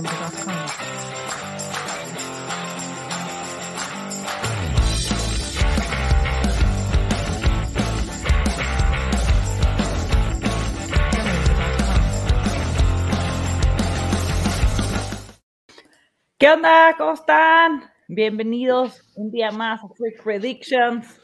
¿Qué onda? ¿Cómo están? Bienvenidos un día más a Freak Predictions.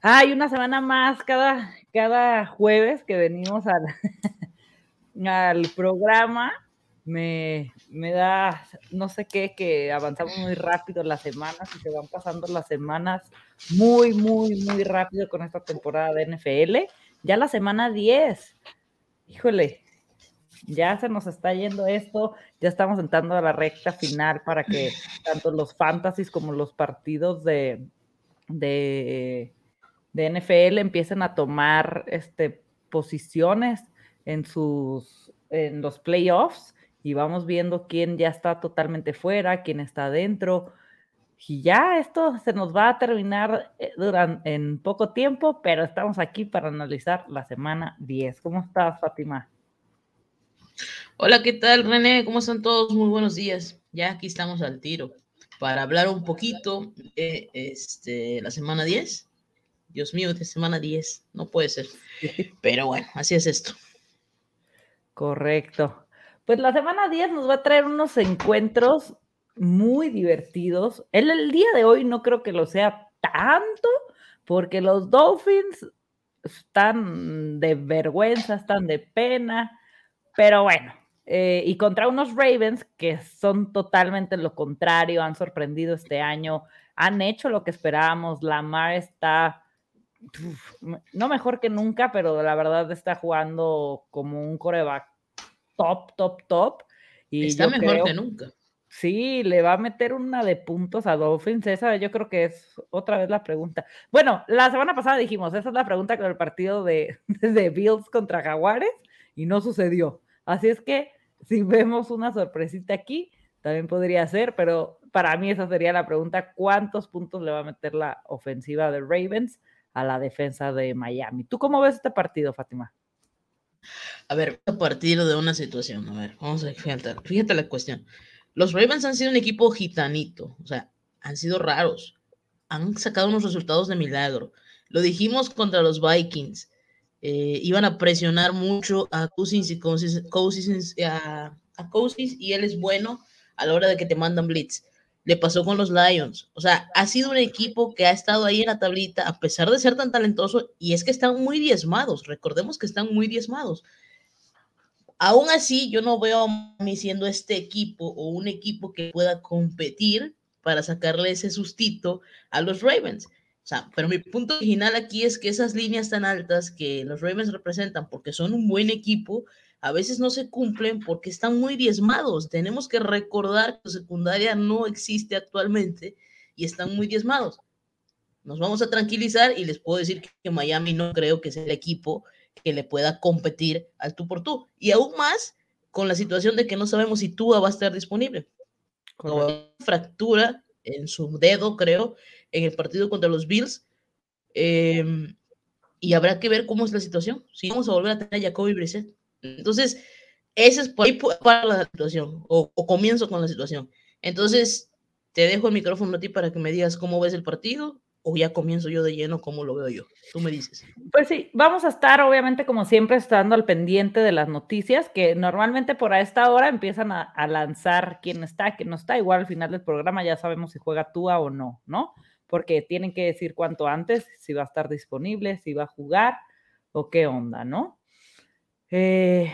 Hay una semana más cada, cada jueves que venimos al, al programa. Me, me da, no sé qué, que avanzamos muy rápido las semanas y se van pasando las semanas muy, muy, muy rápido con esta temporada de NFL. Ya la semana 10. Híjole, ya se nos está yendo esto, ya estamos entrando a la recta final para que tanto los fantasies como los partidos de, de, de NFL empiecen a tomar este, posiciones en, sus, en los playoffs y vamos viendo quién ya está totalmente fuera, quién está adentro. Y ya esto se nos va a terminar eh, durante, en poco tiempo, pero estamos aquí para analizar la semana 10. ¿Cómo estás, Fátima? Hola, ¿qué tal, René? ¿Cómo están todos? Muy buenos días. Ya aquí estamos al tiro para hablar un poquito de este, la semana 10. Dios mío, de semana 10, no puede ser. Pero bueno, así es esto. Correcto. Pues la semana 10 nos va a traer unos encuentros muy divertidos. El, el día de hoy no creo que lo sea tanto, porque los Dolphins están de vergüenza, están de pena, pero bueno, eh, y contra unos Ravens que son totalmente lo contrario, han sorprendido este año, han hecho lo que esperábamos. Lamar está, no mejor que nunca, pero la verdad está jugando como un coreback top, top, top. Y está mejor que nunca. Sí, le va a meter una de puntos a Dolphins. Esa yo creo que es otra vez la pregunta. Bueno, la semana pasada dijimos, esa es la pregunta con el partido de, de Bills contra Jaguares y no sucedió. Así es que si vemos una sorpresita aquí, también podría ser, pero para mí esa sería la pregunta, ¿cuántos puntos le va a meter la ofensiva de Ravens a la defensa de Miami? ¿Tú cómo ves este partido, Fátima? A ver, a partir de una situación, a ver, vamos a fíjate, fíjate la cuestión. Los Ravens han sido un equipo gitanito, o sea, han sido raros, han sacado unos resultados de milagro. Lo dijimos contra los Vikings, eh, iban a presionar mucho a Cousins y Cousins, a, y él es bueno a la hora de que te mandan blitz. Le pasó con los Lions. O sea, ha sido un equipo que ha estado ahí en la tablita a pesar de ser tan talentoso y es que están muy diezmados. Recordemos que están muy diezmados. Aún así, yo no veo a mí siendo este equipo o un equipo que pueda competir para sacarle ese sustito a los Ravens. O sea, pero mi punto original aquí es que esas líneas tan altas que los Ravens representan, porque son un buen equipo, a veces no se cumplen porque están muy diezmados. Tenemos que recordar que secundaria no existe actualmente y están muy diezmados. Nos vamos a tranquilizar y les puedo decir que Miami no creo que sea el equipo que le pueda competir al tú por tú. Y aún más con la situación de que no sabemos si Tua va a estar disponible. fractura en su dedo, creo, en el partido contra los Bills. Em, y habrá que ver cómo es la situación. Si vamos a volver a tener a Jacoby Brissett. Entonces, esa es por ahí para la situación, o, comienzo con la situación. Entonces, te dejo el micrófono a ti para que me digas cómo ves el partido o ya comienzo yo de lleno cómo lo veo yo. Tú me dices. Pues sí, vamos a estar obviamente como siempre estando al pendiente de las noticias que normalmente por a esta hora empiezan a, lanzar quién está, quién no está. Igual al final del programa ya sabemos si juega Tua o no, ¿no? porque tienen que decir cuánto antes, si va a estar disponible, si va a jugar o qué onda, ¿no? Eh,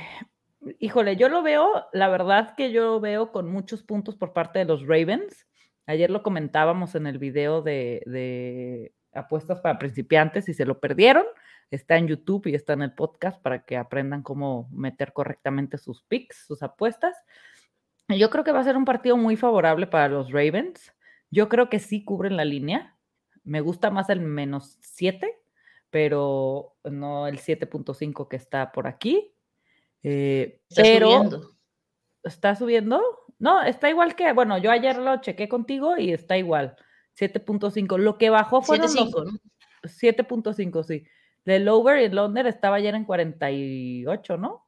híjole, yo lo veo, la verdad que yo lo veo con muchos puntos por parte de los Ravens. Ayer lo comentábamos en el video de, apuestas para principiantes y se lo perdieron. Está en YouTube y está en el podcast para que aprendan cómo meter correctamente sus picks, sus apuestas. Yo creo que va a ser un partido muy favorable para los Ravens. Yo creo que sí cubren la línea. Me gusta más el menos 7, pero no el 7.5 que está por aquí. Eh, está subiendo. ¿Está subiendo? No, está igual que, bueno, yo ayer lo chequé contigo y está igual. 7.5. Lo que bajó fue 7.5, sí. El over y el under estaba ayer en 48, ¿no?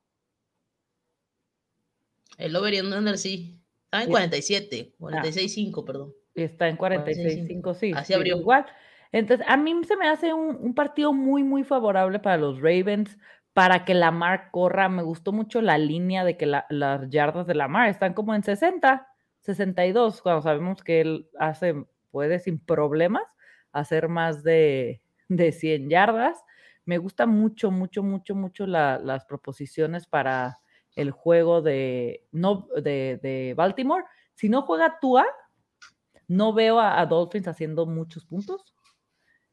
El over y under sí. Estaba en 47, 46.5, perdón. Está en 46.5, sí. Así abrió. Igual. Entonces, a mí se me hace un, partido muy, muy favorable para los Ravens, para que Lamar corra. Me gustó mucho la línea de que las yardas de Lamar están como en 60, 62, cuando sabemos que él hace, puede sin problemas hacer más de, de 100 yardas. Me gusta mucho, mucho, mucho, mucho las proposiciones para el juego de, no, de, de Baltimore. Si no juega Tua, no veo a, Dolphins haciendo muchos puntos.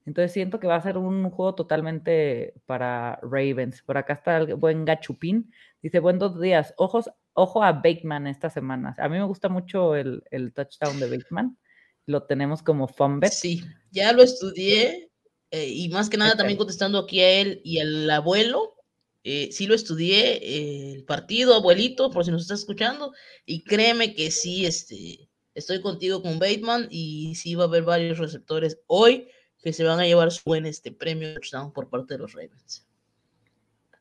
Entonces siento que va a ser un juego totalmente para Ravens. Por acá está el buen Gachupín. Dice, buenos días. Ojos, ojo a Bateman esta semana. A mí me gusta mucho el, touchdown de Bateman. Lo tenemos como fun Sí, ya lo estudié. Eh, y más que nada también contestando aquí a él y al abuelo. Eh, sí lo estudié, eh, el partido, abuelito, por si nos está escuchando. Y créeme que sí, este, estoy contigo con Bateman y sí va a haber varios receptores hoy que se van a llevar su buen este premio touchdown por parte de los Ravens.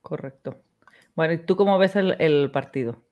Correcto. Bueno, ¿y tú cómo ves el, partido?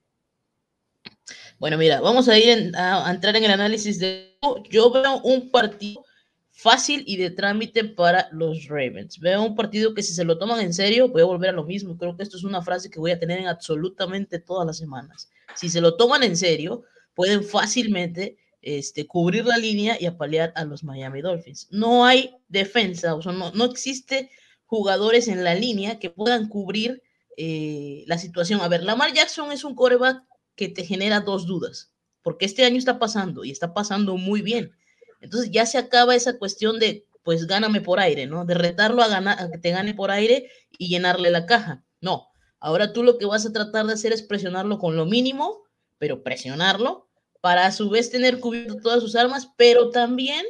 Bueno, mira, vamos a ir a, entrar en el análisis de. Yo veo un partido fácil y de trámite para los Ravens. Veo un partido que si se lo toman en serio, voy a volver a lo mismo. Creo que esto es una frase que voy a tener en absolutamente todas las semanas. Si se lo toman en serio, pueden fácilmente este, cubrir la línea y apalear a los Miami Dolphins. No hay defensa, o sea, no, no existe jugadores en la línea que puedan cubrir eh, la situación. A ver, Lamar Jackson es un coreback que te genera dos dudas, porque este año está pasando y está pasando muy bien. Entonces ya se acaba esa cuestión de, pues gáname por aire, ¿no? De retarlo a, ganar, a que te gane por aire y llenarle la caja. No, ahora tú lo que vas a tratar de hacer es presionarlo con lo mínimo, pero presionarlo para a su vez tener cubierto todas sus armas, pero también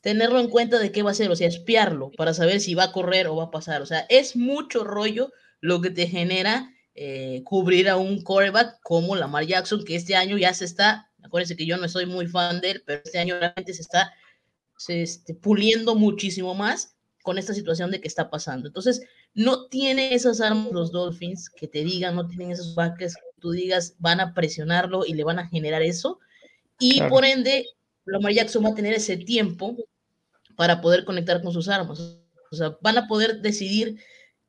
tenerlo en cuenta de qué va a hacer, o sea, espiarlo para saber si va a correr o va a pasar. O sea, es mucho rollo lo que te genera eh, cubrir a un quarterback como Lamar Jackson, que este año ya se está, acuérdense que yo no soy muy fan de él, pero este año realmente se está se, este, puliendo muchísimo más con esta situación de que está pasando. Entonces, no tiene esas armas los Dolphins que te digan, no tienen esos backers tú digas van a presionarlo y le van a generar eso. Y por ende, Lamar Jackson va a tener ese tiempo para poder conectar con sus armas. O sea, van a poder decidir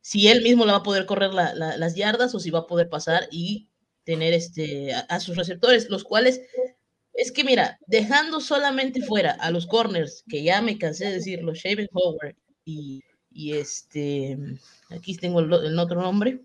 si él mismo va a poder correr las yardas o si va a poder pasar y tener este, a, sus receptores, los cuales es que mira, dejando solamente fuera a los corners, que ya me cansé de decirlo, Shaven Howard y, y este, aquí tengo el otro nombre,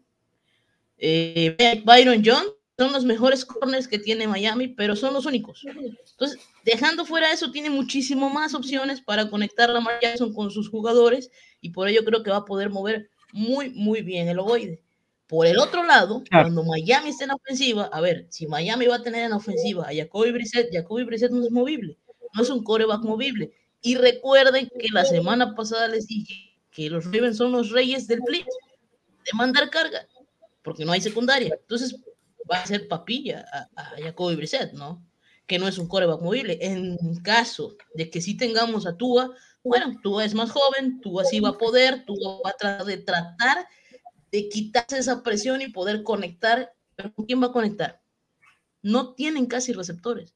eh, Byron John son los mejores corners que tiene Miami, pero son los únicos. Entonces, dejando fuera eso, tiene muchísimo más opciones para conectar a Lamar Jackson con sus jugadores y por ello creo que va a poder mover muy, muy bien el ovoide. Por el otro lado, cuando Miami esté en ofensiva, a ver, si Miami va a tener en ofensiva a Jacoby Brissett, Jacoby Brissett no es movible, no es un coreback movible. Y recuerden que la semana pasada les dije que los Ravens son los reyes del blitz, de mandar carga porque no hay secundaria. Entonces va a ser papilla a, a Jacoby Brissett, ¿no? Que no es un coreback movible. En caso de que sí tengamos a Tua, bueno, Tua es más joven, Tua sí va a poder, Tua va a tratar de tratar de quitarse esa presión y poder conectar. ¿Pero con quién va a conectar? No tienen casi receptores.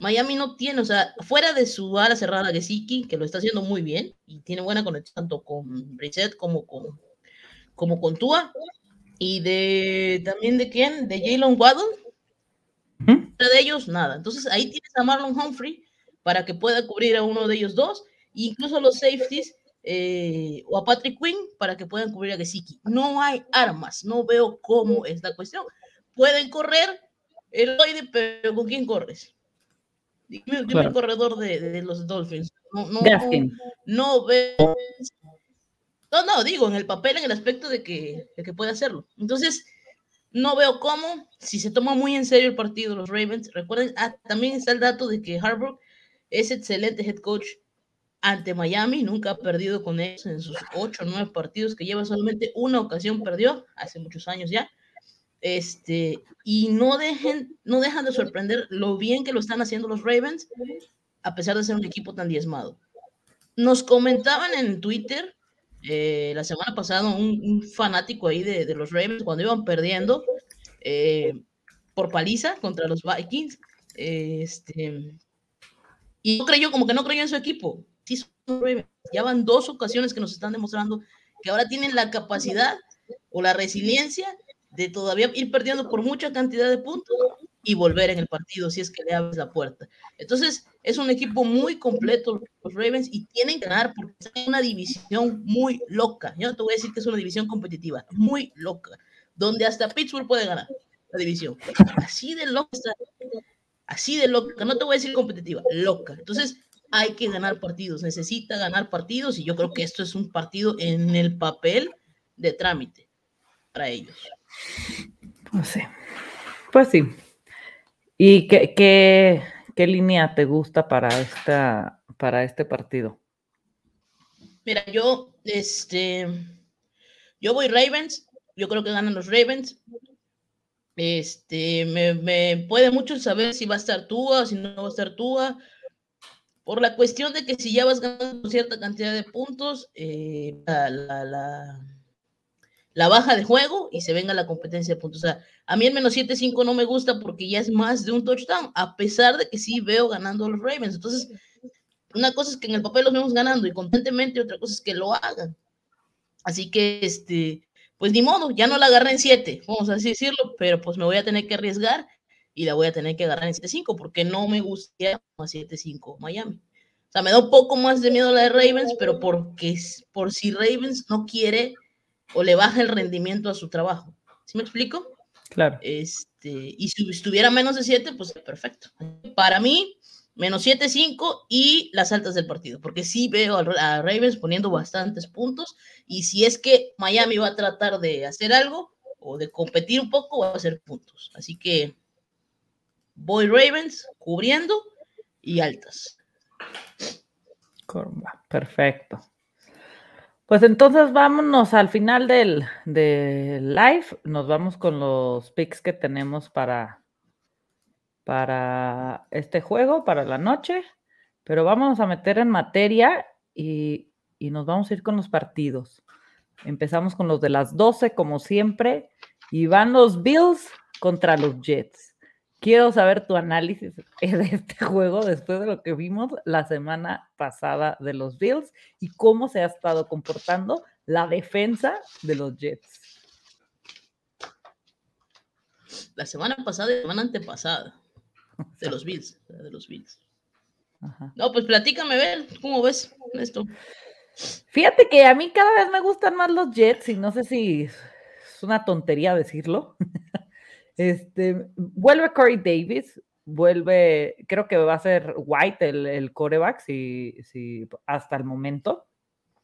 Miami no tiene, o sea, fuera de su ala cerrada de Siki, que lo está haciendo muy bien y tiene buena conexión tanto con Brissett como con, como con Tua, y de también de quién, de Jalen Waddle. De ellos, nada. Entonces ahí tienes a Marlon Humphrey para que pueda cubrir a uno de ellos dos, incluso los safeties eh, o a Patrick Quinn para que puedan cubrir a Gesicki. No hay armas, no veo cómo es la cuestión. Pueden correr el oide, pero ¿con quién corres? Dime, el corredor de, los Dolphins. No, no, no veo no, no, digo, en el papel, en el aspecto de que, que puede hacerlo. Entonces, no veo cómo, si se toma muy en serio el partido los Ravens, recuerden, ah, también está el dato de que Harbaugh es excelente head coach ante Miami, nunca ha perdido con ellos en sus ocho o nueve partidos que lleva, solamente una ocasión perdió, hace muchos años ya. Este, y no dejen, no dejan de sorprender lo bien que lo están haciendo los Ravens, a pesar de ser un equipo tan diezmado. Nos comentaban en Twitter eh, la semana pasada un, fanático ahí de, los Ravens cuando iban perdiendo, eh, por paliza contra los Vikings. Este, y no creyó, como que no creyó en su equipo. ya van dos ocasiones que nos están demostrando que ahora tienen la capacidad o la resiliencia de todavía ir perdiendo por mucha cantidad de puntos y volver en el partido si es que le abres la puerta. Entonces, es un equipo muy completo los Ravens y tienen que ganar porque es una división muy loca. Yo no te voy a decir que es una división competitiva, muy loca, donde hasta Pittsburgh puede ganar la división. Así de loca Así de loca, no te voy a decir competitiva, loca. Entonces, hay que ganar partidos, necesita ganar partidos y yo creo que esto es un partido en el papel de trámite para ellos. Pues sí. Pues sí. ¿Y qué, qué, qué línea te gusta para, esta, para este partido? Mira, yo, este, yo voy Ravens, yo creo que ganan los Ravens. Este, me, me puede mucho saber si va a estar Tua o si no va a estar Tua por la cuestión de que si ya vas ganando cierta cantidad de puntos, eh, la, la, baja de juego y se venga la competencia de puntos. O sea, a mí el menos 7-5 no me gusta porque ya es más de un touchdown, a pesar de que sí veo ganando a los Ravens. Entonces, una cosa es que en el papel los vemos ganando y constantemente, otra cosa es que lo hagan. Así que, este, pues ni modo, ya no la agarré en 7, vamos a decirlo, pero pues me voy a tener que arriesgar y la voy a tener que agarrar en 7-5 porque no me gusta más 7-5 Miami. O sea, me da un poco más de miedo la de Ravens, pero porque por si Ravens no quiere o le baja el rendimiento a su trabajo. ¿Sí me explico? Claro. Este, y si estuviera menos de 7, pues perfecto. Para mí, menos 7-5 y las altas del partido, porque sí veo a Ravens poniendo bastantes puntos y si es que Miami va a tratar de hacer algo o de competir un poco, va a hacer puntos. Así que Boy Ravens cubriendo y altas. Perfecto. Pues entonces vámonos al final del, live. Nos vamos con los picks que tenemos para, para este juego, para la noche. Pero vamos a meter en materia y, y nos vamos a ir con los partidos. Empezamos con los de las 12, como siempre, y van los Bills contra los Jets. Quiero saber tu análisis de este juego después de lo que vimos la semana pasada de los Bills y cómo se ha estado comportando la defensa de los Jets. La semana pasada y la semana antepasada de los Bills, de los Bills. No, pues platícame, ver, ¿cómo ves esto? Fíjate que a mí cada vez me gustan más los Jets y no sé si es una tontería decirlo, Este, vuelve Corey Davis, vuelve, creo que va a ser White el, el coreback, si, si, hasta el momento.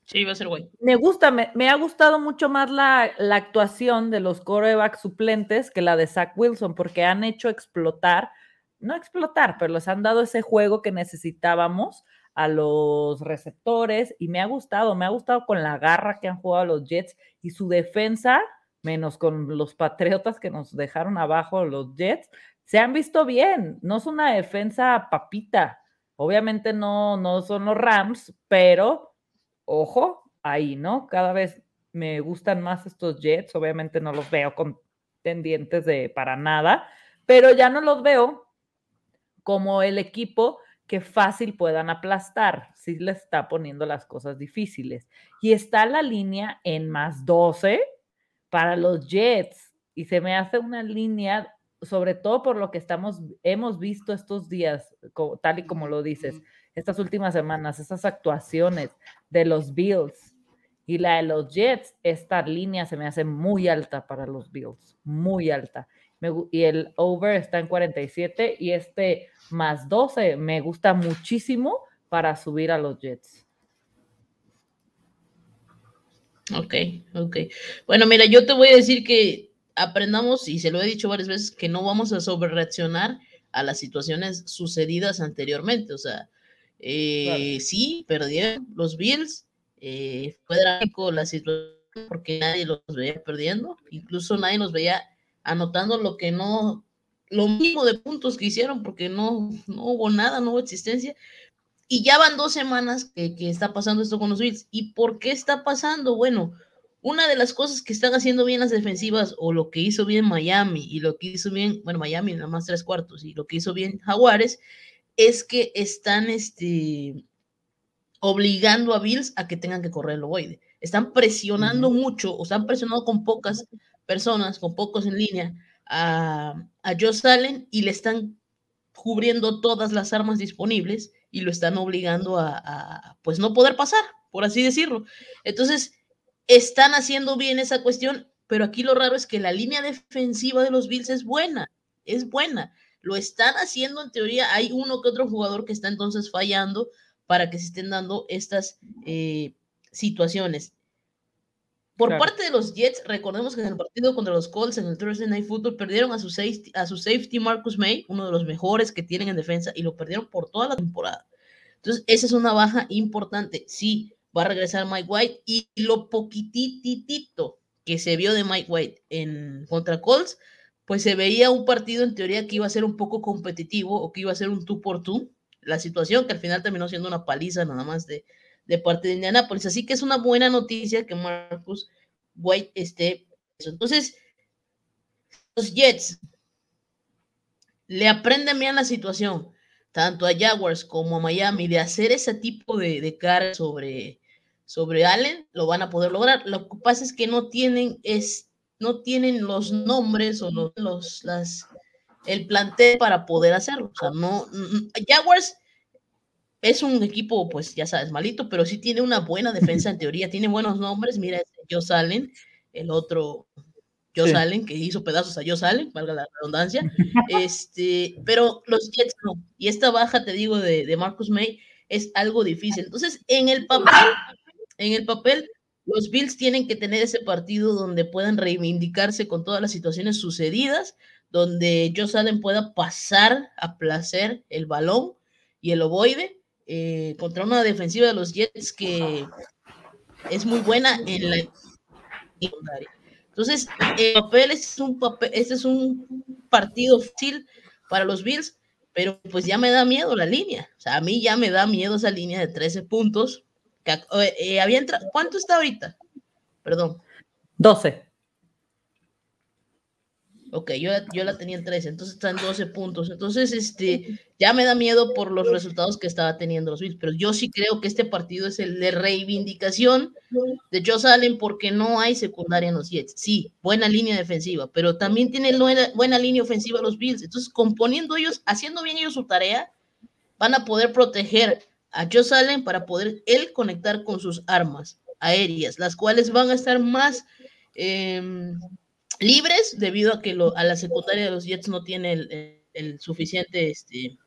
Sí, va a ser White. Me gusta, me, ha gustado mucho más la, la, actuación de los corebacks suplentes que la de Zach Wilson, porque han hecho explotar, no explotar, pero les han dado ese juego que necesitábamos a los receptores y me ha gustado, me ha gustado con la garra que han jugado los Jets y su defensa menos con los Patriotas que nos dejaron abajo los Jets, se han visto bien. No es una defensa papita. Obviamente no, no son los Rams, pero ojo, ahí, ¿no? Cada vez me gustan más estos Jets. Obviamente no los veo contendientes de para nada, pero ya no los veo como el equipo que fácil puedan aplastar, si le está poniendo las cosas difíciles. Y está la línea en más 12, para los Jets y se me hace una línea, sobre todo por lo que estamos, hemos visto estos días, tal y como lo dices, estas últimas semanas, esas actuaciones de los Bills y la de los Jets, esta línea se me hace muy alta para los Bills, muy alta. y el over está en 47 y este más 12 me gusta muchísimo para subir a los Jets. Ok, ok. Bueno, mira, yo te voy a decir que aprendamos, y se lo he dicho varias veces, que no vamos a sobrereaccionar a las situaciones sucedidas anteriormente. O sea, eh, sí, perdieron los Bills, eh, fue drástico la situación porque nadie los veía perdiendo, incluso nadie los veía anotando lo que no, lo mismo de puntos que hicieron, porque no, no hubo nada, no hubo existencia, y ya van dos semanas que, está pasando esto con los Bills. ¿Y por qué está pasando? Bueno, una de las cosas que están haciendo bien las defensivas, o lo que hizo bien Miami, y lo que hizo bien, bueno, Miami nada más tres cuartos, y lo que hizo bien Jaguares, es que están este, obligando a Bills a que tengan que correr el ovoide. Están presionando mucho, o están presionando con pocas personas, con pocos en línea, a, a Josh Allen y le están cubriendo todas las armas disponibles y lo están obligando a, pues no poder pasar, por así decirlo. Entonces, están haciendo bien esa cuestión, pero aquí lo raro es que la línea defensiva de los Bills es buena, es buena. Lo están haciendo en teoría, hay uno que otro jugador que está entonces fallando para que se estén dando estas eh, situaciones. Por parte de los Jets, recordemos que en el partido contra los Colts en el Thursday Night Football perdieron a su, safety, a su safety Marcus May, uno de los mejores que tienen en defensa, y lo perdieron por toda la temporada. Entonces, esa es una baja importante. Sí, va a regresar Mike White y lo poquititito que se vio de Mike White en contra Colts, pues se veía un partido en teoría que iba a ser un poco competitivo o que iba a ser un tú por tú. La situación que al final terminó siendo una paliza nada más de, de parte de Indianapolis. Así que es una buena noticia que Marcus White esté. Entonces, los Jets le aprenden bien la situación, tanto a Jaguars como a Miami, de hacer ese tipo de, de cara sobre, sobre Allen, lo van a poder lograr. Lo que pasa es que no tienen, es, no tienen los nombres o los, los las, el plantel para poder hacerlo. O sea, no, Jaguars es un equipo, pues ya sabes, malito, pero sí tiene una buena defensa en teoría, tiene buenos nombres. Mira, Joe Salen, el otro Joe Salen, que hizo pedazos a Joe Salen, valga la redundancia. Este, pero los Jets no. Y esta baja, te digo, de, de Marcus May es algo difícil. Entonces, en el papel, en el papel, los Bills tienen que tener ese partido donde puedan reivindicarse con todas las situaciones sucedidas, donde Joe Salen pueda pasar a placer el balón y el ovoide eh, contra una defensiva de los Jets que es muy buena en la entonces, el papel es un papel, este es un partido fácil para los Bills, pero pues ya me da miedo la línea. O sea, a mí ya me da miedo esa línea de 13 puntos. Que, eh, había ¿Cuánto está ahorita? Perdón. 12. Ok, yo, yo la tenía en 13, entonces están 12 puntos. Entonces, este, ya me da miedo por los resultados que estaba teniendo los Bills, pero yo sí creo que este partido es el de reivindicación de Joe Allen porque no hay secundaria en los Jets. Sí, buena línea defensiva, pero también tiene buena, buena línea ofensiva los Bills. Entonces, componiendo ellos, haciendo bien ellos su tarea, van a poder proteger a Joe Allen para poder él conectar con sus armas aéreas, las cuales van a estar más... Eh, libres debido a que lo, a la secundaria de los Jets no tiene el, el, suficiente este,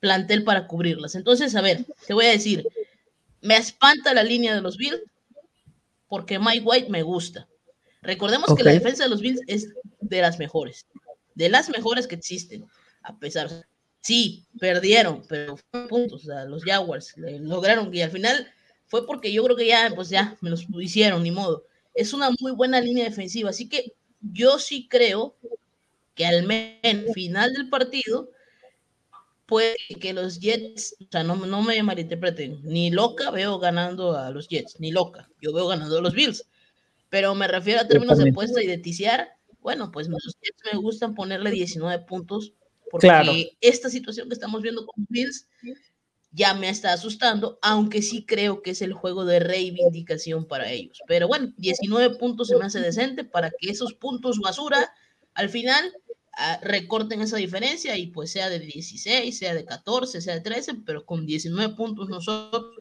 plantel para cubrirlas. Entonces, a ver, te voy a decir, me espanta la línea de los Bills porque Mike White me gusta. Recordemos okay. que la defensa de los Bills es de las mejores, de las mejores que existen, a pesar, sí, perdieron, pero fue puntos, o sea, los Jaguars lograron y al final fue porque yo creo que ya, pues ya, me los hicieron, ni modo. Es una muy buena línea defensiva, así que yo sí creo que al menos final del partido puede que los Jets, o sea, no, no me malinterpreten, ni loca veo ganando a los Jets, ni loca, yo veo ganando a los Bills, pero me refiero a términos de apuesta y de ticiar, bueno, pues los Jets me gustan ponerle 19 puntos, porque claro. esta situación que estamos viendo con Bills ya me está asustando, aunque sí creo que es el juego de reivindicación para ellos. Pero bueno, 19 puntos se me hace decente para que esos puntos basura al final uh, recorten esa diferencia y pues sea de 16, sea de 14, sea de 13, pero con 19 puntos nosotros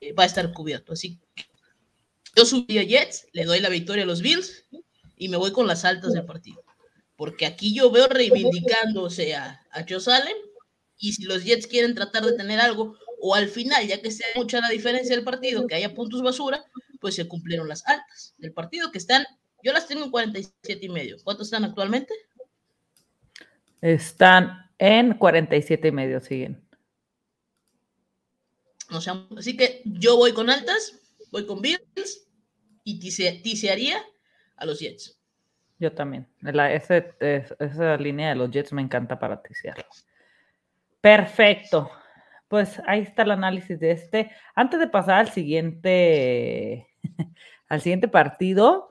eh, va a estar cubierto. Así que yo subí a Jets, le doy la victoria a los Bills y me voy con las altas del partido. Porque aquí yo veo reivindicándose a, a Joe y si los Jets quieren tratar de tener algo, o al final, ya que sea mucha la diferencia del partido, que haya puntos basura, pues se cumplieron las altas del partido, que están, yo las tengo en 47 y medio. ¿Cuántos están actualmente? Están en 47 y medio, siguen. O sea, así que yo voy con altas, voy con Bills y tisearía a los Jets. Yo también. La, ese, esa línea de los Jets me encanta para tisearlos. Perfecto. Pues ahí está el análisis de este. Antes de pasar al siguiente, al siguiente partido,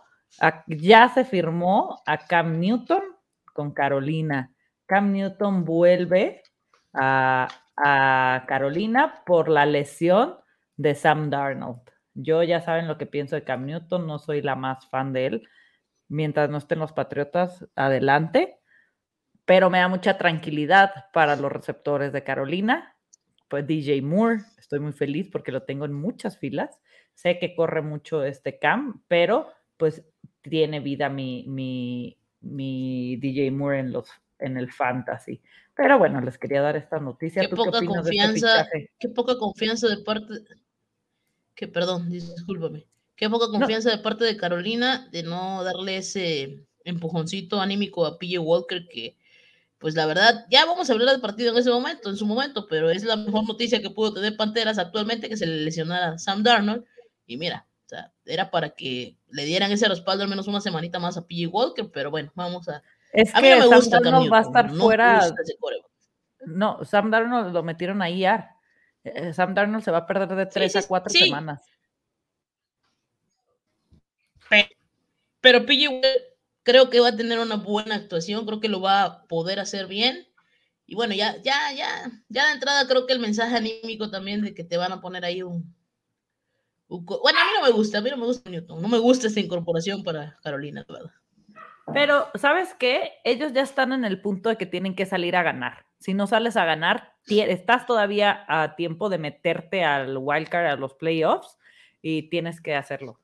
ya se firmó a Cam Newton con Carolina. Cam Newton vuelve a, a Carolina por la lesión de Sam Darnold. Yo ya saben lo que pienso de Cam Newton, no soy la más fan de él. Mientras no estén los Patriotas, adelante. Pero me da mucha tranquilidad para los receptores de Carolina. Pues DJ Moore, estoy muy feliz porque lo tengo en muchas filas. Sé que corre mucho este Cam, pero pues tiene vida mi, mi, mi DJ Moore en, los, en el fantasy. Pero bueno, les quería dar esta noticia. Qué poca este confianza, qué poca confianza de parte, que perdón, discúlpame, qué poca confianza de parte de Carolina de no darle ese empujoncito anímico a PJ Walker que pues la verdad, ya vamos a hablar del partido en ese momento, en su momento, pero es la mejor noticia que pudo tener Panteras actualmente que se le lesionara Sam Darnold. Y mira, o sea, era para que le dieran ese respaldo al menos una semanita más a PJ Walker, pero bueno, vamos a. Es a mí no me Sam gusta Darnold va a estar fuera. No, Sam Darnold lo metieron ahí ya. Eh, Sam Darnold se va a perder de tres a cuatro semanas. Pero, PJ creo que va a tener una buena actuación, creo que lo va a poder hacer bien. Y bueno, ya, ya, ya, ya de entrada creo que el mensaje anímico también de que te van a poner ahí un, bueno, a mí no me gusta, a mí no me gusta Newton, no me gusta esta incorporación para Carolina, verdad. Pero, ¿sabes qué? Ellos ya están en el punto de que tienen que salir a ganar. Si no sales a ganar, estás todavía a tiempo de meterte al wildcard, a los playoffs, y tienes que hacerlo.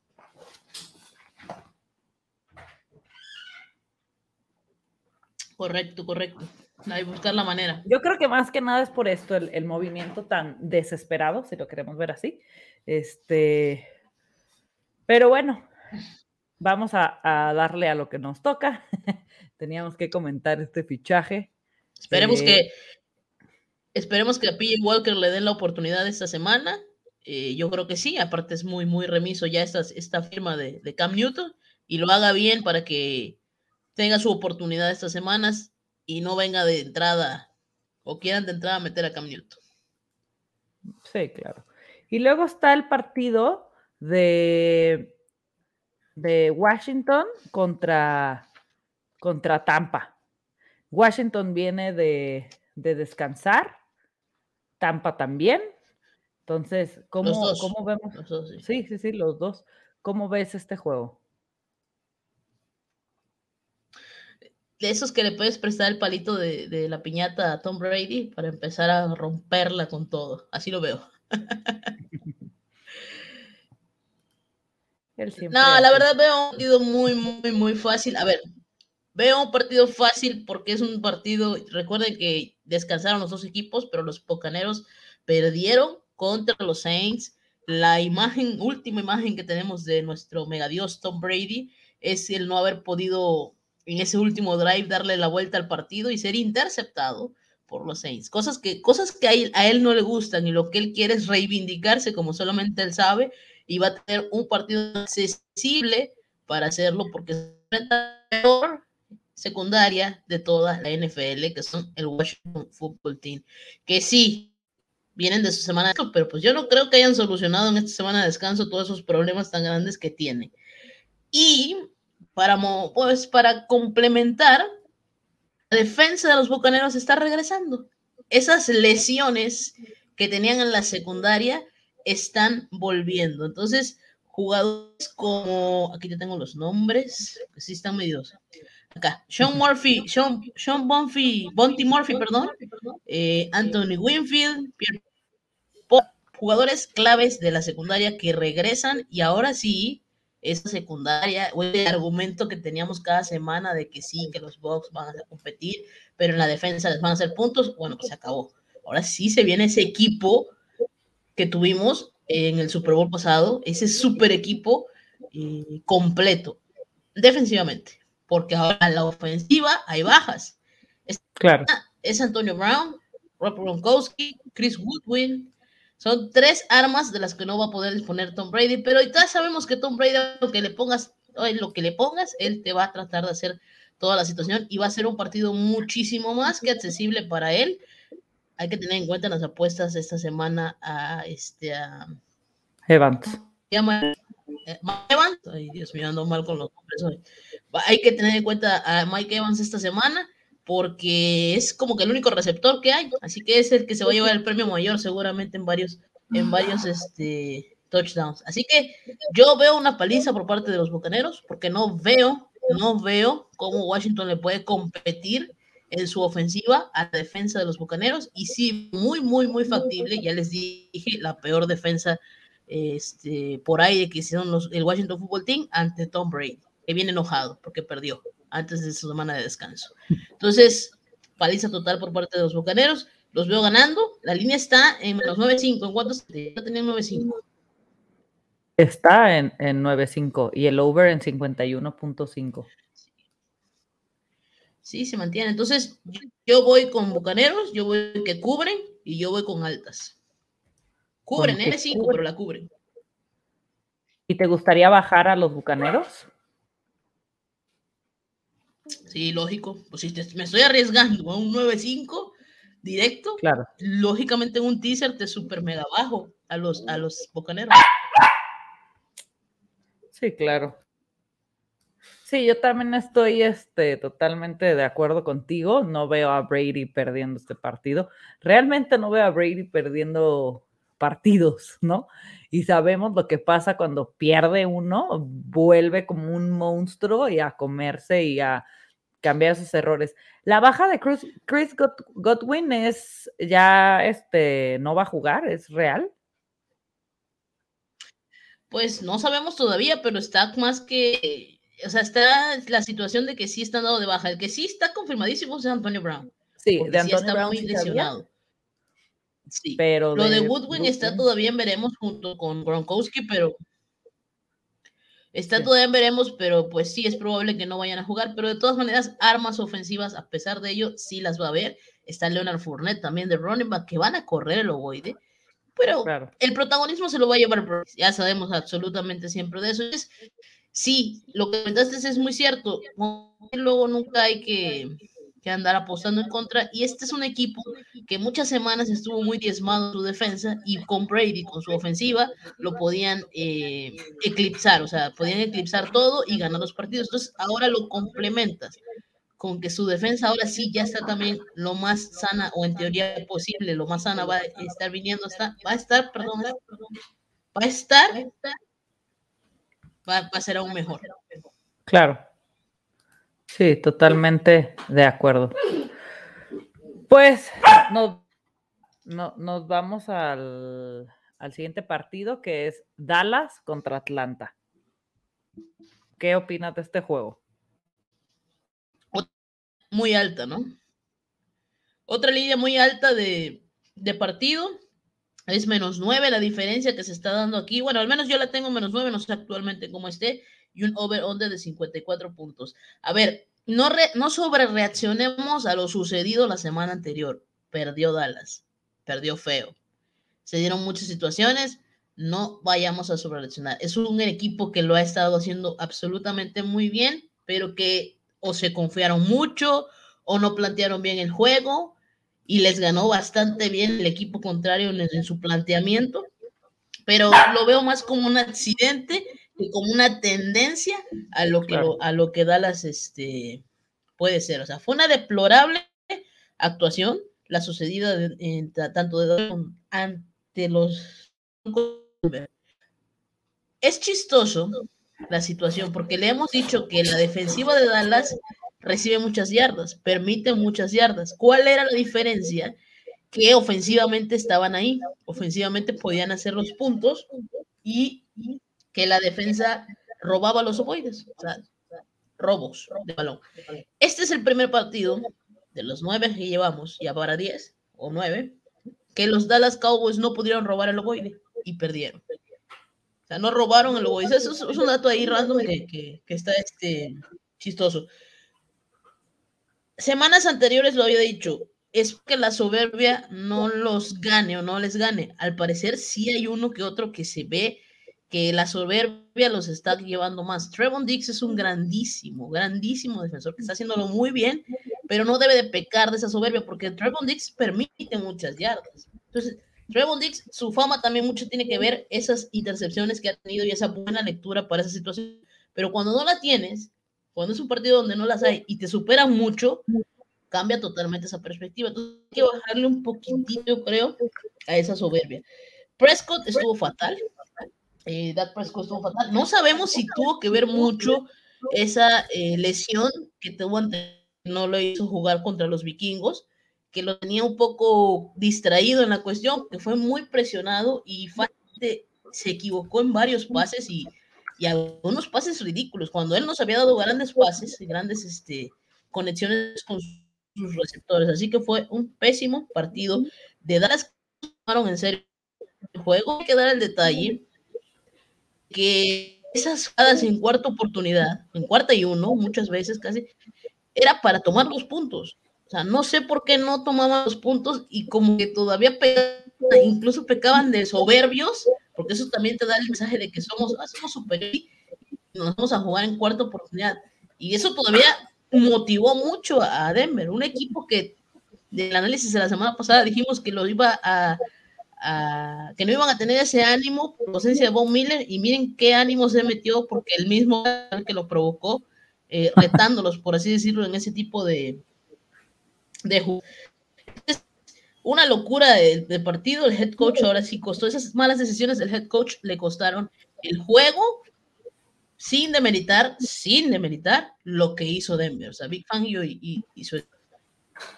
Correcto, correcto. Hay que buscar la manera. Yo creo que más que nada es por esto, el, el movimiento tan desesperado, si lo queremos ver así, este, pero bueno, vamos a, darle a lo que nos toca. Teníamos que comentar este fichaje. Esperemos eh, que esperemos que a PJ Walker le den la oportunidad esta semana. Eh, yo creo que sí, aparte es muy, muy remiso ya esta, esta firma de, de, Cam Newton y lo haga bien para que tenga su oportunidad estas semanas y no venga de entrada o quieran de entrada meter a Cam Newton. Sí, claro. Y luego está el partido de, de Washington contra, contra Tampa. Washington viene de, descansar, Tampa también. Entonces, ¿cómo, ¿cómo vemos? sí. sí, sí, los dos. ¿Cómo ves este juego? De esos que le puedes prestar el palito de, de, la piñata a Tom Brady para empezar a romperla con todo. Así lo veo. no, la verdad veo un partido muy, muy, muy fácil. A ver, veo un partido fácil porque es un partido, recuerden que descansaron los dos equipos, pero los Pocaneros perdieron contra los Saints. La imagen, última imagen que tenemos de nuestro megadios Tom Brady es el no haber podido en ese último drive darle la vuelta al partido y ser interceptado por los Saints. Cosas que, cosas que a él, no le gustan y lo que él quiere es reivindicarse como solamente él sabe y va a tener un partido accesible para hacerlo porque es la peor secundaria de toda la NFL, que son el Washington Football Team, que sí, vienen de su semana de pero pues yo no creo que hayan solucionado en esta semana de descanso todos esos problemas tan grandes que tiene. Y para, pues, para complementar, la defensa de los Bucaneros está regresando. Esas lesiones que tenían en la secundaria están volviendo. Entonces, jugadores como, aquí te tengo los nombres, que sí están medios. Acá, Sean Murphy, Sean, Sean Bonfi, Bonty Murphy, perdón, eh, Anthony Winfield, jugadores claves de la secundaria que regresan y ahora sí esa secundaria o el argumento que teníamos cada semana de que sí, que los Bucks van a competir, pero en la defensa les van a hacer puntos, bueno, pues se acabó. Ahora sí se viene ese equipo que tuvimos en el Super Bowl pasado, ese super equipo eh, completo, defensivamente, porque ahora en la ofensiva hay bajas. Es, claro. Es Antonio Brown, Rob Gronkowski, Chris Woodwin, son tres armas de las que no va a poder disponer Tom Brady, pero ya sabemos que Tom Brady, lo que le pongas, lo que le pongas, él te va a tratar de hacer toda la situación y va a ser un partido muchísimo más que accesible para él. Hay que tener en cuenta las apuestas esta semana a este Evans. eh, Evans, ay Dios mío, ando mal con los nombres hoy. Hay que tener en cuenta a Mike Evans esta semana porque es como que el único receptor que hay, así que es el que se va a llevar el premio mayor seguramente en varios, en varios este, touchdowns. Así que yo veo una paliza por parte de los Bucaneros porque no veo, no veo cómo Washington le puede competir en su ofensiva a la defensa de los Bucaneros y sí, muy, muy, muy factible, ya les dije, la peor defensa este, por ahí que hicieron los, el Washington Football Team ante Tom Brady, que viene enojado porque perdió antes de su semana de descanso. Entonces, paliza total por parte de los Bucaneros, los veo ganando, la línea está en menos 9.5, ¿en cuántos? Ya tenían 9.5. Está en, en 9.5 y el over en 51.5. Sí, se mantiene. Entonces, yo, voy con Bucaneros, yo voy que cubren y yo voy con altas. Cubren, N5, pero la cubren. ¿Y te gustaría bajar a los Bucaneros? Sí, lógico. Pues si me estoy arriesgando a un 9-5 directo, claro. lógicamente un teaser te super mega bajo a los, a los Bucaneros. Sí, claro. Sí, yo también estoy este, totalmente de acuerdo contigo. No veo a Brady perdiendo este partido. Realmente no veo a Brady perdiendo partidos, ¿no? Y sabemos lo que pasa cuando pierde uno, vuelve como un monstruo y a comerse y a cambiar sus errores. La baja de Chris, Chris Godwin es ya, este, no va a jugar, es real. Pues no sabemos todavía, pero está más que o sea, está la situación de que sí está dado de baja. El que sí está confirmadísimo es Antonio Brown. Sí, de Antonio sí está muy lesionado. Sí, pero lo de, Woodwin está todavía en veremos junto con Gronkowski, pero está todavía en veremos, pero pues sí es probable que no vayan a jugar, pero de todas maneras armas ofensivas a pesar de ello sí las va a haber. Está Leonard Fournette también de running back que van a correr el ovoide, pero el protagonismo se lo va a llevar, ya sabemos absolutamente siempre de eso. Es sí, lo que comentaste es muy cierto. Luego nunca hay que, andar apostando en contra. Y este es un equipo que muchas semanas estuvo muy diezmado en su defensa y con Brady, con su ofensiva, lo podían eh, eclipsar, o sea, podían eclipsar todo y ganar los partidos. Entonces, ahora lo complementas con que su defensa ahora sí ya está también lo más sana o en teoría posible, lo más sana va a estar viniendo, está, va a estar, perdón, va a estar va, a ser aún mejor. Claro. Sí, totalmente de acuerdo. Pues nos, nos vamos al, al, siguiente partido que es Dallas contra Atlanta. ¿Qué opinas de este juego? Muy alta, ¿no? Otra línea muy alta de, de partido es menos 9 la diferencia que se está dando aquí. Bueno, al menos yo la tengo menos 9, no sé actualmente cómo esté, y un over-under de 54 puntos. A ver, no, no sobre reaccionemos a lo sucedido la semana anterior. Perdió Dallas, perdió feo. Se dieron muchas situaciones, no vayamos a sobre reaccionar. Es un equipo que lo ha estado haciendo absolutamente muy bien, pero que o se confiaron mucho o no plantearon bien el juego y les ganó bastante bien el equipo contrario en, su planteamiento, pero lo veo más como un accidente como una tendencia a lo que, a lo que Dallas este, puede ser. O sea, fue una deplorable actuación la sucedida en, tanto de ante los... Es chistoso la situación porque le hemos dicho que la defensiva de Dallas recibe muchas yardas, permite muchas yardas. ¿Cuál era la diferencia? Que ofensivamente estaban ahí, ofensivamente podían hacer los puntos y que la defensa robaba los ovoides, o sea, robos de balón. Este es el primer partido de los nueve que llevamos, ya para diez o nueve, que los Dallas Cowboys no pudieron robar el ovoide y perdieron. O sea, no robaron el ovoide. Eso es, un dato ahí random que, que está este, chistoso semanas anteriores lo había dicho, es que la soberbia no los gane o no les gane. Al parecer sí hay uno que otro que se ve que la soberbia los está llevando más. Trevon Dix es un grandísimo, grandísimo defensor que está haciéndolo muy bien, pero no debe de pecar de esa soberbia porque Trevon Dix permite muchas yardas. Entonces, Trevon Dix, su fama también mucho tiene que ver esas intercepciones que ha tenido y esa buena lectura para esa situación. Pero cuando no la tienes, cuando es un partido donde no las hay y te superan mucho, cambia totalmente esa perspectiva. Entonces hay que bajarle un poquitito, creo, a esa soberbia. Prescott estuvo fatal. Eh, Prescott estuvo fatal. No sabemos si tuvo que ver mucho esa eh, lesión que tuvo ante no lo hizo jugar contra los vikingos, que lo tenía un poco distraído en la cuestión, que fue muy presionado y se equivocó en varios pases y, y algunos pases ridículos. Cuando él nos había dado grandes pases, grandes este, conexiones con sus receptores. Así que fue un pésimo partido de Dallas tomaron en serio el juego. Hay que dar el detalle que esas jugadas en cuarta oportunidad, en cuarta y uno, muchas veces casi, era para tomar los puntos. O sea, no sé por qué no tomaban los puntos y como que todavía incluso pecaban de soberbios, porque eso también te da el mensaje de que somos, ah, somos superiores y nos vamos a jugar en cuarta oportunidad. Y eso todavía motivó mucho a Denver, un equipo que del análisis de la semana pasada dijimos que lo iba a, que no iban a tener ese ánimo por ausencia de Von Miller y miren qué ánimo se metió porque el mismo que lo provocó eh, retándolos por así decirlo en ese tipo de de una locura de, partido el head coach ahora sí costó esas malas decisiones del head coach le costaron el juego sin demeritar, sin demeritar lo que hizo Denver. O sea, Big Fangio y, y, su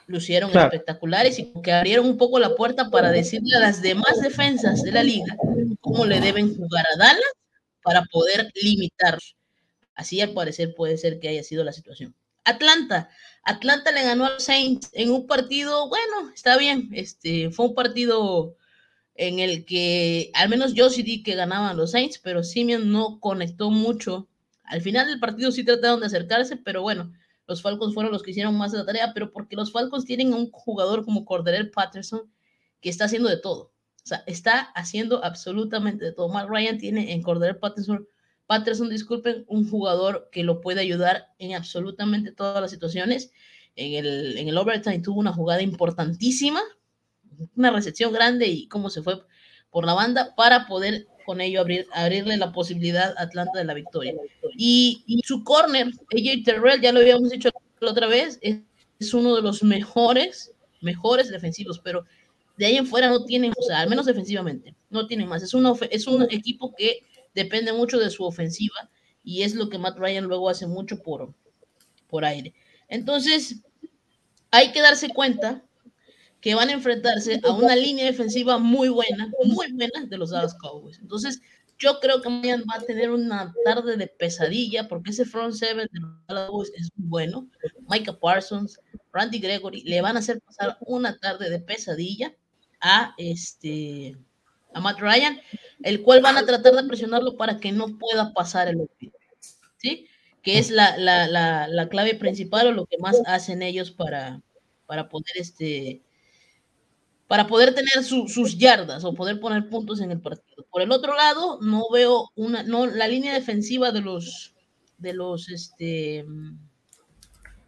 lucieron espectaculares y que abrieron un poco la puerta para decirle a las demás defensas de la liga cómo le deben jugar a Dallas para poder limitarlos. Así al parecer puede ser que haya sido la situación. Atlanta. Atlanta le ganó a los Saints en un partido, bueno, está bien, este, fue un partido en el que al menos yo sí di que ganaban los Saints, pero Simeon no conectó mucho. Al final del partido sí trataron de acercarse, pero bueno, los Falcons fueron los que hicieron más de la tarea, pero porque los Falcons tienen un jugador como Corderel Patterson que está haciendo de todo. O sea, está haciendo absolutamente de todo. Mark Ryan tiene en Corderel Patterson, Patterson, disculpen, un jugador que lo puede ayudar en absolutamente todas las situaciones. En el, en el overtime tuvo una jugada importantísima una recepción grande y cómo se fue por la banda para poder con ello abrir, abrirle la posibilidad a Atlanta de la victoria. Y, su corner, AJ Terrell, ya lo habíamos dicho la otra vez, es, uno de los mejores, mejores defensivos, pero de ahí en fuera no tienen, o sea, al menos defensivamente, no tienen más. Es, es un equipo que depende mucho de su ofensiva y es lo que Matt Ryan luego hace mucho por, por aire. Entonces, hay que darse cuenta que van a enfrentarse a una línea defensiva muy buena, muy buena de los Dallas Cowboys. Entonces, yo creo que mañana va a tener una tarde de pesadilla porque ese front seven de los Dallas Cowboys es muy bueno. Micah Parsons, Randy Gregory le van a hacer pasar una tarde de pesadilla a este a Matt Ryan, el cual van a tratar de presionarlo para que no pueda pasar el ¿sí? Que es la, la, la, la clave principal o lo que más hacen ellos para, para poder este, para poder tener sus yardas o poder poner puntos en el partido. Por el otro lado, no veo una, no, la línea defensiva de los, de los, este,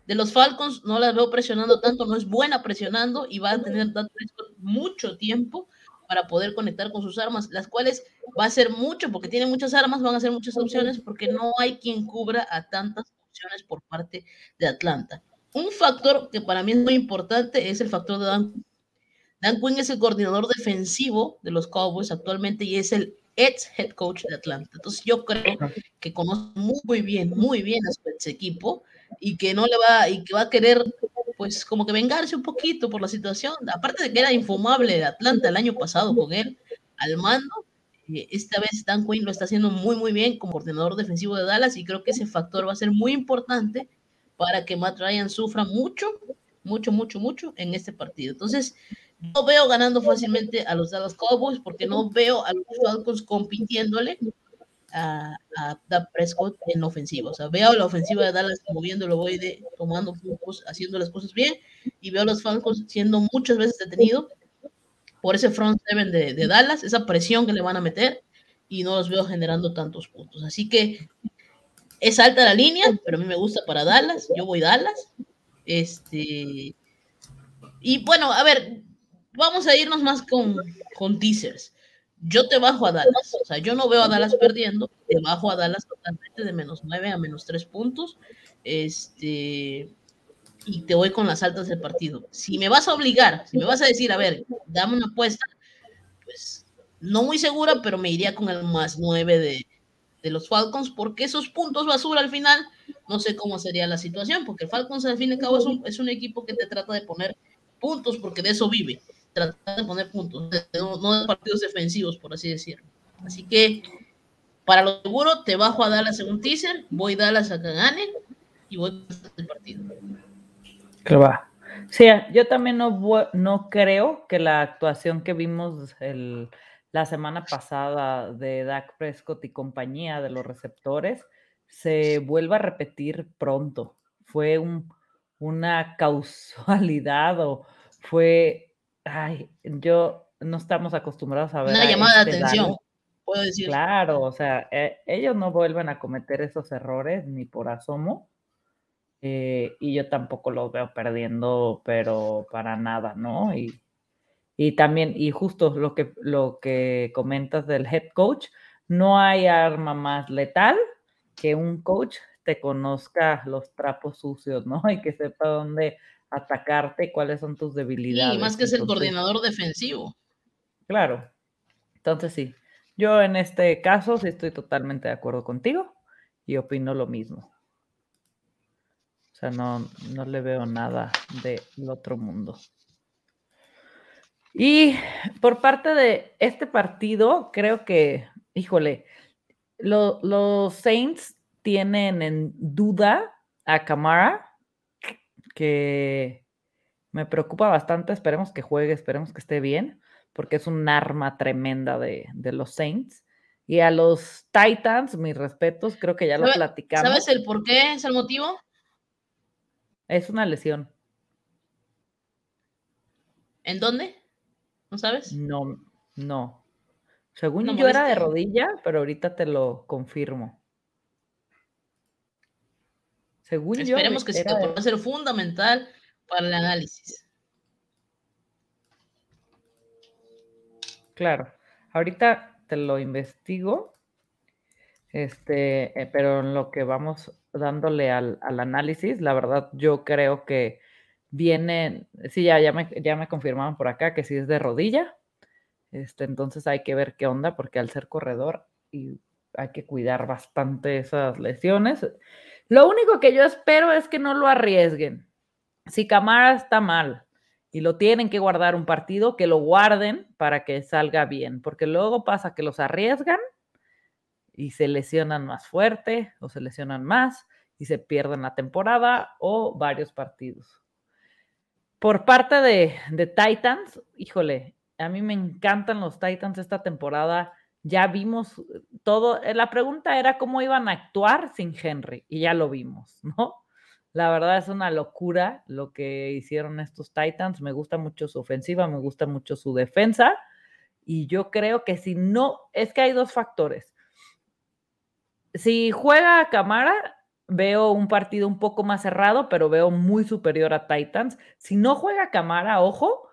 de los Falcons, no la veo presionando tanto, no es buena presionando y va a tener mucho tiempo para poder conectar con sus armas, las cuales va a ser mucho, porque tiene muchas armas, van a ser muchas opciones, porque no hay quien cubra a tantas opciones por parte de Atlanta. Un factor que para mí es muy importante es el factor de Dan Dan Quinn es el coordinador defensivo de los Cowboys actualmente y es el ex head coach de Atlanta. Entonces yo creo que conoce muy bien, muy bien a su equipo y que no le va y que va a querer pues como que vengarse un poquito por la situación. Aparte de que era infumable de Atlanta el año pasado con él al mando, eh, esta vez Dan Quinn lo está haciendo muy muy bien como coordinador defensivo de Dallas y creo que ese factor va a ser muy importante para que Matt Ryan sufra mucho, mucho, mucho, mucho en este partido. Entonces, no veo ganando fácilmente a los Dallas Cowboys porque no veo a los Falcons compitiéndole a, a Prescott en ofensiva. O sea, veo la ofensiva de Dallas moviéndolo, voy de, tomando puntos, haciendo las cosas bien, y veo a los Falcons siendo muchas veces detenidos por ese front seven de, de, Dallas, esa presión que le van a meter, y no los veo generando tantos puntos. Así que es alta la línea, pero a mí me gusta para Dallas, yo voy Dallas. Este, y bueno, a ver, vamos a irnos más con, con teasers. Yo te bajo a Dallas, o sea, yo no veo a Dallas perdiendo, te bajo a Dallas totalmente de menos 9 a menos 3 puntos, este, y te voy con las altas del partido. Si me vas a obligar, si me vas a decir, a ver, dame una apuesta, pues no muy segura, pero me iría con el más 9 de, de los Falcons, porque esos puntos basura al final, no sé cómo sería la situación, porque Falcons al fin y al cabo es un, es un equipo que te trata de poner puntos, porque de eso vive, trata de poner puntos, no, de partidos defensivos, por así decirlo. Así que, para lo seguro, te bajo a Dallas en un teaser, voy a Dallas a que gane y voy a el partido. Que va. Sí, yo también no, no creo que la actuación que vimos el la semana pasada de Dak Prescott y compañía de los receptores se vuelva a repetir pronto. Fue un, una causalidad o fue, ay, yo no estamos acostumbrados a ver. Una llamada de este atención, puedo decir. Claro, o sea, eh, ellos no vuelven a cometer esos errores ni por asomo. Eh, y yo tampoco los veo perdiendo, pero para nada, ¿no? Y, y también, y justo lo que, lo que comentas del head coach, no hay arma más letal que un coach te conozca los trapos sucios, ¿no? Y que sepa dónde atacarte, cuáles son tus debilidades. Y más que es el coordinador defensivo. Claro. Entonces sí, yo en este caso sí estoy totalmente de acuerdo contigo y opino lo mismo. O sea, no, no le veo nada del otro mundo. Y por parte de este partido, creo que, híjole, los Saints tienen en duda a Camara, que me preocupa bastante. Esperemos que juegue, esperemos que esté bien, porque es un arma tremenda de, los Saints. Y a los Titans, mis respetos, creo que ya lo platicamos. ¿Sabes el por qué? ¿Es el motivo? Es una lesión. ¿En dónde? ¿No sabes? No, no. Según yo era de rodilla, pero ahorita te lo confirmo. Según Esperemos que sí, que pueda ser fundamental para el análisis. Claro. Ahorita te lo investigo. Este, eh, pero en lo que vamos dándole al, al, análisis, la verdad, yo creo que viene, sí, ya, ya, me, ya me confirmaron por acá que sí es de rodilla. Este, entonces hay que ver qué onda, porque al ser corredor y hay que cuidar bastante esas lesiones. Lo único que yo espero es que no lo arriesguen. Si Camara está mal y lo tienen que guardar un partido, que lo guarden para que salga bien, porque luego pasa que los arriesgan y se lesionan más fuerte o se lesionan más y se pierden la temporada o varios partidos. Por parte de, Titans, híjole, a mí me encantan los Titans esta temporada. Ya vimos todo. Eh, la pregunta era cómo iban a actuar sin Henry y ya lo vimos, ¿no? La verdad es una locura lo que hicieron estos Titans. Me gusta mucho su ofensiva, me gusta mucho su defensa. Y yo creo que si no, es que hay dos factores. Si juega Camara, veo un partido un poco más cerrado, pero veo muy superior a Titans. Si no juega Camara, ojo,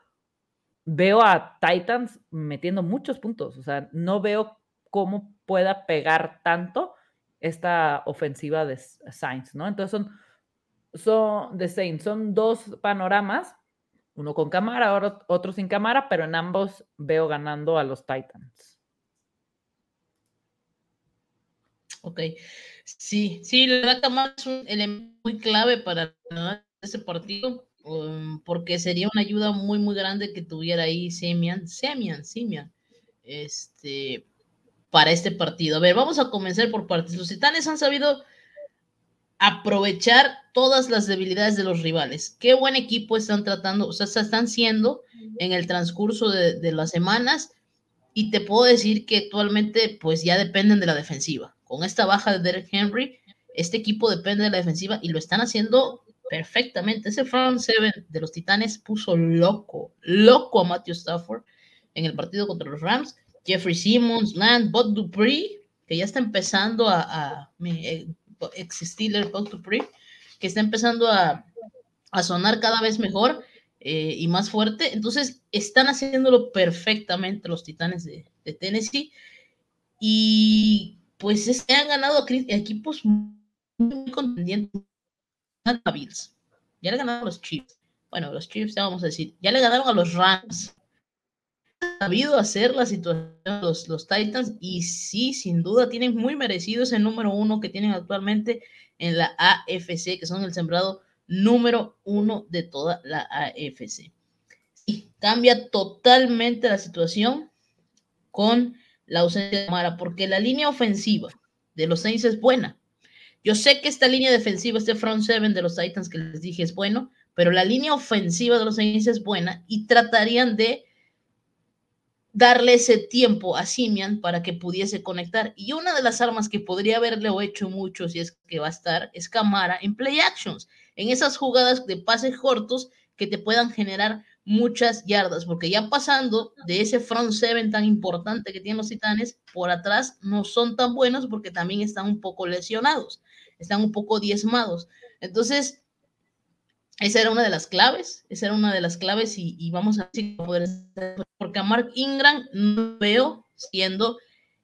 veo a Titans metiendo muchos puntos. O sea, no veo cómo pueda pegar tanto esta ofensiva de Saints, ¿no? Entonces son, son de Saints, son dos panoramas, uno con cámara, otro sin cámara, pero en ambos veo ganando a los Titans. Ok. Sí, sí, la Camara es un elemento muy clave para ese partido, um, porque sería una ayuda muy, muy grande que tuviera ahí Semian, Semian, Semian, este, para este partido. A ver, vamos a comenzar por partes. Los titanes han sabido aprovechar todas las debilidades de los rivales. Qué buen equipo están tratando, o sea, están siendo en el transcurso de, de las semanas y te puedo decir que actualmente pues ya dependen de la defensiva con esta baja de Derek Henry, este equipo depende de la defensiva y lo están haciendo perfectamente. Ese front seven de los Titanes puso loco, loco a Matthew Stafford en el partido contra los Rams. Jeffrey Simmons, Land, Bob Dupree, que ya está empezando a, a existir el Bob Dupree, que está empezando a, sonar cada vez mejor. eh, y más fuerte. Entonces, están haciéndolo perfectamente los Titanes de, Tennessee. Y pues se han ganado equipos muy contendientes. Ya le ganaron a los Chiefs. Bueno, los Chiefs, ya vamos a decir. Ya le ganaron a los Rams sabido hacer la situación los, los Titans y sí, sin duda, tienen muy merecido ese número uno que tienen actualmente en la AFC, que son el sembrado número uno de toda la AFC. Y cambia totalmente la situación con la ausencia de Mara, porque la línea ofensiva de los Saints es buena. Yo sé que esta línea defensiva, este front seven de los Titans que les dije es bueno, pero la línea ofensiva de los Saints es buena y tratarían de darle ese tiempo a Simian para que pudiese conectar. Y una de las armas que podría haberle hecho mucho, si es que va a estar, es Camara en play actions, en esas jugadas de pases cortos que te puedan generar muchas yardas, porque ya pasando de ese front seven tan importante que tienen los titanes, por atrás no son tan buenos porque también están un poco lesionados, están un poco diezmados. Entonces, esa era una de las claves, esa era una de las claves y, vamos a ver poder porque a Mark Ingram no veo siendo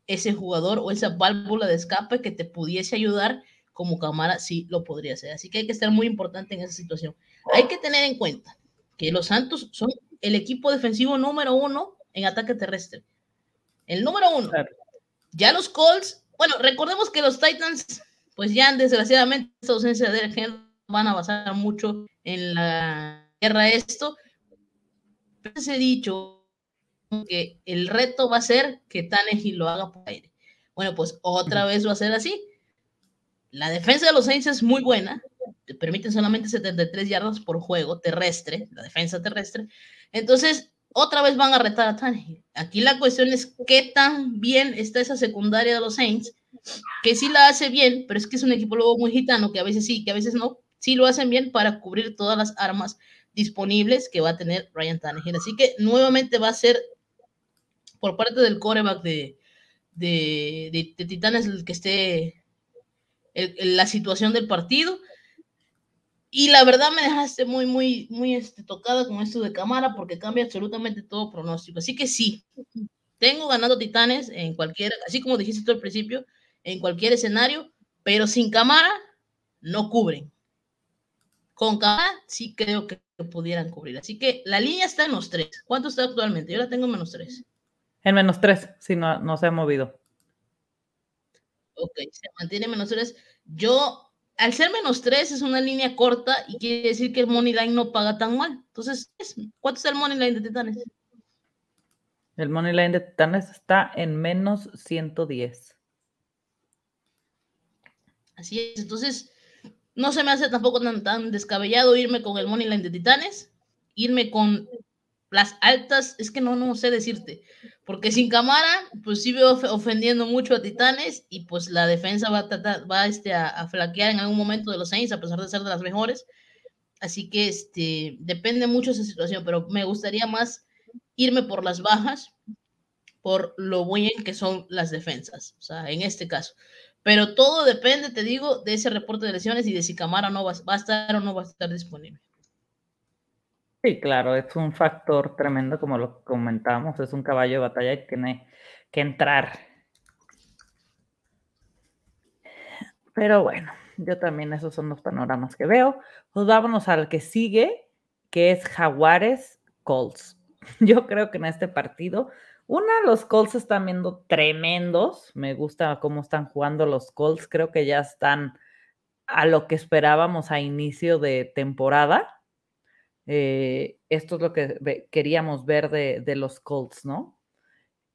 ese jugador o esa válvula de escape que te pudiese ayudar como Camara sí lo podría ser. Así que hay que estar muy importante en esa situación. Hay que tener en cuenta que los Santos son el equipo defensivo número uno en ataque terrestre. El número uno. Ya los Colts, bueno, recordemos que los Titans, pues ya desgraciadamente esta ausencia de Henry van a basar mucho en la guerra esto. Les he dicho que el reto va a ser que Tannehill lo haga por aire. Bueno, pues otra vez va a ser así. La defensa de los Saints es muy buena, te permiten solamente 73 yardas por juego terrestre, la defensa terrestre. Entonces, otra vez van a retar a Tannehill. Aquí la cuestión es qué tan bien está esa secundaria de los Saints, que sí la hace bien, pero es que es un equipo luego muy gitano, que a veces sí, que a veces no, sí lo hacen bien para cubrir todas las armas disponibles que va a tener Ryan Tannehill. Así que nuevamente va a ser por parte del coreback de, de, Titanes el que esté la situación del partido. Y la verdad me dejaste muy, muy, muy este, tocada con esto de cámara porque cambia absolutamente todo pronóstico. Así que sí, tengo ganando Titanes en cualquier, así como dijiste tú al principio, en cualquier escenario, pero sin cámara no cubren. Con K sí creo que pudieran cubrir. Así que la línea está en los tres. ¿Cuánto está actualmente? Yo la tengo en menos tres. En menos tres, si no, no se ha movido. Ok, se mantiene menos tres. Yo, al ser menos tres, es una línea corta y quiere decir que el money line no paga tan mal. Entonces, ¿cuánto está el money line de Titanes? El money line de Titanes está en menos 110. Así es. Entonces, no se me hace tampoco tan, descabellado irme con el money line de Titanes, irme con las altas, es que no, no sé decirte, porque sin cámara, pues sí veo ofendiendo mucho a Titanes y pues la defensa va a, tratar, va este, a, flaquear en algún momento de los Saints, a pesar de ser de las mejores. Así que este, depende mucho esa situación, pero me gustaría más irme por las bajas, por lo bien que son las defensas, o sea, en este caso. Pero todo depende, te digo, de ese reporte de lesiones y de si Camara no va, a estar o no va a estar disponible. Sí, claro, es un factor tremendo, como lo comentábamos, es un caballo de batalla y tiene que entrar. Pero bueno, yo también esos son los panoramas que veo. Pues vámonos al que sigue, que es Jaguares Colts. Yo creo que en este partido una, los Colts están viendo tremendos. Me gusta cómo están jugando los Colts. Creo que ya están a lo que esperábamos a inicio de temporada. Eh, esto es lo que queríamos ver de, los Colts, ¿no?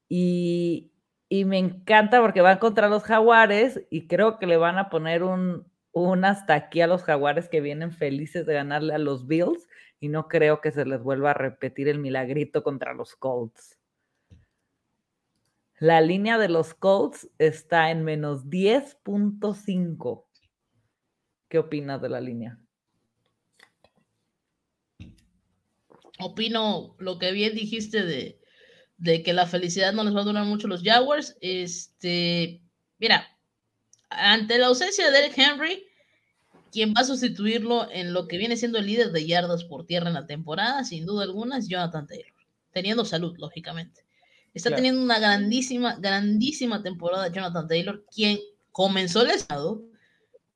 Y, me encanta porque van contra los Jaguares y creo que le van a poner un, un hasta aquí a los Jaguares que vienen felices de ganarle a los Bills y no creo que se les vuelva a repetir el milagrito contra los Colts. La línea de los Colts está en menos 10.5. ¿Qué opinas de la línea? Opino lo que bien dijiste de, de que la felicidad no les va a durar mucho los Jaguars. Este, mira, ante la ausencia de Eric Henry, quien va a sustituirlo en lo que viene siendo el líder de yardas por tierra en la temporada, sin duda alguna, es Jonathan Taylor, teniendo salud, lógicamente. Está teniendo una grandísima, grandísima temporada Jonathan Taylor, quien comenzó el estado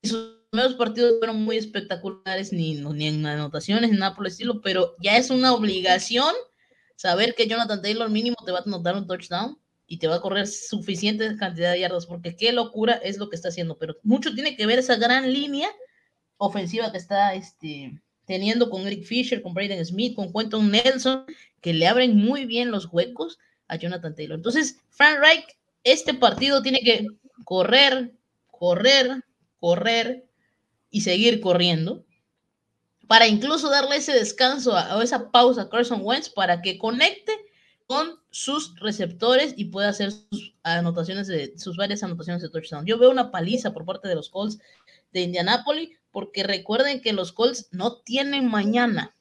y sus primeros partidos fueron muy espectaculares, ni, ni en anotaciones, ni nada por el estilo, pero ya es una obligación saber que Jonathan Taylor mínimo te va a anotar un touchdown y te va a correr suficiente cantidad de yardas, porque qué locura es lo que está haciendo, pero mucho tiene que ver esa gran línea ofensiva que está este, teniendo con Eric Fisher, con Braden Smith, con Quentin Nelson, que le abren muy bien los huecos a Jonathan Taylor. Entonces, Frank Reich, este partido tiene que correr, correr, correr y seguir corriendo para incluso darle ese descanso o esa pausa a Carson Wentz para que conecte con sus receptores y pueda hacer sus anotaciones de sus varias anotaciones de touchdown. Yo veo una paliza por parte de los Colts de Indianapolis porque recuerden que los Colts no tienen mañana.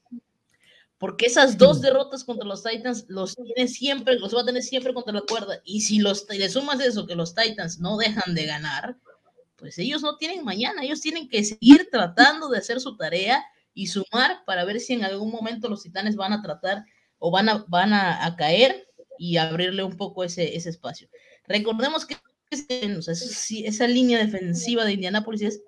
Porque esas dos derrotas contra los Titans los tiene siempre, los va a tener siempre contra la cuerda. Y si los, le sumas eso, que los Titans no dejan de ganar, pues ellos no tienen mañana. Ellos tienen que seguir tratando de hacer su tarea y sumar para ver si en algún momento los titanes van a tratar o van a, van a, caer y abrirle un poco ese, ese espacio. Recordemos que esa línea defensiva de Indianapolis es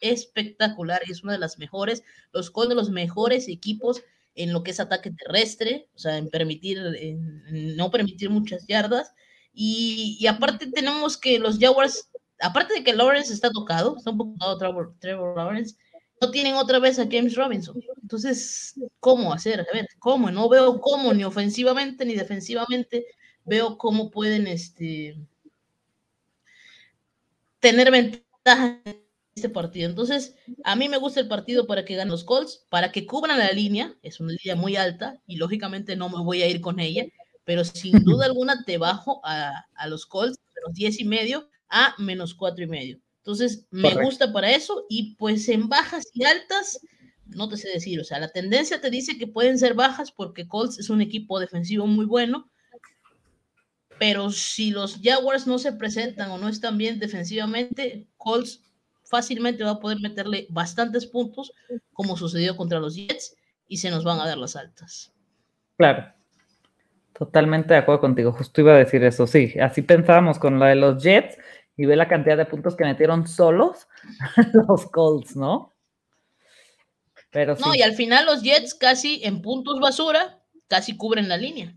espectacular y es una de las mejores, los con de los mejores equipos en lo que es ataque terrestre, o sea, en permitir, en no permitir muchas yardas. Y, aparte tenemos que los Jaguars, aparte de que Lawrence está tocado, está un poco tocado Trevor Lawrence, no tienen otra vez a James Robinson. Entonces, ¿cómo hacer? A ver, ¿cómo? No veo cómo, ni ofensivamente ni defensivamente, veo cómo pueden este, tener ventaja en este partido. Entonces, a mí me gusta el partido para que ganen los Colts, para que cubran la línea, es una línea muy alta y lógicamente no me voy a ir con ella, pero sin duda alguna te bajo a, a los Colts de los 10 y medio a menos 4 y medio. Entonces, me gusta para eso y pues en bajas y altas, no te sé decir, o sea, la tendencia te dice que pueden ser bajas porque Colts es un equipo defensivo muy bueno, pero si los Jaguars no se presentan o no están bien defensivamente, Colts fácilmente va a poder meterle bastantes puntos, como sucedió contra los Jets, y se nos van a dar las altas. Claro, totalmente de acuerdo contigo, justo iba a decir eso, sí, así pensábamos con la de los Jets y ve la cantidad de puntos que metieron solos los Colts, ¿no? Pero No, y al final los Jets casi en puntos basura, casi cubren la línea.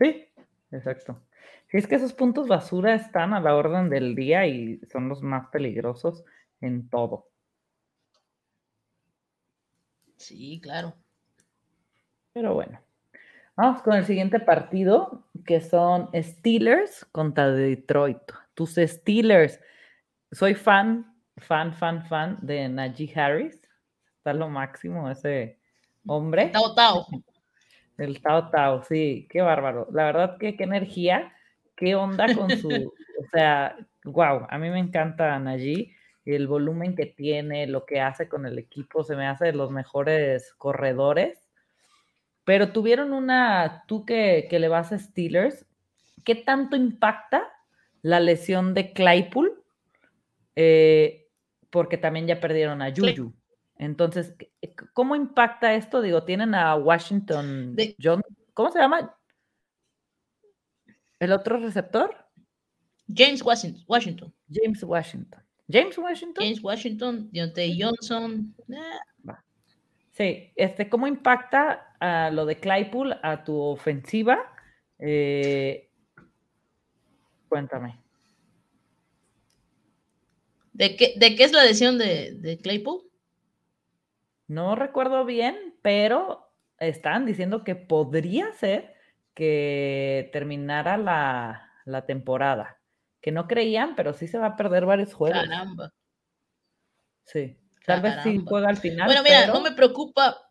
Sí, exacto. es que esos puntos basura están a la orden del día y son los más peligrosos en todo. Sí, claro. Pero bueno. Vamos con el siguiente partido, que son Steelers contra Detroit tus Steelers. Soy fan, fan, fan, fan de Najee Harris. Está lo máximo ese hombre. Tao Tao. El Tao Tao, sí, qué bárbaro. La verdad que qué energía, qué onda con su, o sea, wow, a mí me encanta Najee, el volumen que tiene, lo que hace con el equipo, se me hace de los mejores corredores. Pero tuvieron una, tú que, que le vas a Steelers, ¿qué tanto impacta la lesión de Claypool, eh, porque también ya perdieron a Juju. Entonces, ¿cómo impacta esto? Digo, tienen a Washington John, ¿cómo se llama? ¿El otro receptor? James Washington. James Washington. James Washington. James Washington, Deontay Johnson. Eh. Sí, este, ¿cómo impacta a lo de Claypool a tu ofensiva? Eh, Cuéntame. ¿De qué, de qué es la lesión de, de Claypool? No recuerdo bien, pero están diciendo que podría ser que terminara la, la, temporada. Que no creían, pero sí se va a perder varios juegos. Caramba. Sí. Tal vez sí juega al final. Bueno, mira, no me preocupa.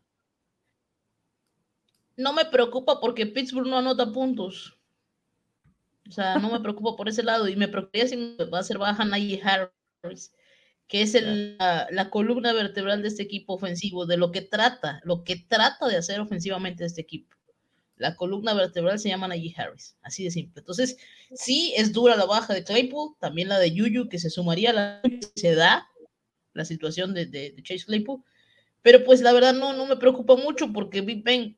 No me preocupa porque Pittsburgh no anota puntos. O sea, no me preocupo por ese lado y me preocuparía si va a ser baja Najee Harris, que es la, columna vertebral de este equipo ofensivo, de lo que trata, lo que trata de hacer ofensivamente este equipo. La columna vertebral se llama Najee Harris, así de simple. Entonces, sí es dura la baja de Claypool, también la de Yuyu, que se sumaría a la se da, la situación de, de, Chase Claypool. Pero pues la verdad no, no me preocupa mucho porque Big Ben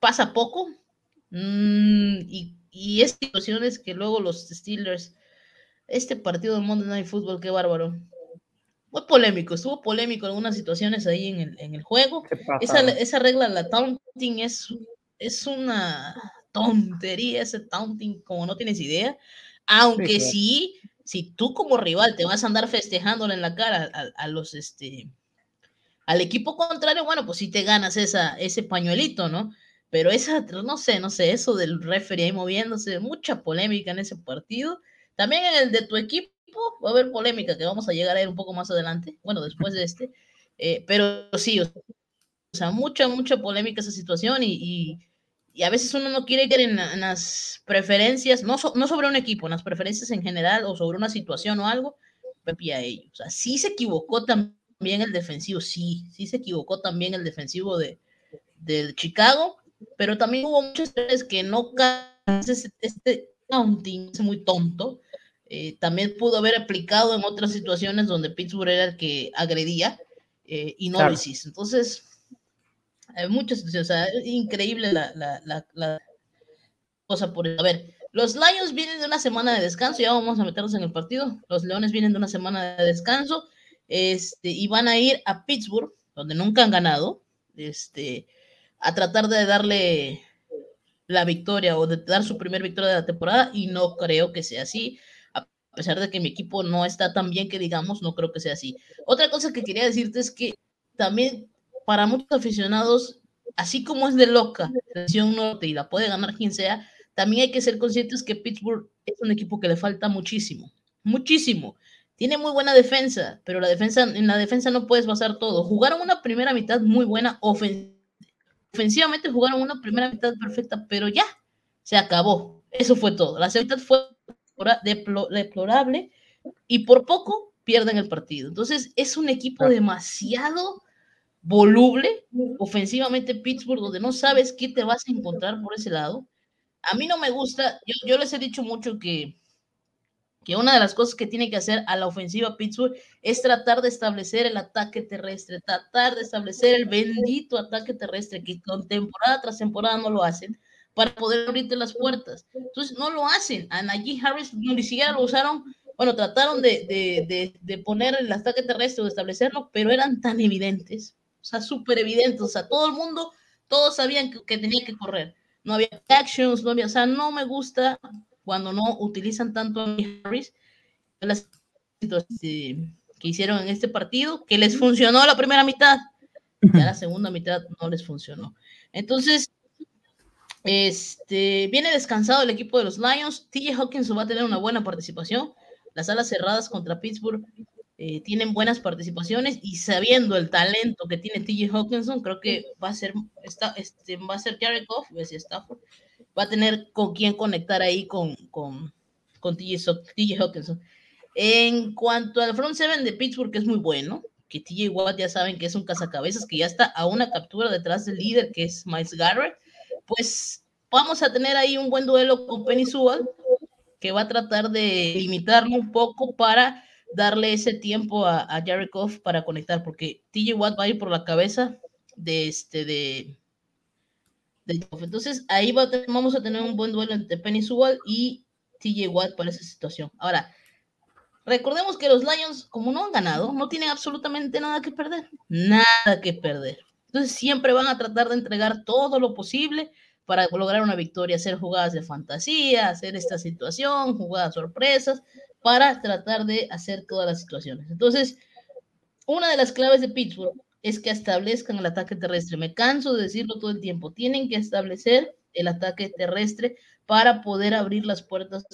pasa poco mm, y, y es situaciones que luego los Steelers, este partido del Monday Night Football, qué bárbaro. Muy polémico, estuvo polémico en algunas situaciones ahí en el, en el juego. Esa, esa regla, la taunting, es, es una tontería, ese taunting, como no tienes idea. Aunque sí, si tú como rival te vas a andar festejándole en la cara a, los este al equipo contrario, bueno, pues sí te ganas esa, ese pañuelito, ¿no? Pero esa, no sé, no sé, eso del referee ahí moviéndose, mucha polémica en ese partido. También en el de tu equipo va a haber polémica, que vamos a llegar a ir un poco más adelante, bueno, después de este. Eh, pero sí, o sea, mucha, mucha polémica esa situación y y a veces uno no quiere que en, las preferencias, no, no sobre un equipo, en las preferencias en general o sobre una situación o algo, a ellos. O sea, sí se equivocó también el defensivo, sí, sí se equivocó también el defensivo de, del Chicago, pero también hubo muchas veces que no este, este counting es muy tonto. Eh, también pudo haber aplicado en otras situaciones donde Pittsburgh era el que agredía eh, y no lo hiciste. Entonces, hay muchas situaciones, o sea, es increíble la, la, la, cosa por A ver, los Lions vienen de una semana de descanso, ya vamos a meternos en el partido. Los Leones vienen de una semana de descanso este, y van a ir a Pittsburgh, donde nunca han ganado, este, a tratar de darle la victoria o de dar su primer victoria de la temporada y no creo que sea así. A pesar de que mi equipo no está tan bien que digamos, no creo que sea así. Otra cosa que quería decirte es que también para muchos aficionados, así como es de loca la División Norte y la puede ganar quien sea, también hay que ser conscientes que Pittsburgh es un equipo que le falta muchísimo, muchísimo. Tiene muy buena defensa, pero la defensa, en la defensa no puedes basar todo. Jugaron una primera mitad muy buena, ofensivamente jugaron una primera mitad perfecta, pero ya, se acabó. Eso fue todo. La segunda mitad fue deplorable y por poco pierden el partido. Entonces, es un equipo demasiado voluble, ofensivamente Pittsburgh, donde no sabes qué te vas a encontrar por ese lado. A mí no me gusta, yo, les he dicho mucho que, que una de las cosas que tiene que hacer a la ofensiva Pittsburgh es tratar de establecer el ataque terrestre, tratar de establecer el bendito ataque terrestre, que con temporada tras temporada no lo hacen, para poder abrirte las puertas. Entonces, no lo hacen. A Najee Harris ni siquiera lo usaron, bueno, trataron de, de, de poner el ataque terrestre o de establecerlo, pero eran tan evidentes o sea, súper evidente, o sea, todo el mundo, todos sabían que, tenía que correr, no había actions, no había, o sea, no me gusta cuando no utilizan tanto a Harris, las que hicieron en este partido, que les funcionó la primera mitad, ya la segunda mitad no les funcionó. Entonces, este, viene descansado el equipo de los Lions, TJ Hawkins va a tener una buena participación, las alas cerradas contra Pittsburgh eh, tienen buenas participaciones y sabiendo el talento que tiene TJ Hawkinson, creo que va a ser, está, este, va a ser Jared Goff, Stafford, va a tener con quién conectar ahí con, con, con TJ, Hawkinson. En cuanto al front seven de Pittsburgh, que es muy bueno, que TJ Watt ya saben que es un cazacabezas, que ya está a una captura detrás del líder, que es Miles Garrett, pues vamos a tener ahí un buen duelo con Penny Sewell, que va a tratar de limitarlo un poco para darle ese tiempo a, a Jared Goff para conectar, porque TJ Watt va a ir por la cabeza de este de, de Entonces ahí vamos a tener un buen duelo entre Penny Sewell y TJ Watt para esa situación. Ahora, recordemos que los Lions, como no han ganado, no tienen absolutamente nada que perder. Nada que perder. Entonces siempre van a tratar de entregar todo lo posible para lograr una victoria, hacer jugadas de fantasía, hacer esta situación, jugadas sorpresas, para tratar de hacer todas las situaciones. Entonces, una de las claves de Pittsburgh es que establezcan el ataque terrestre. Me canso de decirlo todo el tiempo. Tienen que establecer el ataque terrestre para poder abrir las puertas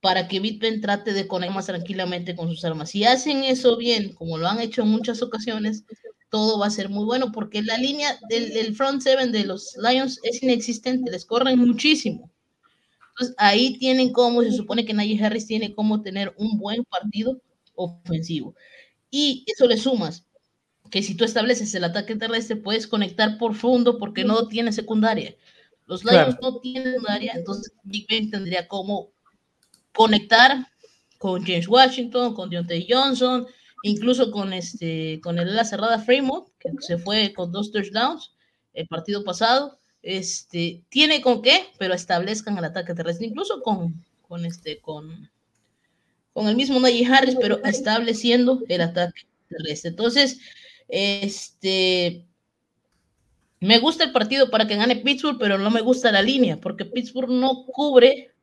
para que Bitpen trate de conectar más tranquilamente con sus armas. Si hacen eso bien, como lo han hecho en muchas ocasiones, todo va a ser muy bueno porque la línea del, front seven de los Lions es inexistente, les corren muchísimo. Entonces ahí tienen cómo, se supone que Najee Harris tiene cómo tener un buen partido ofensivo. Y eso le sumas que si tú estableces el ataque terrestre puedes conectar por fondo porque no tiene secundaria. Los Lions no tienen secundaria, entonces Big Ben tendría cómo conectar con James Washington, con Deontay Johnson, incluso con este con el la cerrada Fremont, que se fue con dos touchdowns el partido pasado. Este, tiene con qué, pero establezcan el ataque terrestre, incluso con, con este, con, con el mismo Najee Harris, pero estableciendo el ataque terrestre. Entonces, este, me gusta el partido para que gane Pittsburgh, pero no me gusta la línea, porque Pittsburgh no cubre,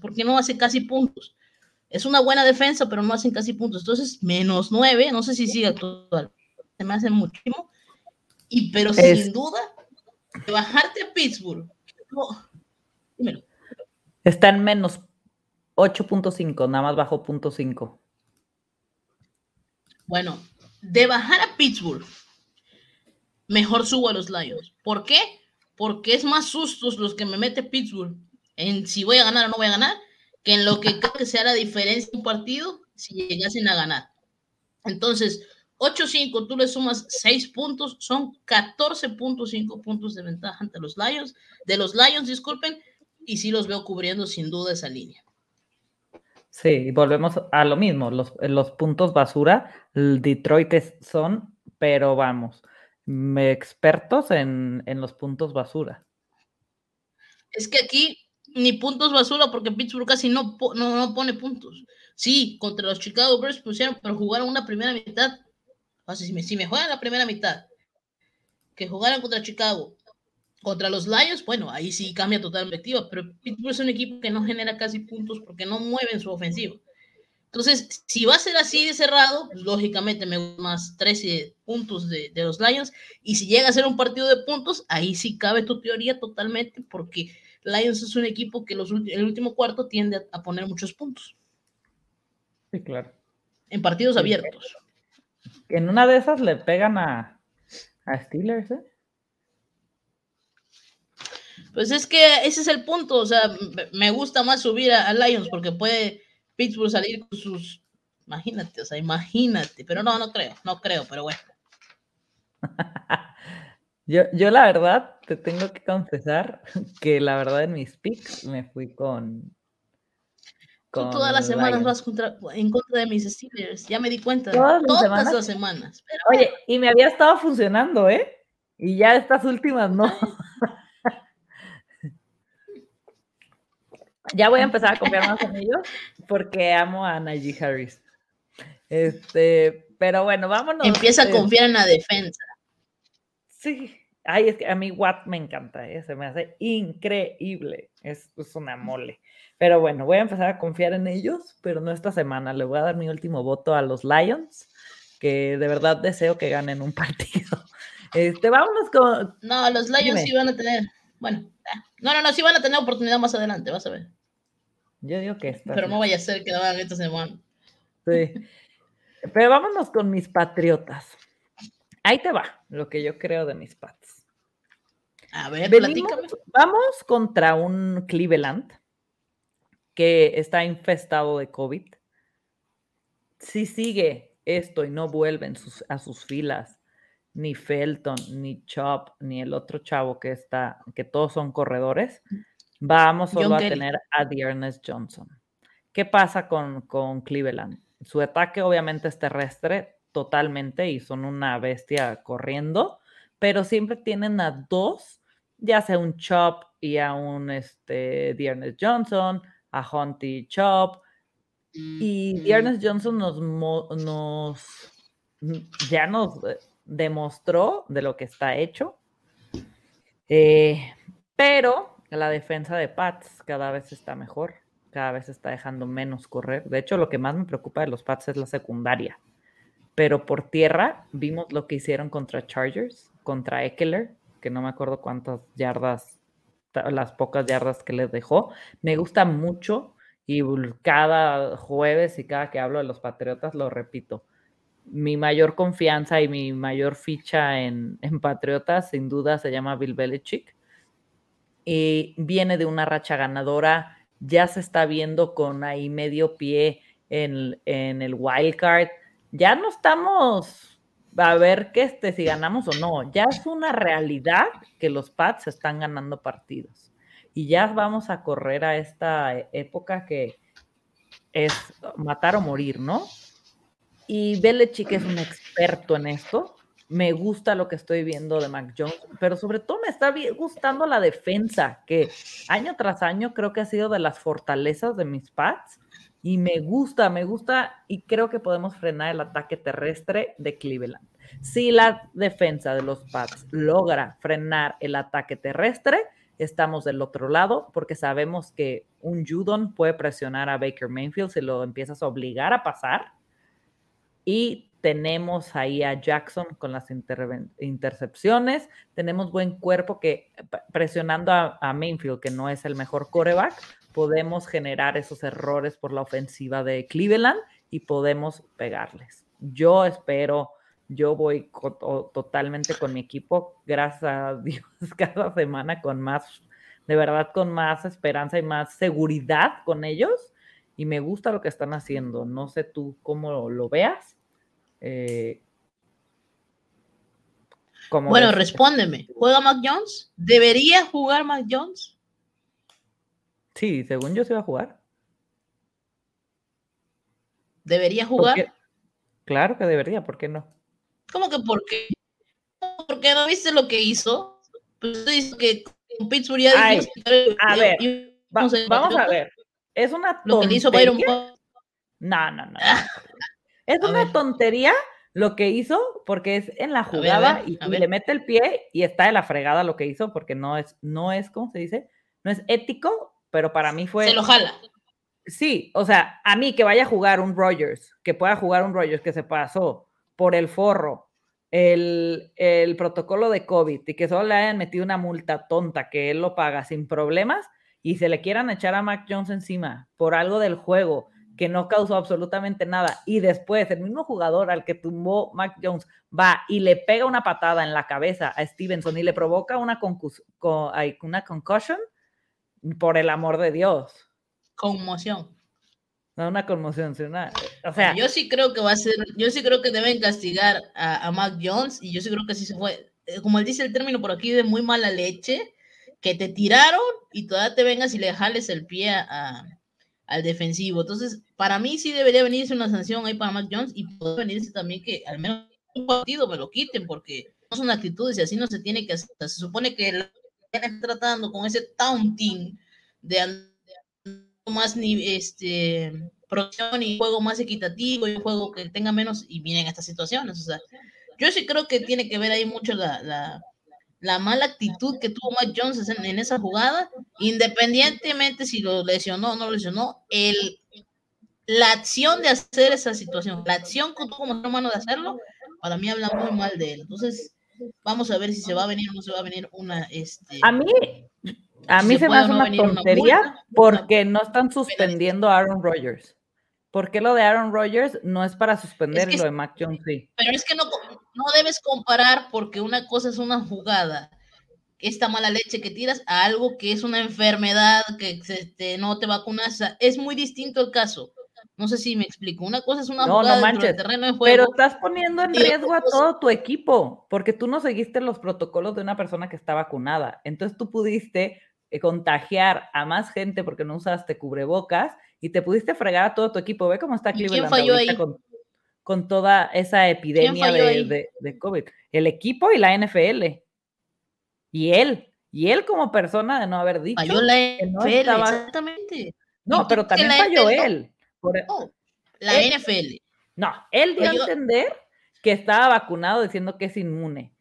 porque no hace casi puntos. Es una buena defensa, pero no hacen casi puntos. Entonces, menos nueve, no sé si sigue actual. Se me hace muchísimo. Y, pero sin duda, bajarte a Pittsburgh. dímelo. Está en menos 8.5, nada más bajo punto 5. Bueno, de bajar a Pittsburgh, mejor subo a los Lions. ¿Por qué? Porque es más sustos los que me mete Pittsburgh en si voy a ganar o no voy a ganar, que en lo que creo que sea la diferencia en un partido si llegasen a ganar. Entonces, 8-5, tú le sumas 6 puntos, son 14.5 puntos de ventaja ante los Lions, de los Lions, disculpen, y sí los veo cubriendo sin duda esa línea. Sí, volvemos a lo mismo, los, los puntos basura, Detroit son, pero vamos, expertos en, en los puntos basura. Es que aquí ni puntos basura porque Pittsburgh casi no, no, no, pone puntos. Sí, contra los Chicago Bears pusieron, pero jugaron una primera mitad o sea, si me, si me juegan la primera mitad, que jugaran contra Chicago, contra los Lions, bueno, ahí sí cambia totalmente perspectiva, pero Pittsburgh es un equipo que no genera casi puntos porque no mueven su ofensivo. Entonces, si va a ser así de cerrado, pues, lógicamente me más 13 puntos de, de, los Lions. Y si llega a ser un partido de puntos, ahí sí cabe tu teoría totalmente, porque Lions es un equipo que los, el último cuarto tiende a, a poner muchos puntos. Sí, claro. En partidos abiertos. En una de esas le pegan a, a Steelers, ¿eh? Pues es que ese es el punto, o sea, me gusta más subir a, Lions porque puede Pittsburgh salir con sus, imagínate, o sea, imagínate, pero no, no creo, no creo, pero bueno. yo, yo la verdad te tengo que confesar que la verdad en mis picks me fui con, Tú todas las semanas vas en contra de mis Steelers, ya me di cuenta. Todas, las semanas. Oye, y me había estado funcionando, ¿eh? Y ya estas últimas no. ya voy a empezar a confiar más en ellos porque amo a Najee Harris. Este, pero bueno, vámonos. Empieza a confiar en la defensa. Sí. Ay, es que a mí Watt me encanta, ¿eh? se me hace increíble. Es, es una mole. Pero bueno, voy a empezar a confiar en ellos, pero no esta semana. Le voy a dar mi último voto a los Lions, que de verdad deseo que ganen un partido. Este, vámonos con. No, los Lions sí van a tener. Bueno, ah, no, no, no, sí van a tener oportunidad más adelante, vas a ver. Yo digo que esta. Pero no vaya a ser que hagan esta semana. Sí. Pero vámonos con mis patriotas. Ahí te va lo que yo creo de mis pats. A ver, platícame. Vamos contra un Cleveland que está infestado de COVID, si sigue esto y no vuelven a sus filas, ni Felton, ni Chop, ni el otro chavo que está, que todos son corredores, vamos solo a tener a Dearness Johnson. ¿Qué pasa con, con Cleveland? Su ataque obviamente es terrestre totalmente y son una bestia corriendo, pero siempre tienen a dos, ya sea un Chop y a un este, Dearness Johnson, a Hunty Chop. Y Ernest Johnson nos, nos ya nos eh, demostró de lo que está hecho. Eh, pero la defensa de Pats cada vez está mejor, cada vez está dejando menos correr. De hecho, lo que más me preocupa de los Pats es la secundaria. Pero por tierra vimos lo que hicieron contra Chargers, contra Eckler, que no me acuerdo cuántas yardas las pocas yardas que les dejó. Me gusta mucho y cada jueves y cada que hablo de los Patriotas lo repito. Mi mayor confianza y mi mayor ficha en, Patriotas sin duda se llama Bill Belichick. Y viene de una racha ganadora, ya se está viendo con ahí medio pie en, en el wild card. Ya no estamos a ver que este, si ganamos o no. Ya es una realidad que los Pats están ganando partidos. Y ya vamos a correr a esta época que es matar o morir, ¿no? y Belichick es un experto en esto. Me gusta lo que estoy viendo de Mac Jones, pero sobre todo me está gustando la defensa, que año tras año creo que ha sido de las fortalezas de mis Pats. Y me gusta, me gusta y creo que podemos frenar el ataque terrestre de Cleveland. Si la defensa de los Pats logra frenar el ataque terrestre, estamos del otro lado porque sabemos que un Judon puede presionar a Baker Mayfield si lo empiezas a obligar a pasar. Y tenemos ahí a Jackson con las intercepciones. Tenemos buen cuerpo que presionando a, a, Mayfield, que no es el mejor coreback, podemos generar esos errores por la ofensiva de Cleveland y podemos pegarles. Yo espero yo voy totalmente con mi equipo, gracias a Dios, cada semana con más, de verdad, con más esperanza y más seguridad con ellos. Y me gusta lo que están haciendo. No sé tú cómo lo veas. Eh, bueno, respóndeme. ¿Juega Mac Jones? ¿Debería jugar Mac Jones? Sí, según yo se va a jugar. ¿Debería jugar? Claro que debería, ¿por qué no? ¿Cómo que por qué? ¿Por qué no viste lo que hizo? Pues dice que con Pittsburgh ya A ver, vamos, a ver. Es una tontería. Lo que hizo Byron No, no, no. es una tontería lo que hizo porque es en la jugada y, le mete el pie y está de la fregada lo que hizo porque no es, no es, ¿cómo se dice? No es ético, pero para mí fue. Se lo jala. Sí, o sea, a mí que vaya a jugar un Rogers, que pueda jugar un Rogers que se pasó por el forro el, protocolo de COVID y que solo le hayan metido una multa tonta que él lo paga sin problemas y se le quieran echar a Mac Jones encima por algo del juego que no causó absolutamente nada y después el mismo jugador al que tumbó Mac Jones va y le pega una patada en la cabeza a Stevenson y le provoca una, una concussion, por el amor de Dios. Conmoción. No, una conmoción, o sea. Yo sí creo que va a ser, yo sí creo que deben castigar a, a Mac Jones y yo sí creo que sí se fue, eh, como él dice el término por aquí, de muy mala leche, que te tiraron y todavía te vengas y le jales el pie a, al defensivo. Entonces, para mí sí debería venirse una sanción ahí para Mac Jones y puede venirse también que al menos un partido me lo quiten porque no son actitudes y así no se tiene que hacer. Se supone que están tratando con ese taunting de más este, producción y juego más equitativo y un juego que tenga menos y vienen estas situaciones. O sea, yo sí creo que tiene que ver ahí mucho la, la, la mala actitud que tuvo Mike Jones en, en, esa jugada, independientemente si lo lesionó o no lo lesionó, el, la acción de hacer esa situación, la acción que tuvo como hermano de hacerlo, para mí habla muy mal de él. Entonces, vamos a ver si se va a venir o no se va a venir una... Este, a mí, a mí se, me hace una tontería porque no están suspendiendo a Aaron Rodgers. ¿Por qué lo de Aaron Rodgers no es para suspender lo de Mac Jones? Sí. Pero es que no, no debes comparar porque una cosa es una jugada, esta mala leche que tiras, a algo que es una enfermedad, que te, no te vacunas. Es muy distinto el caso. No sé si me explico. Una cosa es una jugada no del terreno de juego. Pero estás poniendo en riesgo a todo tu equipo, porque tú no seguiste los protocolos de una persona que está vacunada. Entonces tú pudiste eh, contagiar a más gente porque no usaste cubrebocas y te pudiste fregar a todo tu equipo. Ve cómo está Cleveland ahorita con, con, toda esa epidemia de, de, COVID. El equipo y la NFL. Y él. Y él como persona de no haber dicho. Falló la NFL, exactamente. No, pero también falló él. La NFL. No, él dio a entender que estaba vacunado diciendo que es inmune.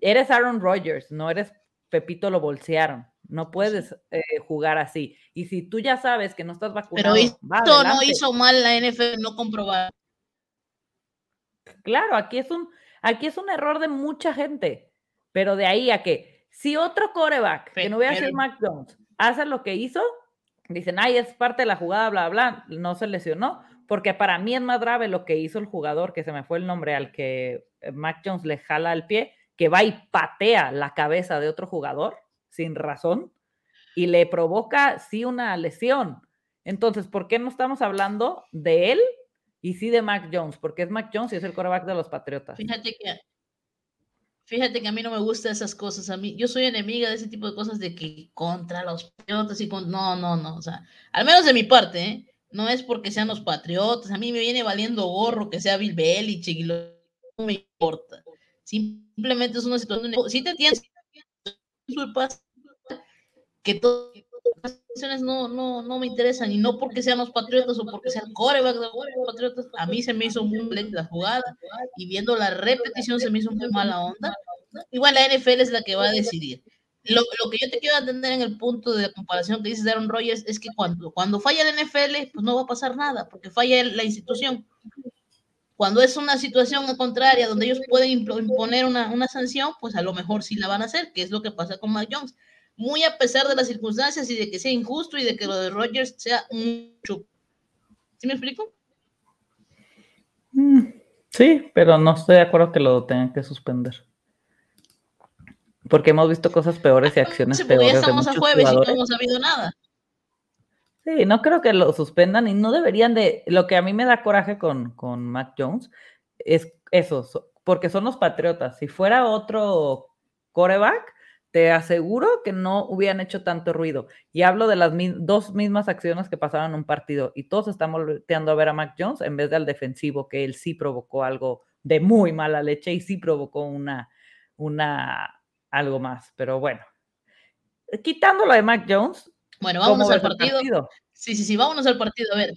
Eres Aaron Rodgers, no eres Pepito lo bolsearon. No puedes eh, jugar así. Y si tú ya sabes que no estás vacunado. Pero esto no hizo mal la NFL, no comprobar. Claro, aquí es un, aquí es un error de mucha gente. Pero de ahí a que si otro coreback, que no voy a decir Mac Jones, hace lo que hizo, dicen, ay, es parte de la jugada, bla, bla, no se lesionó. Porque para mí es más grave lo que hizo el jugador, que se me fue el nombre, al que eh, Mac Jones le jala el pie, que va y patea la cabeza de otro jugador sin razón y le provoca, sí, una lesión. Entonces, ¿por qué no estamos hablando de él y sí de Mac Jones? Porque es Mac Jones y es el coreback de los Patriotas. Fíjate que, fíjate que a mí no me gustan esas cosas. A mí, yo soy enemiga de ese tipo de cosas de que contra los Patriotas y con. No, no, no. O sea, al menos de mi parte, ¿eh? no es porque sean los Patriotas, a mí me viene valiendo gorro que sea Bill Belichick y no me importa. Simplemente es una situación, si te entiendes, que todas las situaciones no, no, no me interesan y no porque sean los Patriotas o porque sean coreback de los Patriotas, a mí se me hizo muy lenta la jugada y viendo la repetición se me hizo muy mala onda. Igual la NFL es la que va a decidir lo, que yo te quiero entender en el punto de comparación que dices de Aaron Rodgers es que cuando, cuando falla el NFL, pues no va a pasar nada, porque falla la institución. Cuando es una situación contraria donde ellos pueden imponer una, sanción, pues a lo mejor sí la van a hacer, que es lo que pasa con Mac Jones. Muy a pesar de las circunstancias y de que sea injusto y de que lo de Rodgers sea mucho. ¿Sí me explico? Mm, sí, pero no estoy de acuerdo que lo tengan que suspender. Porque hemos visto cosas peores y acciones sí, peores. Ya estamos a jueves y no hemos sabido nada. Sí, no creo que lo suspendan y no deberían de. Lo que a mí me da coraje con, con Mac Jones es eso, porque son los patriotas. Si fuera otro coreback, te aseguro que no hubieran hecho tanto ruido. Y hablo de las dos mismas acciones que pasaron en un partido y todos están volteando a ver a Mac Jones en vez del defensivo, que él sí provocó algo de muy mala leche y sí provocó una, una algo más, pero bueno. Quitándolo de Mac Jones. Bueno, vámonos al partido? Sí, sí, sí, vámonos al partido. A ver,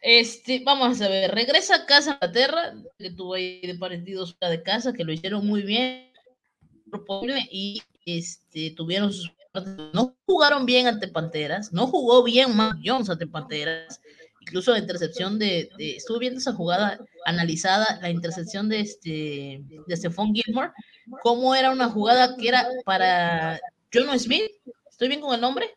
este, vamos a ver, regresa a casa a Inglaterra, que tuvo ahí de partidos de casa, que lo hicieron muy bien, y este, tuvieron sus no jugaron bien ante Panteras, no jugó bien Mac Jones ante Panteras, incluso la intercepción de, estuve viendo esa jugada analizada, la intercepción de este de Stephon Gilmore, cómo era una jugada que era para John Smith, estoy bien con el nombre,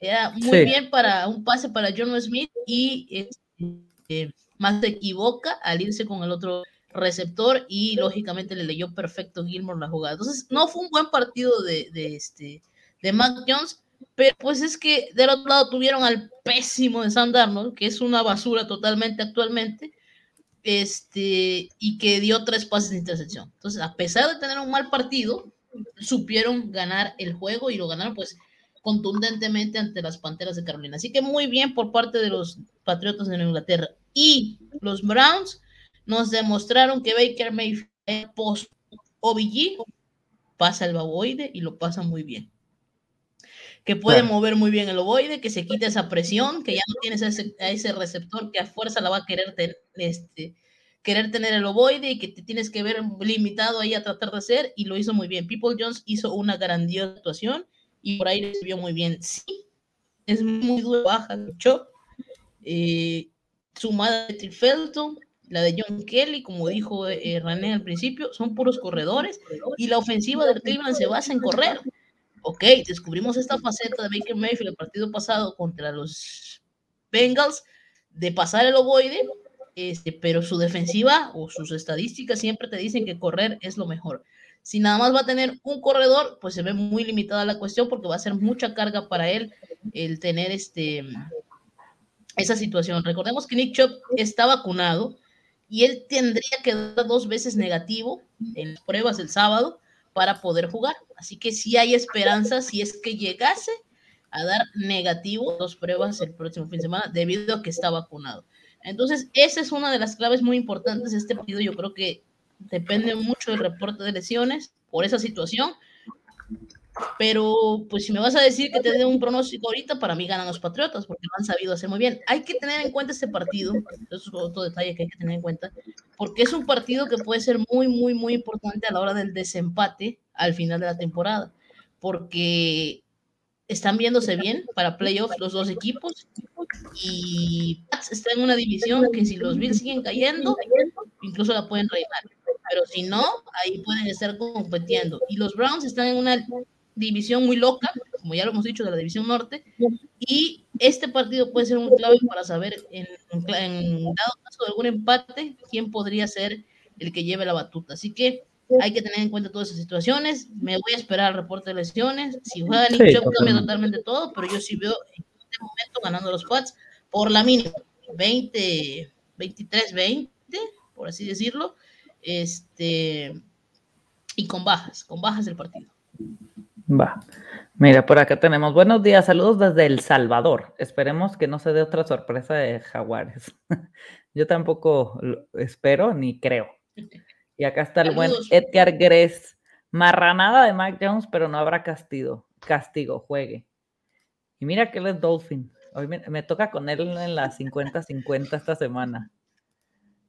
era muy bien para un pase para John Smith y este, más se equivoca al irse con el otro receptor y lógicamente le leyó perfecto Gilmore la jugada. Entonces, no fue un buen partido de, de este de Mac Jones, pero pues es que del otro lado tuvieron al pésimo de Sam Darnold, que es una basura totalmente actualmente, este, y que dio tres pases de intercepción. Entonces, a pesar de tener un mal partido, supieron ganar el juego y lo ganaron pues contundentemente ante las Panteras de Carolina. Así que muy bien por parte de los Patriotas de Inglaterra. Y los Browns nos demostraron que Baker Mayfield post OBG pasa el baboide y lo pasa muy bien que puede mover muy bien el ovoide, que se quita esa presión, que ya no tienes a ese, receptor que a fuerza la va a querer, este, querer tener el ovoide y que te tienes que ver limitado ahí a tratar de hacer, y lo hizo muy bien. People Jones hizo una grandiosa actuación y por ahí se vio muy bien. Sí, es muy duro, baja, luchó. Eh, sumada de Felton, la de John Kelly, como dijo eh, René al principio, son puros corredores y la ofensiva del Cleveland se basa en correr ok, descubrimos esta faceta de Baker Mayfield el partido pasado contra los Bengals de pasar el ovoide, este, pero su defensiva o sus estadísticas siempre te dicen que correr es lo mejor. Si nada más va a tener un corredor, pues se ve muy limitada la cuestión porque va a ser mucha carga para él el tener este, esa situación. Recordemos que Nick Chubb está vacunado y él tendría que dar dos veces negativo en las pruebas el sábado para poder jugar. Así que sí hay esperanza si es que llegase a dar negativo dos pruebas el próximo fin de semana debido a que está vacunado. Entonces, esa es una de las claves muy importantes de este partido. Yo creo que depende mucho del reporte de lesiones por esa situación. Pero, pues si me vas a decir que te dé un pronóstico ahorita, para mí ganan los Patriotas porque lo han sabido hacer muy bien. Hay que tener en cuenta este partido, eso es otro detalle que hay que tener en cuenta, porque es un partido que puede ser muy, muy, muy importante a la hora del desempate al final de la temporada, porque están viéndose bien para playoffs los dos equipos y está en una división que si los Bills siguen cayendo, incluso la pueden reinar. Pero si no, ahí pueden estar compitiendo. Y los Browns están en una división muy loca, como ya lo hemos dicho, de la división norte, y este partido puede ser un clave para saber, en, en dado caso de algún empate, quién podría ser el que lleve la batuta. Así que hay que tener en cuenta todas esas situaciones. Me voy a esperar el reporte de lesiones. Si juega Nick sí, cambia totalmente todo, pero yo sí veo en este momento ganando los Pats por la mínima, 20, 23-20, por así decirlo, este, y con bajas, con bajas del partido. Va. Mira, por acá tenemos buenos días, saludos desde El Salvador. Esperemos que no se dé otra sorpresa de Jaguares. Yo tampoco espero ni creo. Y acá está el buen Edgar Gress. Marranada de Mike Jones, pero no habrá castigo. Castigo, juegue. Y mira que él es Dolphin. Hoy me, toca con él en la 50-50 esta semana.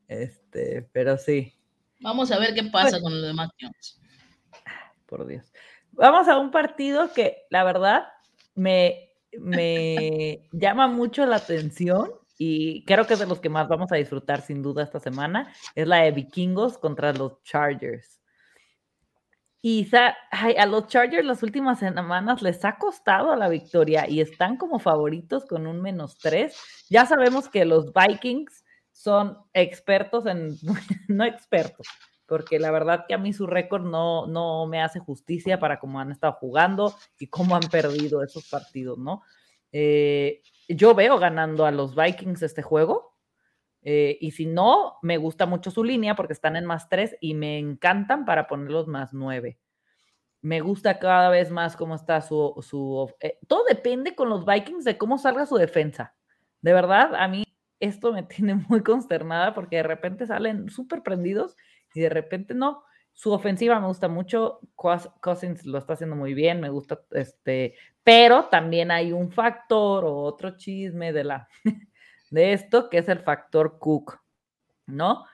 Este, pero sí. Vamos a ver qué pasa pues con lo de Mike Jones. Por Dios. Vamos a un partido que la verdad me, me llama mucho la atención y creo que es de los que más vamos a disfrutar sin duda esta semana. Es la de Vikingos contra los Chargers. Y a los Chargers las últimas semanas les ha costado la victoria y están como favoritos con un menos tres. Ya sabemos que los Vikings son expertos en, no expertos, porque la verdad que a mí su récord no, no me hace justicia para cómo han estado jugando y cómo han perdido esos partidos, ¿no? Eh, yo veo ganando a los Vikings este juego. Eh, y si no, me gusta mucho su línea porque están en más tres y me encantan para ponerlos más nueve. Me gusta cada vez más cómo está su... su eh, todo depende con los Vikings de cómo salga su defensa. De verdad, a mí esto me tiene muy consternada porque de repente salen súper prendidos y de repente no. Su ofensiva me gusta mucho, Cousins lo está haciendo muy bien, me gusta, este, pero también hay un factor o otro chisme de la de esto que es el factor Cook, ¿no?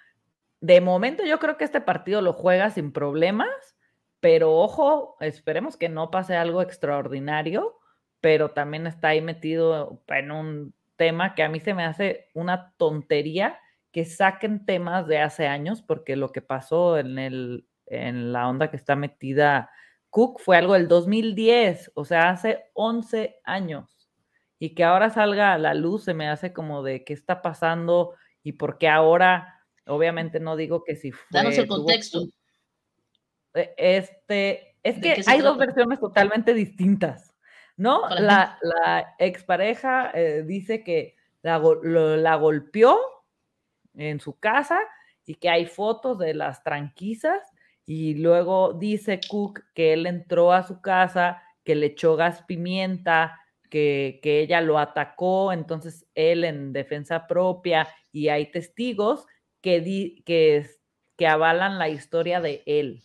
De momento yo creo que este partido lo juega sin problemas, pero ojo, esperemos que no pase algo extraordinario, pero también está ahí metido en un tema que a mí se me hace una tontería que saquen temas de hace años, porque lo que pasó en, el, en la onda que está metida Cook fue algo del 2010, o sea, hace 11 años. Y que ahora salga a la luz se me hace como de qué está pasando y por qué ahora, obviamente no digo que si fue... Danos el contexto. E, este, es que hay dos versiones totalmente distintas, ¿no? La, la, expareja eh, dice que la, la golpeó en su casa y que hay fotos de las tranquisas y luego dice Cook que él entró a su casa, que le echó gas pimienta, que, ella lo atacó, entonces él en defensa propia y hay testigos que, que, que avalan la historia de él.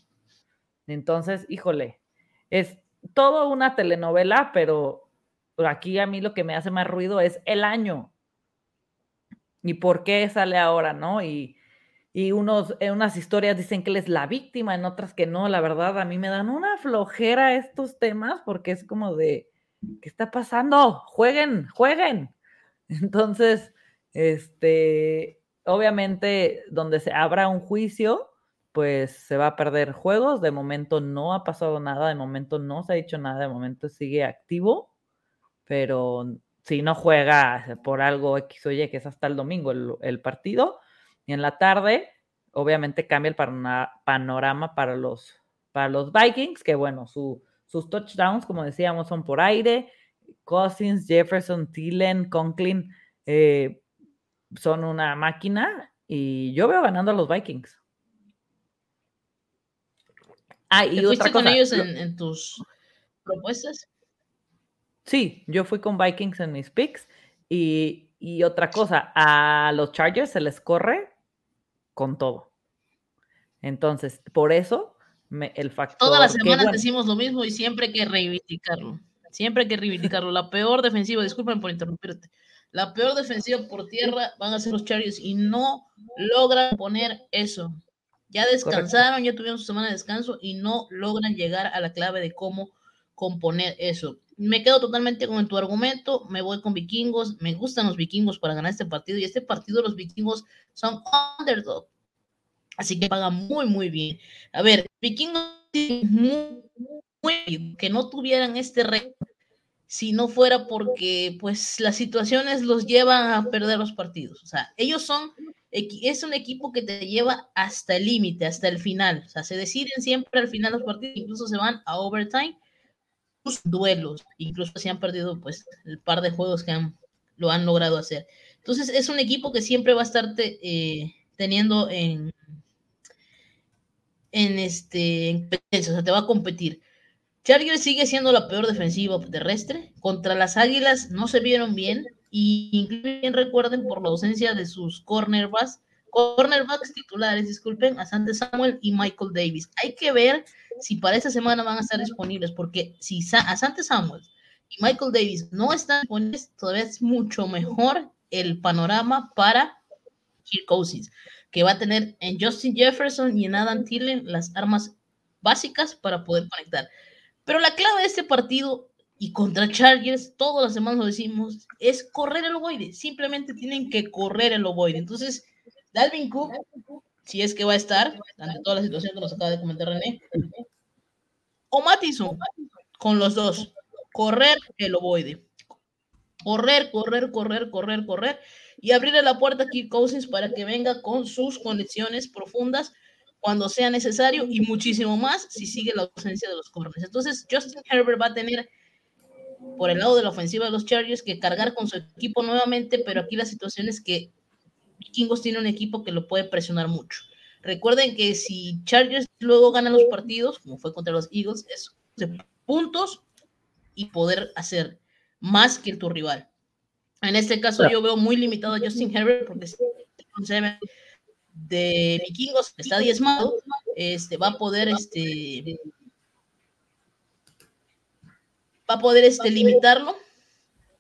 Entonces, híjole, es todo una telenovela, pero aquí a mí lo que me hace más ruido es el año y por qué sale ahora, ¿no? Y, y unos, en unas historias dicen que él es la víctima, en otras que no, la verdad, a mí me dan una flojera estos temas porque es como de, ¿qué está pasando? Jueguen, jueguen. Entonces, este, obviamente, donde se abra un juicio, pues se va a perder juegos. De momento no ha pasado nada, de momento no se ha dicho nada, de momento sigue activo, pero si no juega por algo X o Y, que es hasta el domingo el, partido, y en la tarde, obviamente cambia el panorama para los, para los Vikings, que bueno, sus touchdowns, como decíamos, son por aire. Cousins, Jefferson, Thielen, Conklin eh, son una máquina y yo veo ganando a los Vikings. Ah, y otra cosa, con ellos en, en tus propuestas? Sí, yo fui con Vikings en mis picks. Y, otra cosa, a los Chargers se les corre con todo. Entonces, por eso el factor. Todas las semanas decimos lo mismo y siempre hay que reivindicarlo. Siempre hay que reivindicarlo. La peor defensiva, disculpen por interrumpirte, la peor defensiva por tierra van a ser los Chargers y no logran poner eso. Ya descansaron, ya tuvieron su semana de descanso y no logran llegar a la clave de cómo componer eso me quedo totalmente con tu argumento, me voy con vikingos, me gustan los vikingos para ganar este partido y este partido los vikingos son underdog, así que pagan muy, muy bien. A ver, vikingos muy, que no tuvieran este rey si no fuera porque pues las situaciones los llevan a perder los partidos. O sea, ellos son, es un equipo que te lleva hasta el límite, hasta el final. O sea, se deciden siempre al final los partidos, incluso se van a overtime duelos, incluso se han perdido pues el par de juegos que han, lo han logrado hacer. Entonces es un equipo que siempre va a estar eh, teniendo en, en este o sea, te va a competir. Chargers sigue siendo la peor defensiva terrestre. Contra las Águilas no se vieron bien. Y incluso recuerden por la ausencia de sus cornerbacks, cornerbacks titulares, disculpen, a Sante Samuel y Michael Davis. Hay que ver si para esta semana van a estar disponibles, porque si a Sante Samuel y Michael Davis no están disponibles, todavía es mucho mejor el panorama para Kirk Cousins, que va a tener en Justin Jefferson y en Adam Thielen las armas básicas para poder conectar. Pero la clave de este partido y contra Chargers, todas las semanas lo decimos, es correr el ovoide. Simplemente tienen que correr el ovoide. Entonces, Dalvin Cook, si es que va a estar, ante toda la situación que nos acaba de comentar René, o Mattison, con los dos, correr el ovoide. Correr, correr, correr, correr, correr y abrirle la puerta a Kirk Cousins para que venga con sus conexiones profundas cuando sea necesario y muchísimo más si sigue la ausencia de los corners. Entonces, Justin Herbert va a tener por el lado de la ofensiva de los Chargers que cargar con su equipo nuevamente, pero aquí la situación es que Vikingos tiene un equipo que lo puede presionar mucho. Recuerden que si Chargers luego gana los partidos, como fue contra los Eagles, es de puntos y poder hacer más que tu rival. En este caso, yo veo muy limitado a Justin Herbert porque de vikingos está diezmado, este, va a poder este, va a poder este, limitarlo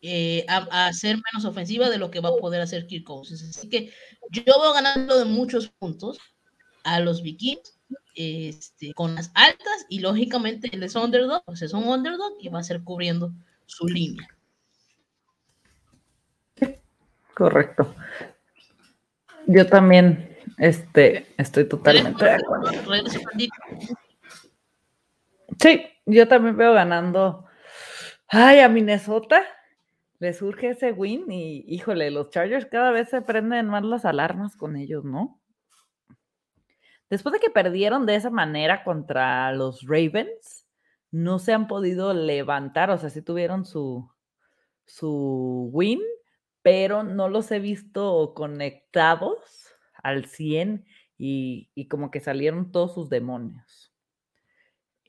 eh, a, a, ser menos ofensiva de lo que va a poder hacer Kirk Cousins. Así que yo veo ganando de muchos puntos a los vikingos este, con las altas y lógicamente él es underdog, sea, es un underdog y va a ser cubriendo su línea. Correcto. Yo también este, estoy totalmente de acuerdo. Sí, yo también veo ganando. Ay, a Minnesota le surge ese win y híjole, los Chargers cada vez se prenden más las alarmas con ellos, ¿no? Después de que perdieron de esa manera contra los Ravens, no se han podido levantar, o sea, sí tuvieron su, su win, pero no los he visto conectados al 100 y, como que salieron todos sus demonios.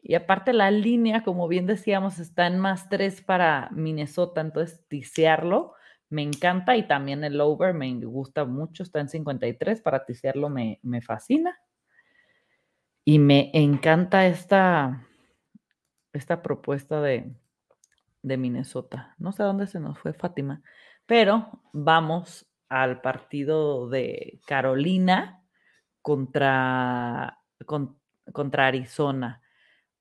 Y aparte la línea, como bien decíamos, está en más 3 para Minnesota, entonces tisearlo me encanta y también el over me gusta mucho, está en 53, para tisearlo me, me fascina. Y me encanta esta, esta propuesta de, de Minnesota. No sé a dónde se nos fue Fátima, pero vamos al partido de Carolina contra, contra Arizona.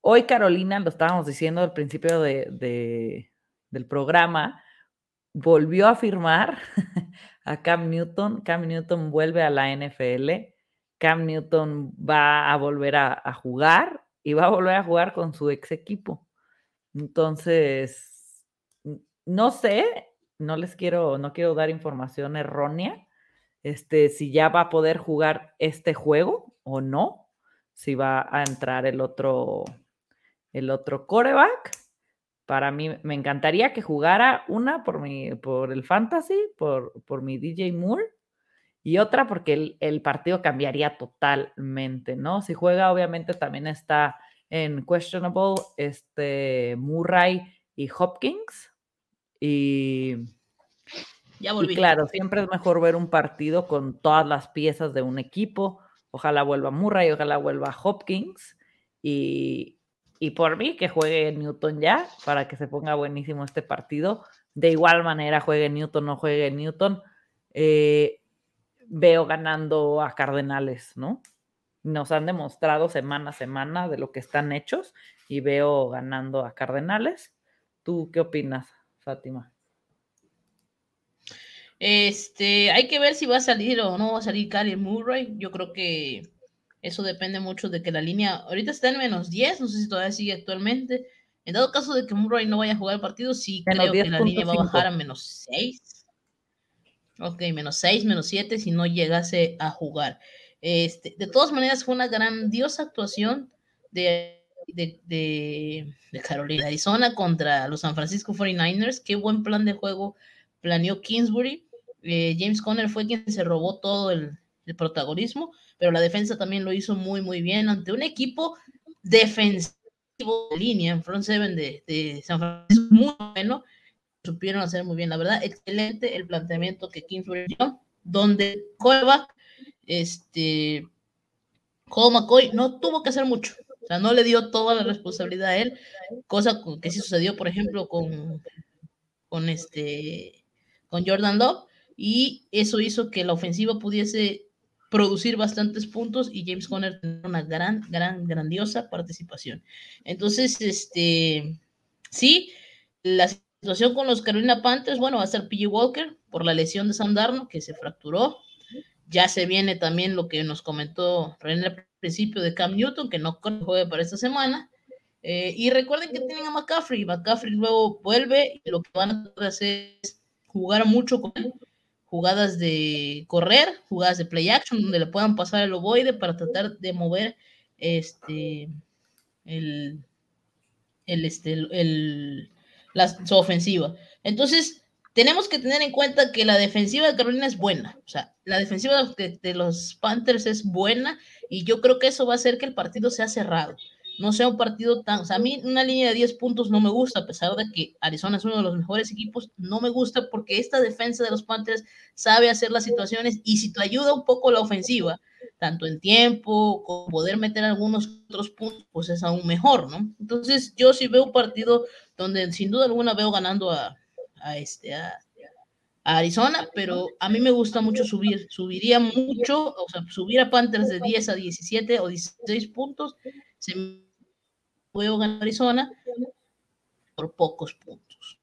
Hoy Carolina, lo estábamos diciendo al principio de, del programa, volvió a firmar a Cam Newton. Cam Newton vuelve a la NFL. Cam Newton va a volver a, a jugar y va a volver a jugar con su ex equipo. Entonces, no sé, no les quiero, no quiero dar información errónea, este, si ya va a poder jugar este juego o no, si va a entrar el otro, el otro coreback. Para mí me encantaría que jugara una por, mi, por el fantasy, por, por mi DJ Moore, y otra porque el, el, partido cambiaría totalmente, ¿no? Si juega, obviamente también está en questionable este Murray y Hopkins, y, ya volví. claro, siempre es mejor ver un partido con todas las piezas de un equipo. Ojalá vuelva Murray, ojalá vuelva Hopkins. Y, y por mí que juegue Newton ya, para que se ponga buenísimo este partido. De igual manera, juegue Newton o juegue Newton, eh, veo ganando a Cardenales, ¿no? Nos han demostrado semana a semana de lo que están hechos y veo ganando a Cardenales. ¿Tú qué opinas? Fátima. Este, hay que ver si va a salir o no va a salir Kyler Murray. Yo creo que eso depende mucho de que la línea ahorita está en menos 10, no sé si todavía sigue actualmente. En dado caso de que Murray no vaya a jugar el partido, sí creo que la línea va a bajar a menos 6. Ok, menos 6, menos 7 si no llegase a jugar. Este, de todas maneras, fue una grandiosa actuación de de, de, Carolina, Arizona contra los San Francisco 49ers. Qué buen plan de juego planeó Kingsbury. Eh, James Conner fue quien se robó todo el, protagonismo, pero la defensa también lo hizo muy, muy bien ante un equipo defensivo línea en front seven de, de San Francisco. Muy bueno, supieron hacer muy bien, la verdad, excelente el planteamiento que Kingsbury dio, donde Cueva, este, Cole McCoy no tuvo que hacer mucho, o sea, no le dio toda la responsabilidad a él, cosa que sí sucedió, por ejemplo, con, con este, con Jordan Love, y eso hizo que la ofensiva pudiese producir bastantes puntos y James Conner tener una gran, gran, grandiosa participación. Entonces, este, sí, la situación con los Carolina Panthers, bueno, va a ser PG Walker por la lesión de Sandarno que se fracturó. Ya se viene también lo que nos comentó René al principio de Cam Newton, que no juegue para esta semana. Eh, y recuerden que tienen a McCaffrey. McCaffrey luego vuelve y lo que van a hacer es jugar mucho con él jugadas de correr, jugadas de play action, donde le puedan pasar el ovoide para tratar de mover este el, el, este, el, la, su ofensiva. Entonces, tenemos que tener en cuenta que la defensiva de Carolina es buena. O sea, la defensiva de, de los Panthers es buena y yo creo que eso va a hacer que el partido sea cerrado no sea un partido tan, o sea, a mí una línea de 10 puntos no me gusta, a pesar de que Arizona es uno de los mejores equipos, no me gusta porque esta defensa de los Panthers sabe hacer las situaciones y si te ayuda un poco la ofensiva, tanto en tiempo como poder meter algunos otros puntos, pues es aún mejor, ¿no? Entonces yo sí veo un partido donde sin duda alguna veo ganando a, a este, Arizona, pero a mí me gusta mucho subir, subiría mucho, o sea, subir a Panthers de 10 a 17 o 16 puntos se puede ganar Arizona por pocos puntos.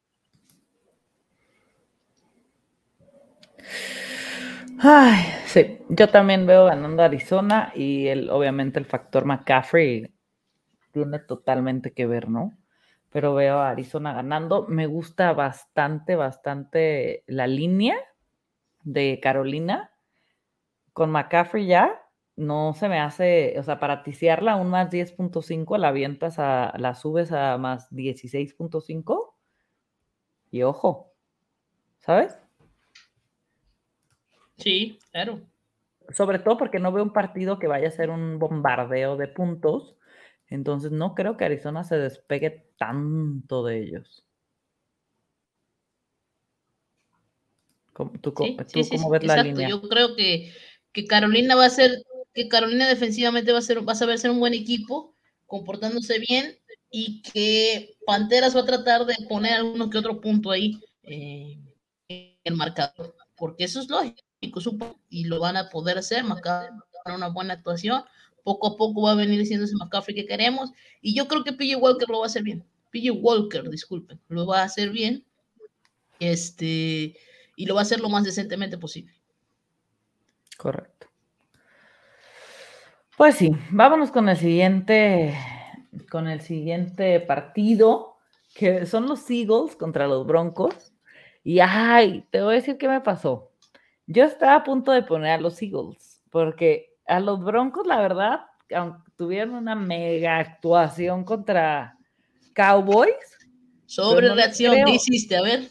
Ay, sí, yo también veo ganando Arizona y el, obviamente el factor McCaffrey tiene totalmente que ver, ¿no? Pero veo a Arizona ganando. Me gusta bastante, bastante la línea de Carolina con McCaffrey ya no se me hace, o sea, para ticiarla un más 10.5, la avientas a, la subes a más 16.5 y ojo, ¿sabes? Sí, claro. Sobre todo porque no veo un partido que vaya a ser un bombardeo de puntos, entonces no creo que Arizona se despegue tanto de ellos. ¿Tú, cómo ves la línea? Yo creo que, que Carolina va a ser que Carolina defensivamente va a, ser, va a saber ser un buen equipo, comportándose bien y que Panteras va a tratar de poner alguno que otro punto ahí eh, en el marcador, porque eso es lógico y lo van a poder hacer, para una buena actuación, poco a poco va a venir siendo ese McCaffrey que queremos y yo creo que PJ Walker lo va a hacer bien, PJ Walker, disculpen, lo va a hacer bien este, y lo va a hacer lo más decentemente posible. Correcto. Pues sí, vámonos con el siguiente, con el siguiente partido, que son los Eagles contra los Broncos. Y ay, te voy a decir qué me pasó. Yo estaba a punto de poner a los Eagles, porque a los Broncos, la verdad, aunque tuvieron una mega actuación contra Cowboys. Sobre reacción, ¿qué hiciste? A ver.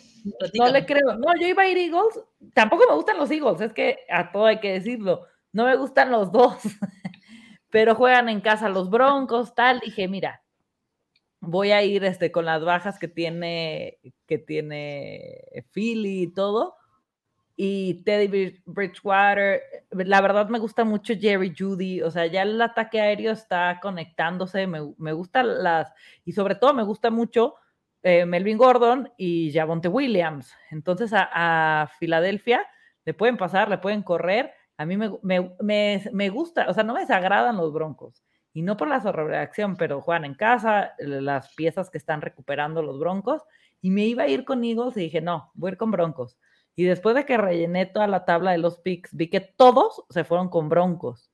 No le creo. No, yo iba a ir Eagles. Tampoco me gustan los Eagles, es que a todo hay que decirlo. No me gustan los dos. pero juegan en casa los Broncos, tal. Dije, mira, voy a ir este, con las bajas que tiene, que tiene Philly y todo. Y Teddy Bridgewater, la verdad me gusta mucho Jerry Judy, o sea, ya el ataque aéreo está conectándose, me, me gustan las, y sobre todo me gusta mucho eh, Melvin Gordon y Javonte Williams. Entonces a, a Filadelfia le pueden pasar, le pueden correr, a mí me, me, gusta, o sea, no me desagradan los Broncos. Y no por la sobrereacción, pero juegan en casa, las piezas que están recuperando los Broncos. Y me iba a ir con Eagles y dije, no, voy a ir con Broncos. Y después de que rellené toda la tabla de los picks, vi que todos se fueron con Broncos.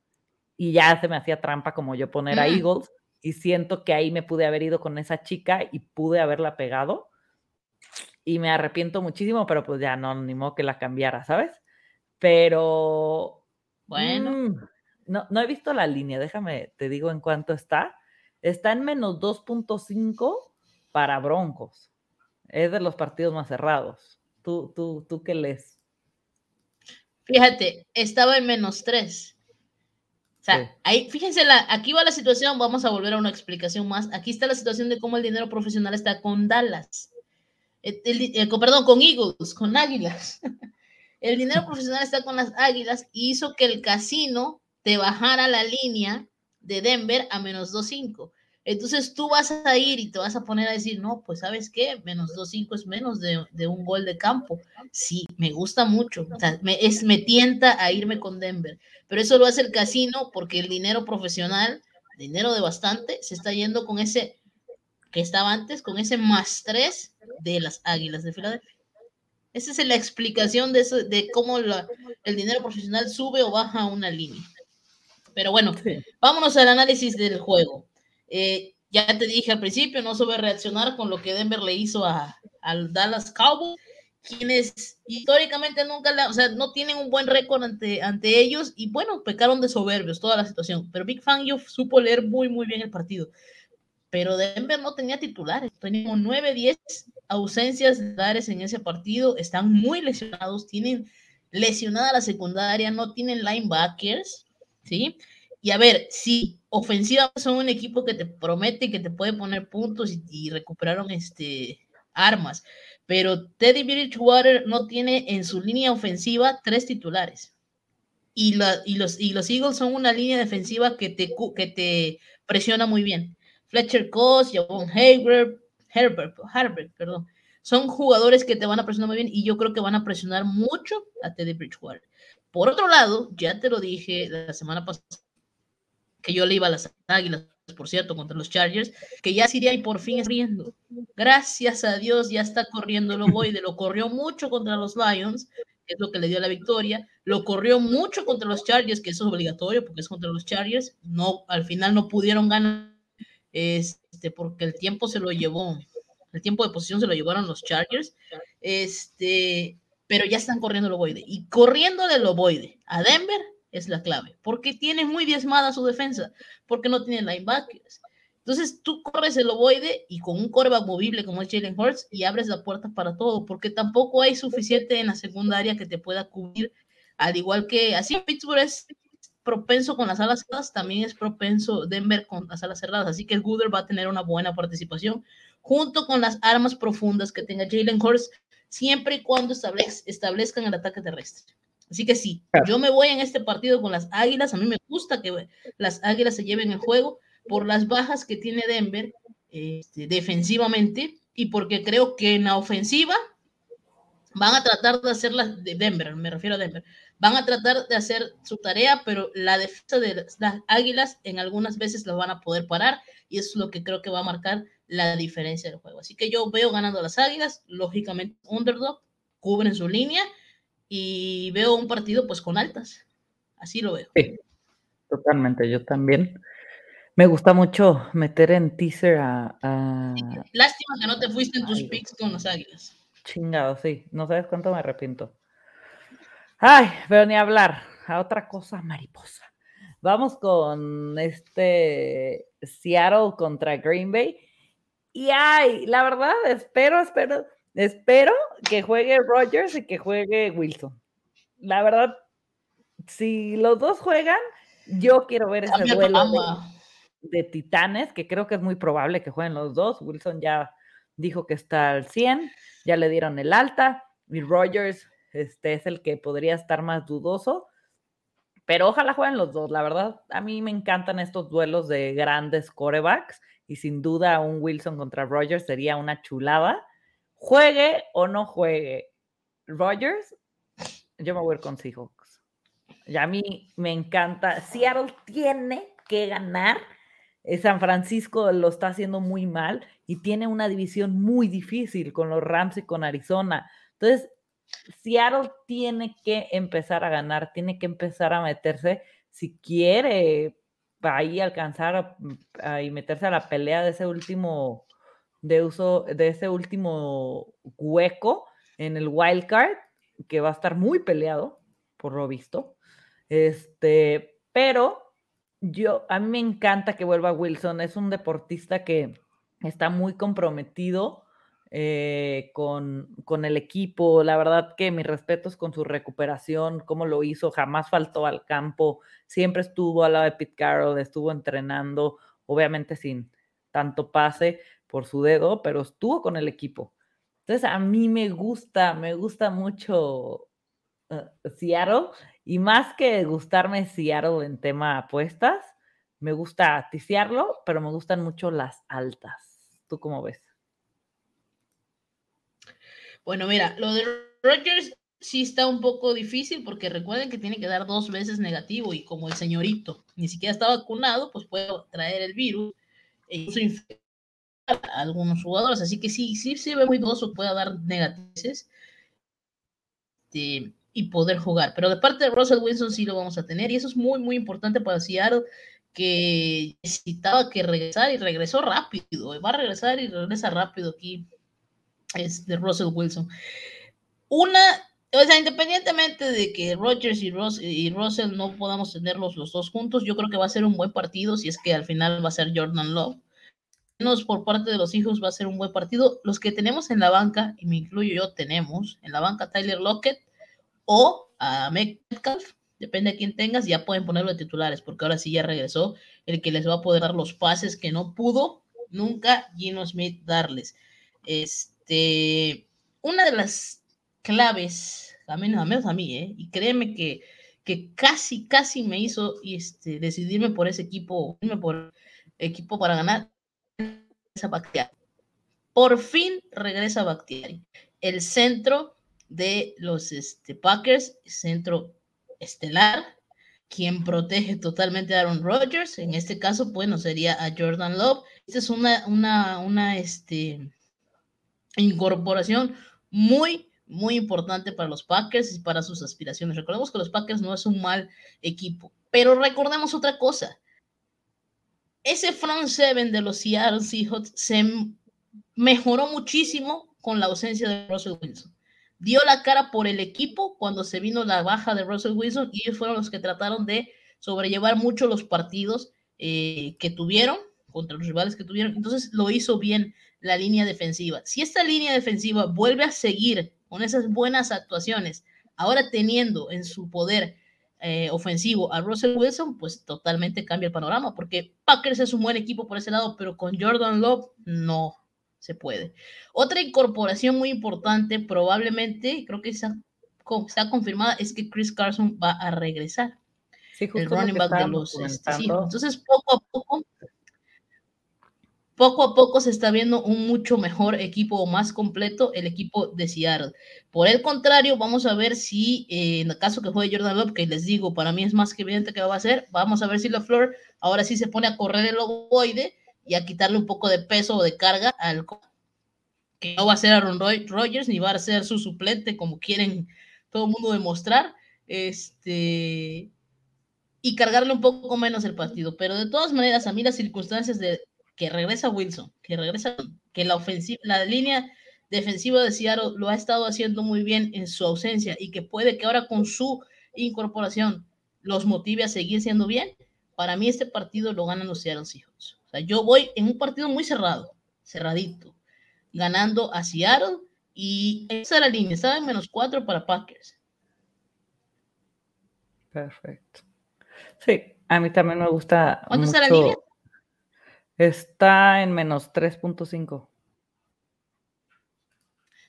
Y ya se me hacía trampa como yo poner a mm. Eagles. Y siento que ahí me pude haber ido con esa chica y pude haberla pegado. Y me arrepiento muchísimo, pero pues ya no, ni modo que la cambiara, ¿sabes? Pero. Bueno. Mm, no, no he visto la línea, déjame, te digo en cuánto está. Está en menos 2.5 para Broncos. Es de los partidos más cerrados. ¿Tú, tú, tú qué lees? Fíjate, estaba en menos 3. O sea, ahí, fíjense, la, aquí va la situación, vamos a volver a una explicación más. Aquí está la situación de cómo el dinero profesional está con Dallas. El, perdón, con Eagles, con Águilas. El dinero profesional está con las Águilas y hizo que el casino te bajara la línea de Denver a menos 2.5. Entonces tú vas a ir y te vas a poner a decir, no, pues sabes qué, menos 2.5 es menos de, un gol de campo. Sí, me gusta mucho, me, es, me tienta a irme con Denver, pero eso lo hace el casino porque el dinero profesional, dinero de bastante, se está yendo con ese que estaba antes, con ese más 3 de las Águilas de Filadelfia. Esa es la explicación de, eso, de cómo el dinero profesional sube o baja una línea. Pero bueno, vámonos al análisis del juego. Eh, ya te dije al principio, no sobre reaccionar con lo que Denver le hizo a, al Dallas Cowboys, quienes históricamente nunca, o sea, no tienen un buen récord ante, ante ellos y bueno, pecaron de soberbios toda la situación. Pero Big Fangio supo leer muy, muy bien el partido. Pero Denver no tenía titulares, teníamos 9, 10 ausencias de titulares en ese partido, están muy lesionados, tienen lesionada la secundaria, no tienen linebackers, ¿sí? Y a ver, si ofensivamente son un equipo que te promete que te puede poner puntos y, recuperaron este, armas, pero Teddy Bridgewater no tiene en su línea ofensiva tres titulares. Y, los, y los Eagles son una línea defensiva que te, que te presiona muy bien. Fletcher Coss, Javon Hayward, Herbert, Herbert, perdón, son jugadores que te van a presionar muy bien y yo creo que van a presionar mucho a Teddy Bridgewater. Por otro lado, ya te lo dije la semana pasada, que yo le iba a las Águilas, por cierto, contra los Chargers, que ya Siria y por fin es corriendo. Gracias a Dios ya está corriendo el ovoide, lo corrió mucho contra los Lions, que es lo que le dio la victoria, lo corrió mucho contra los Chargers, que eso es obligatorio porque es contra los Chargers, no, al final no pudieron ganar, este, porque el tiempo se lo llevó, el tiempo de posición se lo llevaron los Chargers, este, pero ya están corriendo el ovoide, y corriendo del ovoide a Denver, es la clave, porque tiene muy diezmada su defensa, porque no tiene linebackers. Entonces tú corres el ovoide y con un coreback movible como es Jalen Hurts y abres la puerta para todo, porque tampoco hay suficiente en la secundaria que te pueda cubrir, al igual que así Pittsburgh es propenso con las alas cerradas, también es propenso Denver con las alas cerradas, así que Gooder va a tener una buena participación junto con las armas profundas que tenga Jalen Hurts, siempre y cuando establezcan el ataque terrestre. Así que sí, yo me voy en este partido con las Águilas. A mí me gusta que las Águilas se lleven el juego por las bajas que tiene Denver este, defensivamente y porque creo que en la ofensiva van a tratar de hacer las de Denver, me refiero a Denver, van a tratar de hacer su tarea, pero la defensa de las Águilas en algunas veces lo van a poder parar y eso es lo que creo que va a marcar la diferencia del juego. Así que yo veo ganando a las Águilas, lógicamente underdog, cubren su línea y veo un partido pues con altas. Así lo veo. Sí, totalmente, yo también. Me gusta mucho meter en teaser a... lástima que no te fuiste en tus picks con los águilas. Chingado, sí. No sabes cuánto me arrepiento. Ay, pero ni hablar. A otra cosa mariposa. Vamos con este Seattle contra Green Bay. Y ay, la verdad, espero, espero, Espero que juegue Rogers y que juegue Wilson. La verdad, si los dos juegan, yo quiero ver ese duelo de, titanes, que creo que es muy probable que jueguen los dos. Wilson ya dijo que está al 100, ya le dieron el alta, y Rogers este, es el que podría estar más dudoso. Pero ojalá jueguen los dos. La verdad, a mí me encantan estos duelos de grandes corebacks y sin duda un Wilson contra Rogers sería una chulada juegue o no juegue Rogers, yo me voy a ir con Seahawks. Y a mí me encanta. Seattle tiene que ganar. Eh, San Francisco lo está haciendo muy mal y tiene una división muy difícil con los Rams y con Arizona. Entonces, Seattle tiene que empezar a ganar, tiene que empezar a meterse si quiere ahí alcanzar y meterse a la pelea de ese último de uso de ese último hueco en el wild card, que va a estar muy peleado, por lo visto. Este, pero yo, a mí me encanta que vuelva Wilson, es un deportista que está muy comprometido eh, con, con, el equipo. La verdad que mis respetos con su recuperación, cómo lo hizo, jamás faltó al campo, siempre estuvo al lado de Pete Carroll, estuvo entrenando, obviamente sin tanto pase por su dedo, pero estuvo con el equipo. Entonces a mí me gusta, me gusta mucho uh, Seattle y más que gustarme Seattle en tema apuestas, me gusta ticiarlo, pero me gustan mucho las altas. ¿Tú cómo ves? Bueno, mira, lo de Rogers sí está un poco difícil porque recuerden que tiene que dar dos veces negativo y como el señorito ni siquiera está vacunado, pues puede traer el virus e incluso algunos jugadores. Así que sí, sí se ve muy dudoso, puede dar negativos este, y poder jugar. Pero de parte de Russell Wilson sí lo vamos a tener y eso es muy, muy importante para Seattle que necesitaba que regresar y regresó rápido. Va a regresar y regresa rápido aquí es de Russell Wilson. Una, o sea, independientemente de que Rogers y, y Russell no podamos tenerlos los dos juntos, yo creo que va a ser un buen partido si es que al final va a ser Jordan Love. Menos por parte de los hijos va a ser un buen partido. Los que tenemos en la banca, y me incluyo yo, tenemos en la banca Tyler Lockett o a Metcalf, depende de quién tengas, ya pueden ponerlo de titulares, porque ahora sí ya regresó el que les va a poder dar los pases que no pudo nunca Gino Smith darles. Este una de las claves, a menos a mí, ¿eh? y créeme que, que casi, casi me hizo este, decidirme por ese equipo, irme por equipo para ganar, esa Bactiari. Por fin regresa Bactiari, el centro de los este, Packers, centro estelar, quien protege totalmente a Aaron Rodgers, en este caso, bueno, sería a Jordan Love. Esta es una, una, una, este, incorporación muy, muy importante para los Packers y para sus aspiraciones. Recordemos que los Packers no es un mal equipo, pero recordemos otra cosa. Ese front seven de los Seattle Seahawks se mejoró muchísimo con la ausencia de Russell Wilson. Dio la cara por el equipo cuando se vino la baja de Russell Wilson y ellos fueron los que trataron de sobrellevar mucho los partidos eh, que tuvieron contra los rivales que tuvieron. Entonces lo hizo bien la línea defensiva. Si esta línea defensiva vuelve a seguir con esas buenas actuaciones, ahora teniendo en su poder eh, ofensivo a Russell Wilson, pues totalmente cambia el panorama, porque Packers es un buen equipo por ese lado, pero con Jordan Love no se puede. Otra incorporación muy importante, probablemente, creo que está, está confirmada, es que Chris Carson va a regresar. Sí, el running back de los este, Entonces, poco a poco poco a poco se está viendo un mucho mejor equipo o más completo el equipo de Seattle. Por el contrario, vamos a ver si eh, en el caso que juegue Jordan Love, que les digo, para mí es más que evidente que va a ser, vamos a ver si la Flor ahora sí se pone a correr el ovoide y a quitarle un poco de peso o de carga al que no va a ser Aaron Rodgers ni va a ser su suplente como quieren todo el mundo demostrar. Este y cargarle un poco menos el partido, pero de todas maneras, a mí las circunstancias de, que regresa Wilson, que regresa, que la ofensiva, la línea defensiva de Seattle lo ha estado haciendo muy bien en su ausencia y que puede que ahora con su incorporación los motive a seguir siendo bien, para mí este partido lo ganan los Seattle Seahawks. O sea, yo voy en un partido muy cerrado, cerradito, ganando a Seattle y esa es la línea, estaba en menos cuatro para Packers. Perfecto. Sí, a mí también me gusta. ¿Cuánto está la línea? Está en menos 3.5.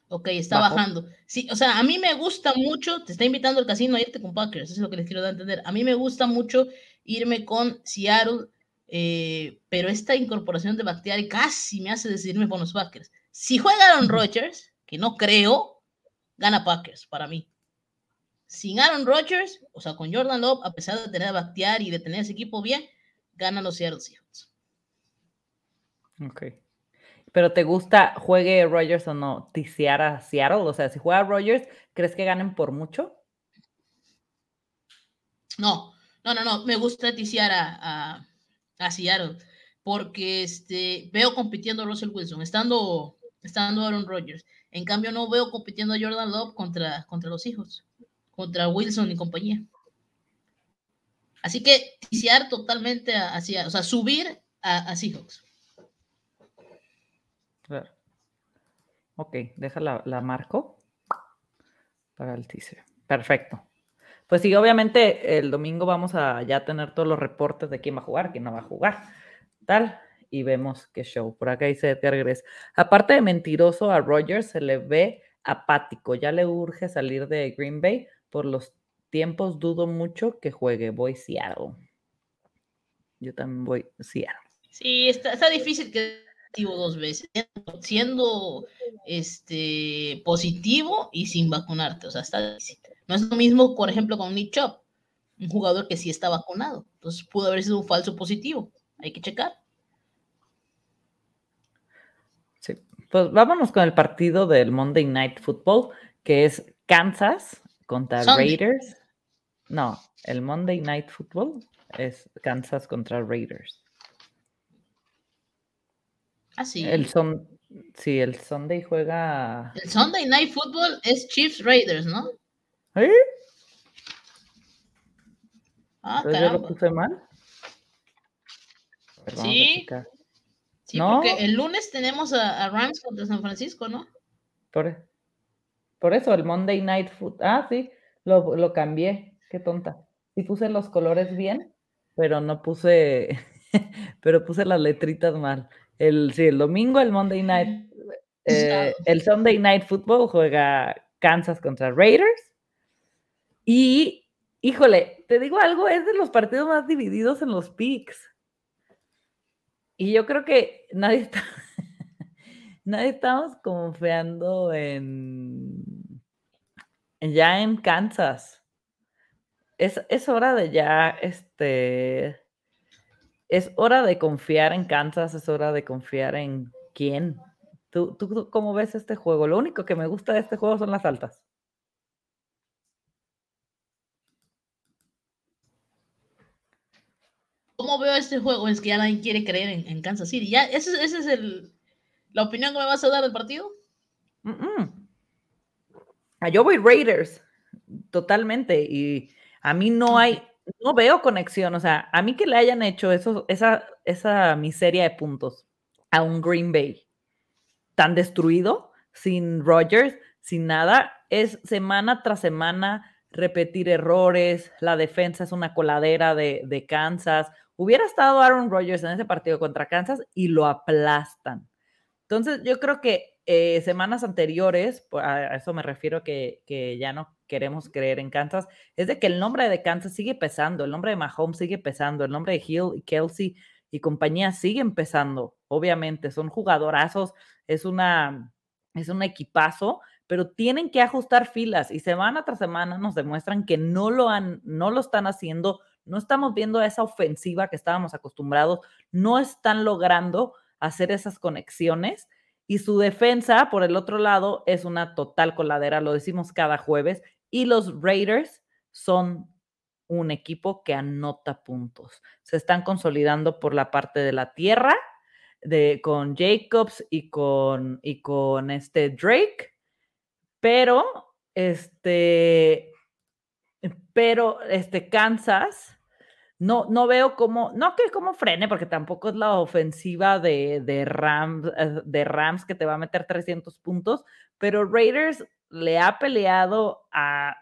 Ok, está bajando. Sí, o sea, a mí me gusta mucho, te está invitando el casino a irte con Packers, eso es lo que les quiero dar a entender. A mí me gusta mucho irme con Seattle, eh, pero esta incorporación de Bactiari casi me hace decidirme por los Packers. Si juega Aaron Rodgers, que no creo, gana Packers para mí. Sin Aaron Rodgers, o sea, con Jordan Love, a pesar de tener a Bactiari y de tener ese equipo bien, ganan los Seattle Seahawks. Ok. Pero ¿te gusta juegue Rogers o no tisear a Seattle? O sea, si juega Rogers, ¿crees que ganen por mucho? No, no, no, no. Me gusta tisear a, a, Seattle porque este, veo compitiendo a Russell Wilson, estando, estando Aaron Rodgers. En cambio, no veo compitiendo a Jordan Love contra, contra los hijos, contra Wilson y compañía. Así que tisear totalmente hacia, o sea, subir a, a Seahawks. Ok, déjala, la marco para el teaser. Perfecto. Pues sí, obviamente el domingo vamos a ya tener todos los reportes de quién va a jugar, quién no va a jugar, tal, y vemos qué show. Por acá dice Edgar Gres. Aparte de mentiroso, a Rogers se le ve apático, ya le urge salir de Green Bay. Por los tiempos dudo mucho que juegue. Voy Seattle. Yo también voy Seattle. Sí, está, está difícil que dos veces, siendo este, positivo y sin vacunarte. O sea, está difícil. No es lo mismo, por ejemplo, con Nick Chop, un jugador que sí está vacunado. Entonces pudo haber sido un falso positivo. Hay que checar. Sí, pues vámonos con el partido del Monday Night Football, que es Kansas contra Raiders. No, el Monday Night Football es Kansas contra Raiders. Ah, sí. El son, sí, el Sunday juega. El Sunday Night Football es Chiefs Raiders, ¿no? ¿Eh? Ah, ¿Yo lo puse mal? sí. Sí, ¿No? porque el lunes tenemos a, Rams contra San Francisco, ¿no? Por, por eso, el Monday Night Football. Ah, sí, lo, lo cambié. Qué tonta. Sí puse los colores bien, pero no puse, pero puse las letritas mal. El, sí, el domingo, el Monday Night, eh, el Sunday Night Football juega Kansas contra Raiders. Y, híjole, te digo algo, es de los partidos más divididos en los picks. Y yo creo que nadie está, nadie estamos confiando en, ya en Kansas. Es, es hora de ya, este, es hora de confiar en Kansas, es hora de confiar en quién. ¿Tú, ¿Tú, cómo ves este juego? Lo único que me gusta de este juego son las altas. ¿Cómo veo este juego? Es que ya nadie quiere creer en, Kansas City. ¿Ya? ¿Esa es el, la opinión que me vas a dar del partido? Ah, yo voy Raiders, totalmente. Y a mí no hay, no veo conexión. O sea, a mí que le hayan hecho eso, esa, esa miseria de puntos a un Green Bay tan destruido, sin Rodgers, sin nada, es semana tras semana repetir errores, la defensa es una coladera de, de Kansas. Hubiera estado Aaron Rodgers en ese partido contra Kansas y lo aplastan. Entonces, yo creo que eh, semanas anteriores, a eso me refiero que, que ya no queremos creer en Kansas, es de que el nombre de Kansas sigue pesando, el nombre de Mahomes sigue pesando, el nombre de Hill y Kelsey y compañía siguen pesando, obviamente, son jugadorazos, es una, es un equipazo, pero tienen que ajustar filas y semana tras semana nos demuestran que no lo han, no lo están haciendo, no estamos viendo esa ofensiva que estábamos acostumbrados, no están logrando hacer esas conexiones y su defensa, por el otro lado, es una total coladera, lo decimos cada jueves, y los Raiders son un equipo que anota puntos. Se están consolidando por la parte de la tierra, de, con Jacobs y con, y con este Drake, pero este, pero este Kansas, no, no veo cómo, no que como frene, porque tampoco es la ofensiva de, de, Rams, eh, de Rams que te va a meter 300 puntos, pero Raiders le ha peleado a,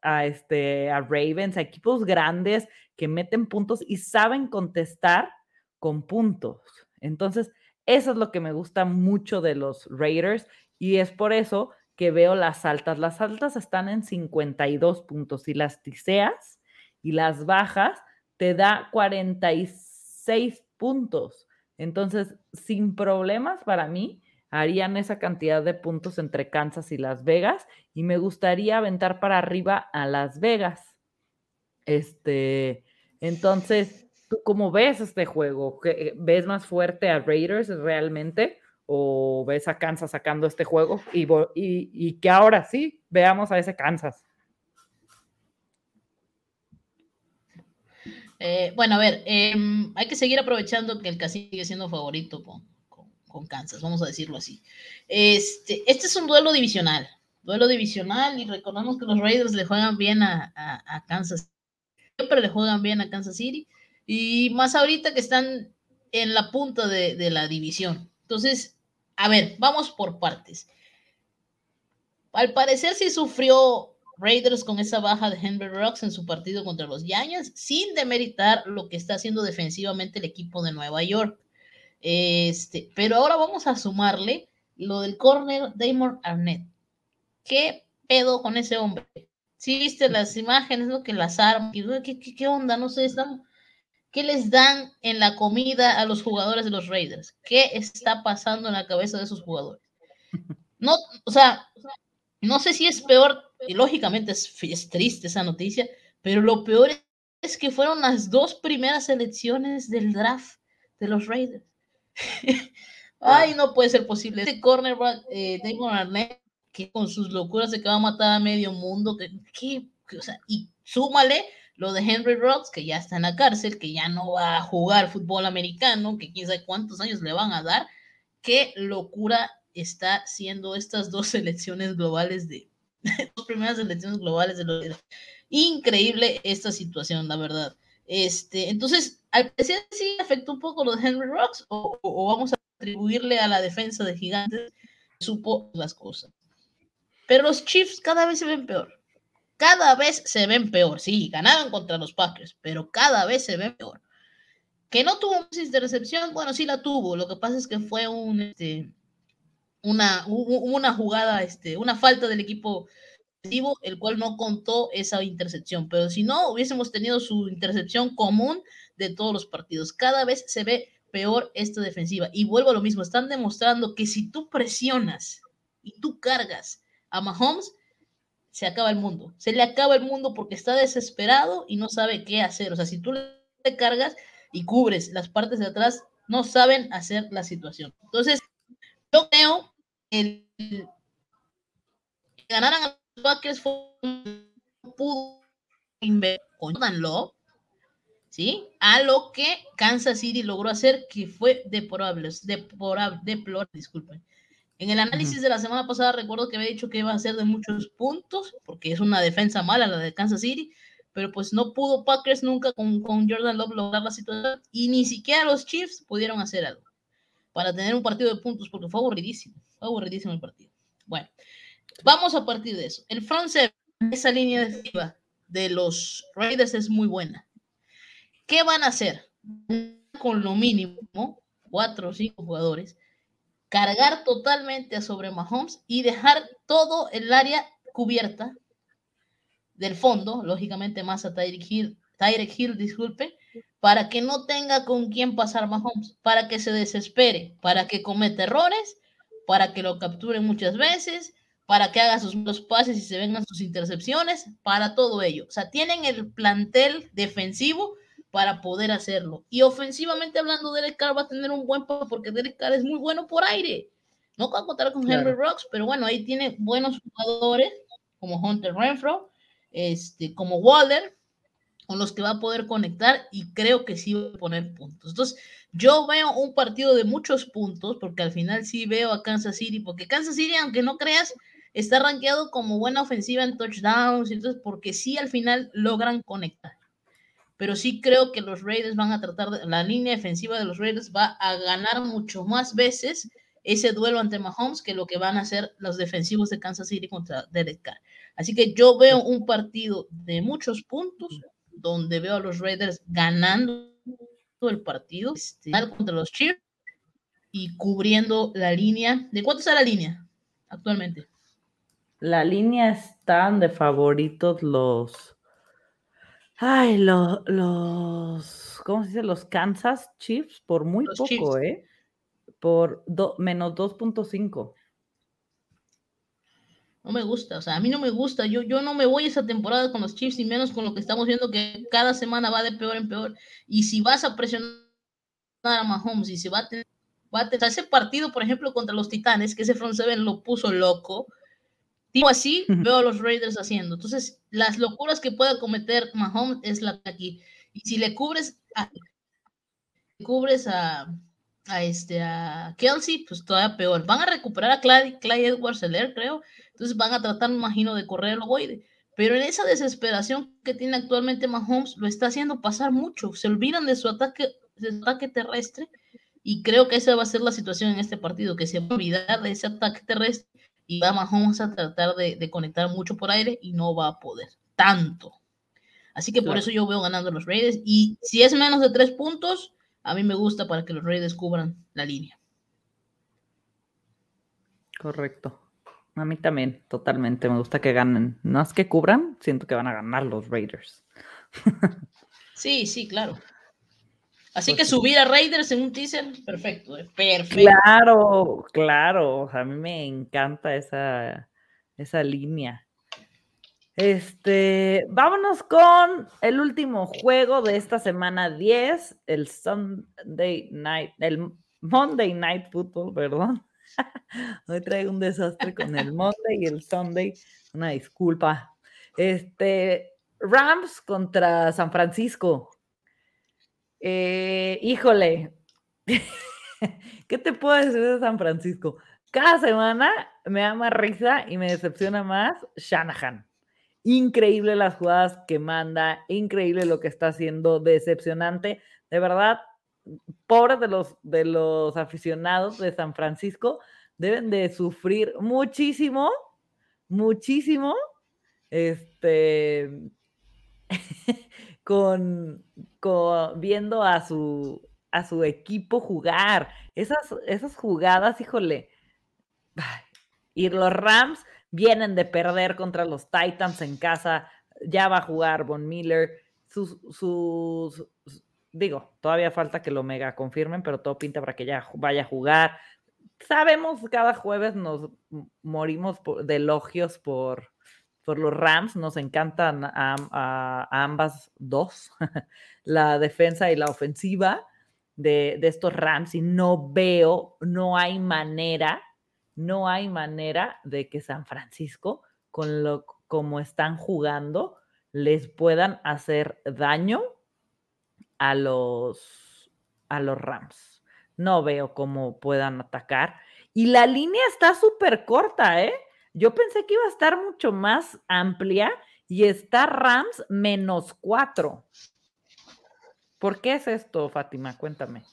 a, este, a Ravens, a equipos grandes que meten puntos y saben contestar con puntos. Entonces, eso es lo que me gusta mucho de los Raiders y es por eso que veo las altas. Las altas están en 52 puntos y las tiseas y las bajas te da 46 puntos. Entonces, sin problemas para mí, harían esa cantidad de puntos entre Kansas y Las Vegas y me gustaría aventar para arriba a Las Vegas. Este, entonces, ¿tú cómo ves este juego? Eh, ¿Ves más fuerte a Raiders realmente? ¿O ves a Kansas sacando este juego? Y, y, que ahora sí veamos a ese Kansas. Eh, bueno, a ver, em, hay que seguir aprovechando que el casino sigue siendo favorito con Kansas, vamos a decirlo así. Este, este es un duelo divisional, duelo divisional y recordamos que los Raiders le juegan bien a, Kansas, siempre le juegan bien a Kansas City y más ahorita que están en la punta de, de la división. Entonces, a ver, vamos por partes. al parecer sí sufrió Raiders con esa baja de Henry Rocks en su partido contra los Giants, sin demeritar lo que está haciendo defensivamente el equipo de Nueva York. Este, pero ahora vamos a sumarle lo del corner Damon Arnett. ¿Qué pedo con ese hombre? Si viste las imágenes, lo que las armas, ¿qué, qué, onda? No sé, están, ¿qué les dan en la comida a los jugadores de los Raiders? ¿Qué está pasando en la cabeza de esos jugadores? No, o sea, no sé si es peor, y lógicamente es, es triste esa noticia, pero lo peor es que fueron las dos primeras elecciones del draft de los Raiders. Ay, no puede ser posible. Este cornerback, eh, Damon Arnett, que con sus locuras se que va a matar a medio mundo, que, o sea, y súmale lo de Henry Rocks, que ya está en la cárcel, que ya no va a jugar fútbol americano, que quién sabe cuántos años le van a dar. Qué locura está siendo estas dos selecciones globales de, dos primeras selecciones globales de los increíble esta situación, la verdad. Este, entonces, al parecer sí afectó un poco lo de Henry Rocks, o, vamos a atribuirle a la defensa de Gigantes, supo las cosas. Pero los Chiefs cada vez se ven peor. Cada vez se ven peor. Sí, ganaron contra los Packers, pero cada vez se ven peor. Que no tuvo de recepción, bueno, sí la tuvo. Lo que pasa es que fue este, una, una jugada, este, una falta del equipo el cual no contó esa intercepción. Pero si no, hubiésemos tenido su intercepción común de todos los partidos. Cada vez se ve peor esta defensiva. Y vuelvo a lo mismo, están demostrando que si tú presionas y tú cargas a Mahomes, se acaba el mundo. Se le acaba el mundo porque está desesperado y no sabe qué hacer. O sea, si tú le cargas y cubres las partes de atrás, no saben hacer la situación. Entonces, yo creo que el, ganaran a los Packers fue pudo con Jordan Love, ¿sí? A lo que Kansas City logró hacer, que fue deplorable, deplorable, deplorable disculpen. En el análisis de la semana pasada recuerdo que había dicho que iba a ser de muchos puntos, porque es una defensa mala la de Kansas City, pero pues no pudo Packers nunca con, con Jordan Love lograr la situación y ni siquiera los Chiefs pudieron hacer algo para tener un partido de puntos, porque fue aburridísimo, fue aburridísimo el partido. Bueno, vamos a partir de eso. El front seven, esa línea de los Raiders es muy buena. ¿Qué van a hacer? Con lo mínimo, cuatro o cinco jugadores, cargar totalmente sobre Mahomes y dejar todo el área cubierta del fondo, lógicamente más a Tyreek Hill, Tyreek Hill, disculpe, para que no tenga con quién pasar Mahomes, para que se desespere, para que cometa errores, para que lo capturen muchas veces, para que haga sus malos pases y se vengan sus intercepciones, para todo ello. O sea, tienen el plantel defensivo para poder hacerlo. Y ofensivamente hablando, Derek Carr va a tener un buen papel porque Derek Carr es muy bueno por aire. No va a contar con Henry Rocks, pero bueno, ahí tiene buenos jugadores como Hunter Renfro, este, como Waller, con los que va a poder conectar y creo que sí va a poner puntos. Entonces, yo veo un partido de muchos puntos porque al final sí veo a Kansas City, porque Kansas City, aunque no creas, está rankeado como buena ofensiva en touchdowns, entonces porque sí al final logran conectar pero sí creo que los Raiders van a tratar, de, la línea defensiva de los Raiders va a ganar mucho más veces ese duelo ante Mahomes que lo que van a hacer los defensivos de Kansas City contra Derek Carr. Así que yo veo un partido de muchos puntos donde veo a los Raiders ganando el partido este, contra los Chiefs y cubriendo la línea. ¿De cuánto está la línea actualmente? La línea están de favoritos los Ay, los, ¿cómo se dice? Los Kansas Chiefs por muy poco, ¿eh? Por menos 2.5. No me gusta, o sea, a mí no me gusta. Yo, yo no me voy esa temporada con los Chiefs y menos con lo que estamos viendo que cada semana va de peor en peor. Y si vas a presionar a Mahomes y se va a tener, va a tener ese partido, por ejemplo, contra los Titanes, que ese front seven lo puso loco Tipo así veo a los Raiders haciendo. Entonces, las locuras que pueda cometer Mahomes es la de aquí. Y si le cubres a, cubres a, a, este, a Kelsey, pues todavía peor. Van a recuperar a Clyde, Clyde Edwards Seller, creo. Entonces van a tratar, me imagino, de correr el ovoide. Pero en esa desesperación que tiene actualmente Mahomes, lo está haciendo pasar mucho. Se olvidan de su ataque, de su ataque terrestre. Y creo que esa va a ser la situación en este partido, que se va a olvidar de ese ataque terrestre y va Mahomes a tratar de, conectar mucho por aire y no va a poder tanto. Así que por eso yo veo ganando los Raiders. Y si es menos de tres puntos, a mí me gusta para que los Raiders cubran la línea. Correcto. A mí también, totalmente. Me gusta que ganen. No es que cubran, siento que van a ganar los Raiders. sí, sí, claro. Así que subir a Raiders en un teaser, perfecto, eh, perfecto. Claro, claro. A mí me encanta esa, esa línea. Este, vámonos con el último juego de esta semana 10, el Sunday Night, el Monday Night Football, perdón. Hoy traigo un desastre con el Monday y el Sunday. Una disculpa. Este, Rams contra San Francisco. Eh, híjole, ¿qué te puedo decir de San Francisco? Cada semana me más risa y me decepciona más Shanahan. Increíble las jugadas que manda, increíble lo que está haciendo, decepcionante. De verdad, pobres de los, de los aficionados de San Francisco, deben de sufrir muchísimo, muchísimo, este, con, viendo a su, a su equipo jugar. Esas, esas jugadas, híjole. Y los Rams vienen de perder contra los Titans en casa. Ya va a jugar Von Miller. Sus, sus, digo, todavía falta que lo mega confirmen, pero todo pinta para que ya vaya a jugar. Sabemos cada jueves nos morimos de elogios por, por los Rams, nos encantan a, ambas dos, la defensa y la ofensiva de, estos Rams, y no veo, no hay manera, no hay manera de que San Francisco, con lo como están jugando, les puedan hacer daño a los, a los Rams. No veo cómo puedan atacar. Y la línea está súper corta, ¿eh? Yo pensé que iba a estar mucho más amplia y está Rams menos cuatro. ¿Por qué es esto, Fátima? Cuéntame.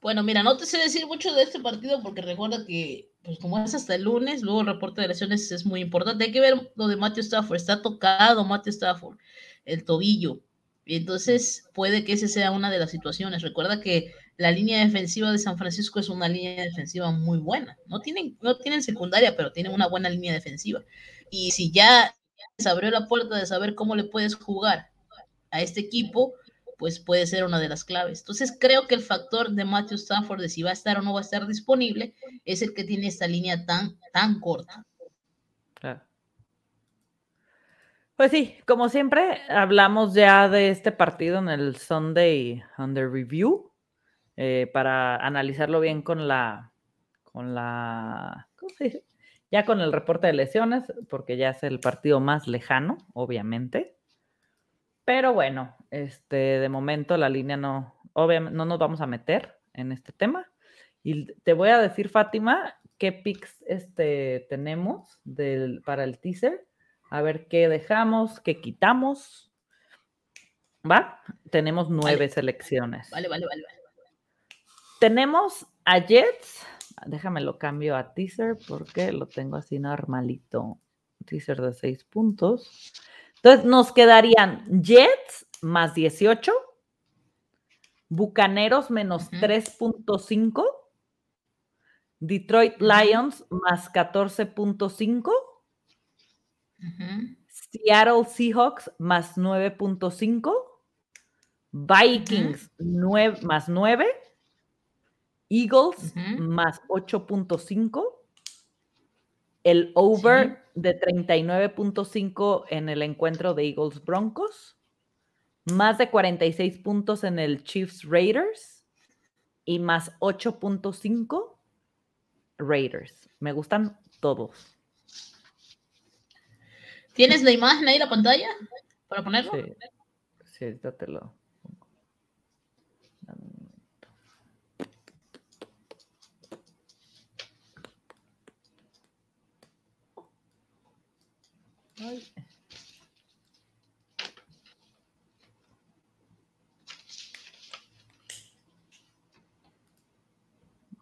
Bueno, mira, no te sé decir mucho de este partido porque recuerda que, pues como es hasta el lunes, luego el reporte de lesiones es muy importante. Hay que ver lo de Matthew Stafford. Está tocado Matthew Stafford, el tobillo. Y entonces puede que esa sea una de las situaciones. Recuerda que la línea defensiva de San Francisco es una línea defensiva muy buena. No tienen, no tienen secundaria, pero tienen una buena línea defensiva. Y si ya se abrió la puerta de saber cómo le puedes jugar a este equipo, pues puede ser una de las claves. Entonces creo que el factor de Matthew Stafford de si va a estar o no va a estar disponible es el que tiene esta línea tan, tan corta. Pues sí, como siempre, hablamos ya de este partido en el Sunday Under Review. Eh, para analizarlo bien con la, con la, ¿cómo se dice? Ya con el reporte de lesiones, porque ya es el partido más lejano, obviamente. Pero bueno, este, de momento la línea no, obviamente, no nos vamos a meter en este tema. Y te voy a decir, Fátima, qué picks este, tenemos del, para el teaser. A ver qué dejamos, qué quitamos. ¿Va? Tenemos nueve selecciones. Vale, vale, vale. Tenemos a Jets. Déjame lo cambio a teaser porque lo tengo así normalito. Teaser de seis puntos. Entonces nos quedarían Jets más 18, Bucaneros menos 3.5, Detroit Lions más 14.5, Seattle Seahawks más 9.5, Vikings más 9 Eagles más 8.5. El over de 39.5 en el encuentro de Eagles Broncos. Más de 46 puntos en el Chiefs Raiders. Y más 8.5 Raiders. Me gustan todos. ¿Tienes la imagen ahí, la pantalla? ¿Para ponerlo? Sí, sí te lo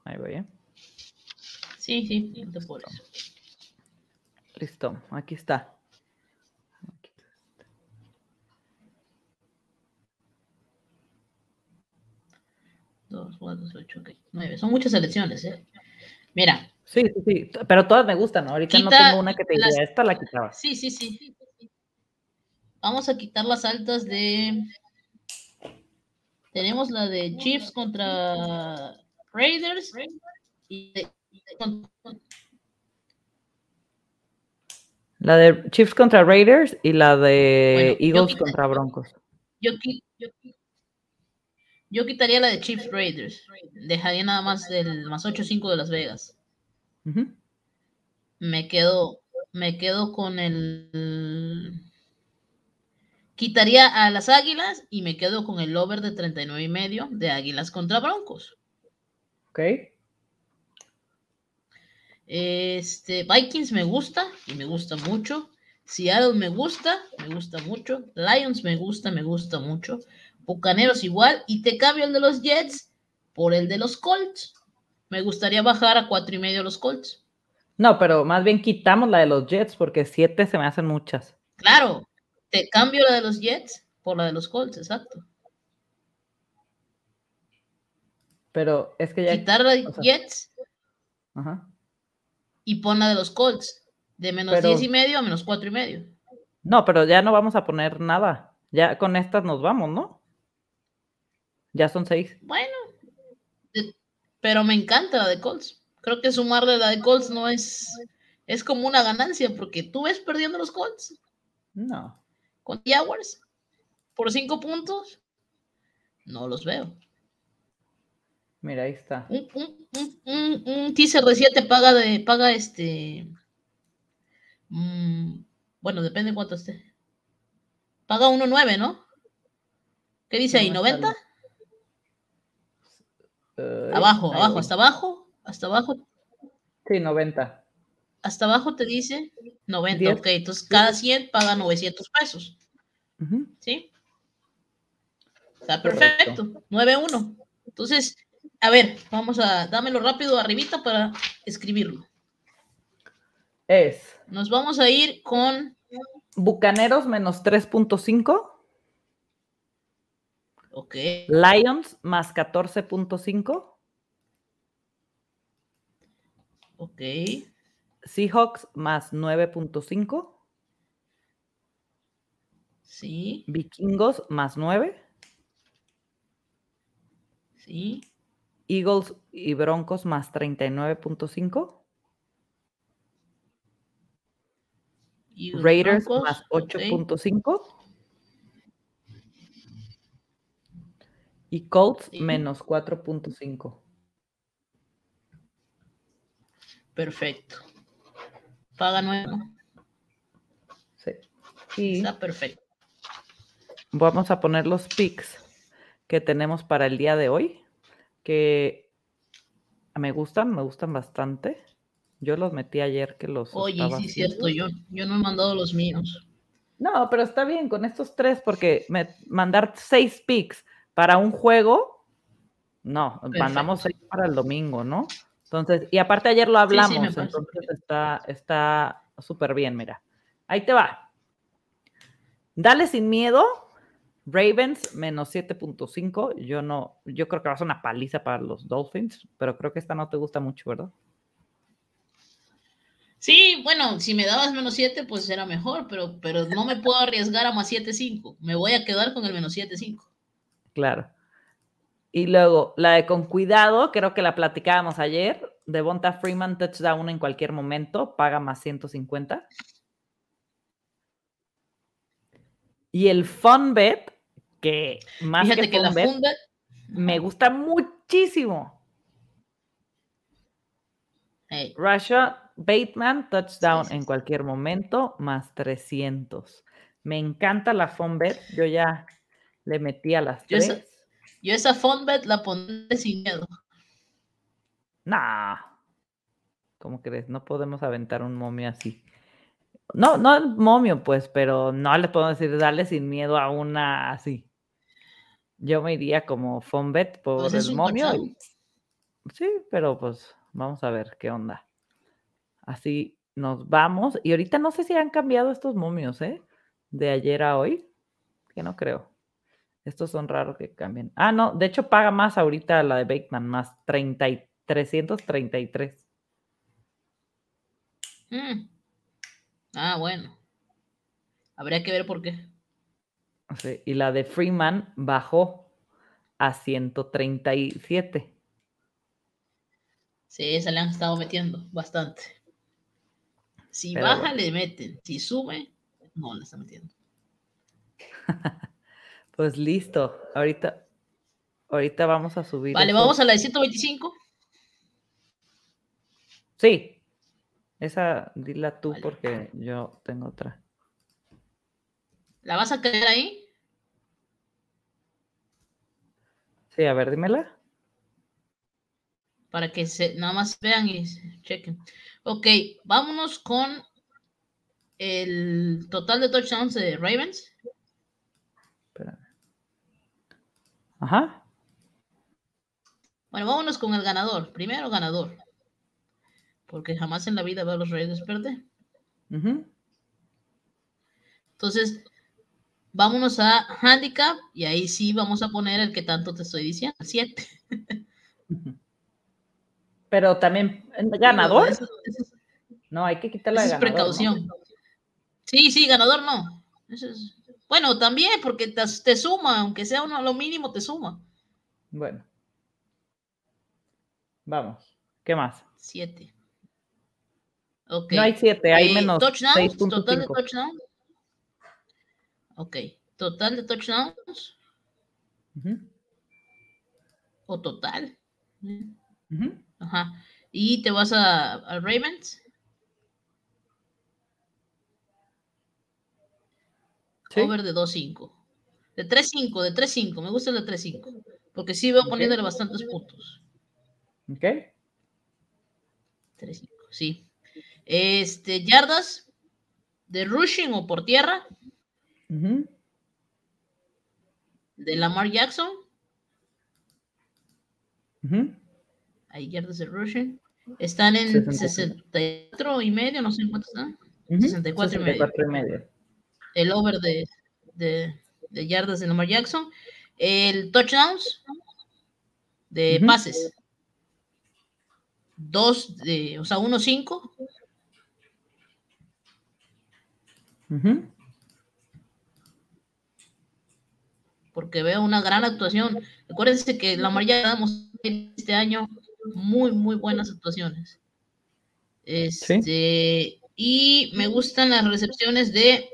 Ahí voy, ¿eh? Sí, sí, no por eso. Listo, aquí está. Dos, cuatro, ocho, ok. Nueve. Son muchas elecciones, ¿eh? Mira. Sí, sí, sí. Pero todas me gustan. Ahorita no tengo una que te diga, esta la quitaba. Sí, sí, sí. Vamos a quitar las altas de. Tenemos la de Chiefs contra Raiders y de, la de Chiefs contra Raiders y la de Eagles contra Broncos. Yo, yo, quitaría la de Chiefs Raiders. Dejaría nada más del más 8-5 de Las Vegas. Me quedo, me quedo con el. Quitaría a las Águilas y me quedo con el over de 39 y medio de Águilas contra Broncos. Ok. Este, Vikings me gusta y me gusta mucho. Seattle me gusta, me gusta mucho. Lions me gusta, me gusta mucho. Bucaneros igual. Y te cambio el de los Jets por el de los Colts. Me gustaría bajar a cuatro y medio los Colts. No, pero más bien quitamos la de los Jets porque siete se me hacen muchas. Claro, te cambio la de los Jets por la de los Colts, exacto. Pero es que ya. Quitar la de Jets. Ajá y pon la de los Colts, de menos 10 y medio a menos 4 y medio. No, pero ya no vamos a poner nada. Ya con estas nos vamos, ¿no? Ya son 6. Bueno, pero me encanta la de Colts. Creo que sumarle la de Colts no es, es como una ganancia, porque tú ves perdiendo los Colts. No. Con Jaguars, por 5 puntos, no los veo. Mira, ahí está. Un, un, teaser de 7 paga de, paga este. Mm, bueno, depende cuánto esté. Paga 1.9, ¿no? ¿Qué dice ahí? ¿90? Abajo, abajo, hasta abajo, hasta abajo. Sí, 90. Hasta abajo te dice 90, ok. Entonces cada 100 paga 900 pesos. ¿Sí? Está perfecto. 9.1. Entonces, a ver, vamos a, dámelo rápido arribita para escribirlo. Es. Nos vamos a ir con. Bucaneros menos 3.5. Ok. Lions más 14.5. Ok. Seahawks más 9.5. Sí. Vikingos más 9. Sí. Eagles y Broncos más 39.5. Raiders más 8.5. Y Colts menos 4.5. Perfecto. Paga nuevo. Sí. Está perfecto. Vamos a poner los picks que tenemos para el día de hoy que me gustan, me gustan bastante. Yo los metí ayer que los. Oye, sí, cierto, yo, yo no he mandado los míos. No, pero está bien con estos tres, porque mandar seis picks para un juego, no, mandamos seis para el domingo, ¿no? Entonces, y aparte ayer lo hablamos, entonces está está súper bien, mira. Ahí te va. Dale sin miedo Ravens menos 7.5. Yo no, yo creo que va a ser una paliza para los Dolphins, pero creo que esta no te gusta mucho, ¿verdad? Sí, bueno, si me dabas menos 7, pues era mejor, pero, pero no me puedo arriesgar a más 7.5. Me voy a quedar con el menos 7.5. Claro. Y luego, la de con cuidado, creo que la platicábamos ayer. De Bonta Freeman, touchdown en cualquier momento, paga más 150. Y el fun bet, que más Fíjate que, la funda me gusta muchísimo. Russia Bateman touchdown en cualquier momento más 300. Me encanta la bet. Yo ya le metí a las yo tres. Esa, yo esa bet la pondré sin miedo. Nah. ¿Cómo crees? No podemos aventar un momio así. No, no momio, pues, pero no le puedo decir darle sin miedo a una así. Yo me iría como Fonbet por pues el momio. Sí, pero pues vamos a ver qué onda. Así nos vamos. Y ahorita no sé si han cambiado estos momios, ¿eh? De ayer a hoy. Que no creo. Estos son raros que cambien. Ah, no, de hecho paga más ahorita la de Bateman, más 30 y 333. Mm. Ah, bueno. Habría que ver por qué. Sí, y la de Freeman bajó a 137. Sí, esa le han estado metiendo bastante. Si baja, le meten. Si sube, no le están metiendo. Pues listo. Ahorita, ahorita vamos a subir. Vale, vamos a la de 125. Sí. Esa dila tú porque yo tengo otra. ¿La vas a quedar ahí? Sí, a ver, dímela. Para que se, nada más vean y chequen. Ok, vámonos con el total de touchdowns de Ravens. Ajá. Bueno, vámonos con el ganador. Primero ganador. Porque jamás en la vida veo a los Raiders perder. Entonces, vámonos a handicap y ahí sí vamos a poner el que tanto te estoy diciendo, 7. Pero también, ¿ganador? No, hay que quitarle la ganador. Es precaución. Sí, sí, ganador no. Eso es, bueno, también, porque te, suma, aunque sea uno lo mínimo, te suma. Bueno. Vamos. ¿Qué más? Siete. Okay. No hay siete, hay eh, menos. Touchdowns, total de touchdowns. Ok. Total de touchdowns. O total. Ajá. Y te vas a, a Ravens. Over de 2.5. De 3.5, de 3.5. Me gusta el de 3.5. Porque sí veo poniéndole bastantes puntos. Ok. 3.5, sí. Este, yardas de rushing o por tierra. De Lamar Jackson. Hay yardas de rushing. Están en 64 y medio, no sé cuánto están. 64, y medio el over de, de, yardas de Lamar Jackson, el touchdowns de pases, dos de, o sea, uno cinco. Porque veo una gran actuación. Acuérdense que Lamar ya damos este año muy, muy buenas actuaciones. Este, Y me gustan las recepciones de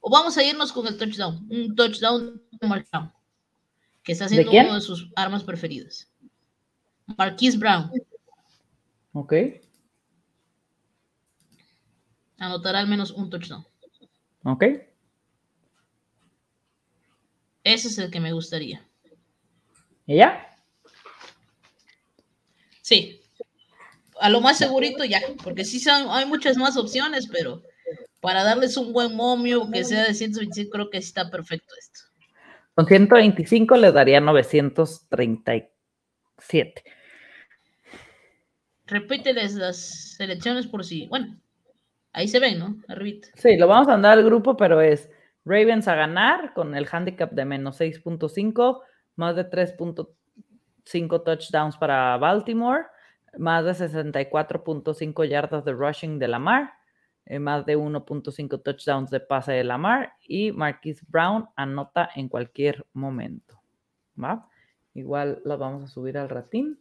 o vamos a irnos con el touchdown, un touchdown de Brown, que está siendo uno de sus armas preferidas. Marquise Brown. Ok. Anotará al menos un touchdown. Ok. Ese es el que me gustaría. ¿Y ya? Sí. A lo más segurito ya, porque sí son, hay muchas más opciones, pero para darles un buen momio que sea de 125, creo que está perfecto esto. Con 125 le daría 937. Repíteles las selecciones por si, bueno, ahí se ven, ¿no? Arribita. Sí, lo vamos a andar al grupo, pero es Ravens a ganar con el handicap de menos 6.5, más de 3.5 touchdowns para Baltimore, más de 64.5 yardas de rushing de Lamar eh, más de 1.5 touchdowns de pase de Lamar y Marquise Brown anota en cualquier momento. ¿va? Igual las vamos a subir al ratín,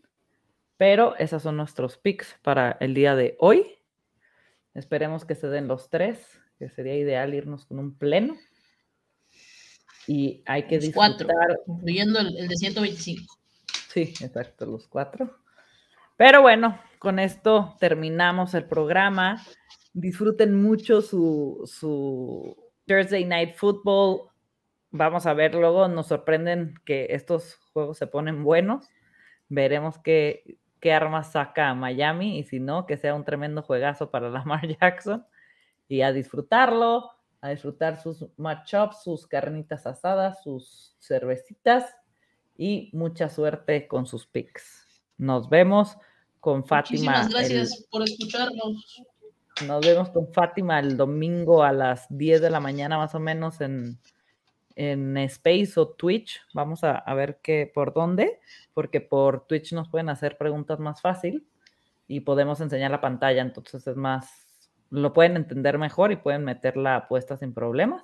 pero esos son nuestros picks para el día de hoy. Esperemos que se den los tres, que sería ideal irnos con un pleno. Y hay que disfrutar. Cuatro, incluyendo el, el de 125. Sí, exacto, los cuatro. Pero bueno, con esto terminamos el programa disfruten mucho su, su Thursday Night Football. Vamos a ver luego, nos sorprenden que estos juegos se ponen buenos. Veremos qué, qué armas saca Miami y si no, que sea un tremendo juegazo para Lamar Jackson. Y a disfrutarlo, a disfrutar sus matchups, sus carnitas asadas, sus cervecitas y mucha suerte con sus picks. Nos vemos con Fátima. Muchísimas gracias por escucharnos. Nos vemos con Fátima el domingo a las 10 de la mañana más o menos en, en Space o Twitch. Vamos a, ver qué, por dónde, porque por Twitch nos pueden hacer preguntas más fácil y podemos enseñar la pantalla, entonces es más, lo pueden entender mejor y pueden meter la apuesta sin problemas.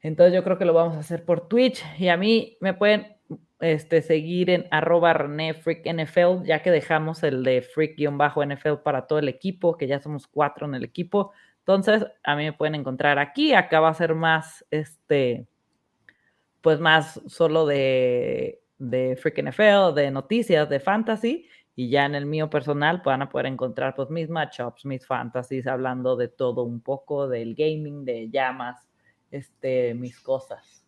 Entonces yo creo que lo vamos a hacer por Twitch y a mí me pueden este, seguir en arroba René NFL, ya que dejamos el de Freak-NFL para todo el equipo, que ya somos cuatro en el equipo. Entonces, a mí me pueden encontrar aquí. Acá va a ser más, este, pues más solo de, de Freak NFL, de noticias, de fantasy. Y ya en el mío personal van a poder encontrar pues mis matchups, mis fantasies, hablando de todo un poco, del gaming, de llamas, este, mis cosas.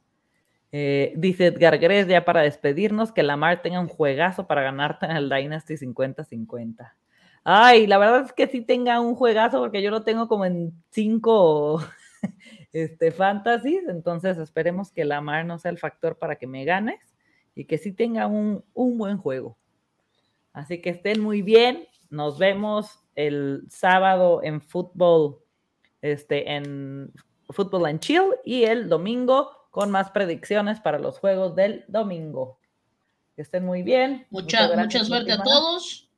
Eh, dice Edgar Gres, ya para despedirnos, que Lamar tenga un juegazo para ganarte en el Dynasty 50-50. Ay, la verdad es que sí tenga un juegazo, porque yo lo tengo como en cinco este, fantasies, entonces esperemos que Lamar no sea el factor para que me ganes y que sí tenga un, un buen juego. Así que estén muy bien. Nos vemos el sábado en fútbol, este, en fútbol en chill y el domingo con más predicciones para los juegos del domingo. Que estén muy bien. Mucha, mucha suerte a todos.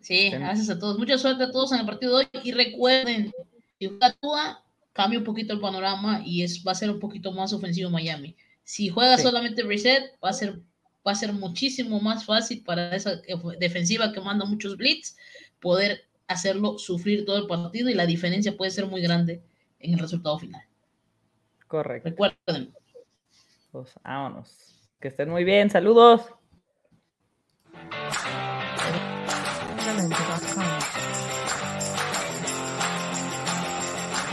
Sí, gracias a todos. Mucha suerte a todos en el partido de hoy. Y recuerden, si actúa, cambia un poquito el panorama y es, va a ser un poquito más ofensivo Miami. Si juega solamente reset, va a ser va a ser muchísimo más fácil para esa defensiva que manda muchos blitz poder hacerlo sufrir todo el partido y la diferencia puede ser muy grande en el resultado final. Correcto. Recuerden. Pues vámonos. Que estén muy bien. Saludos.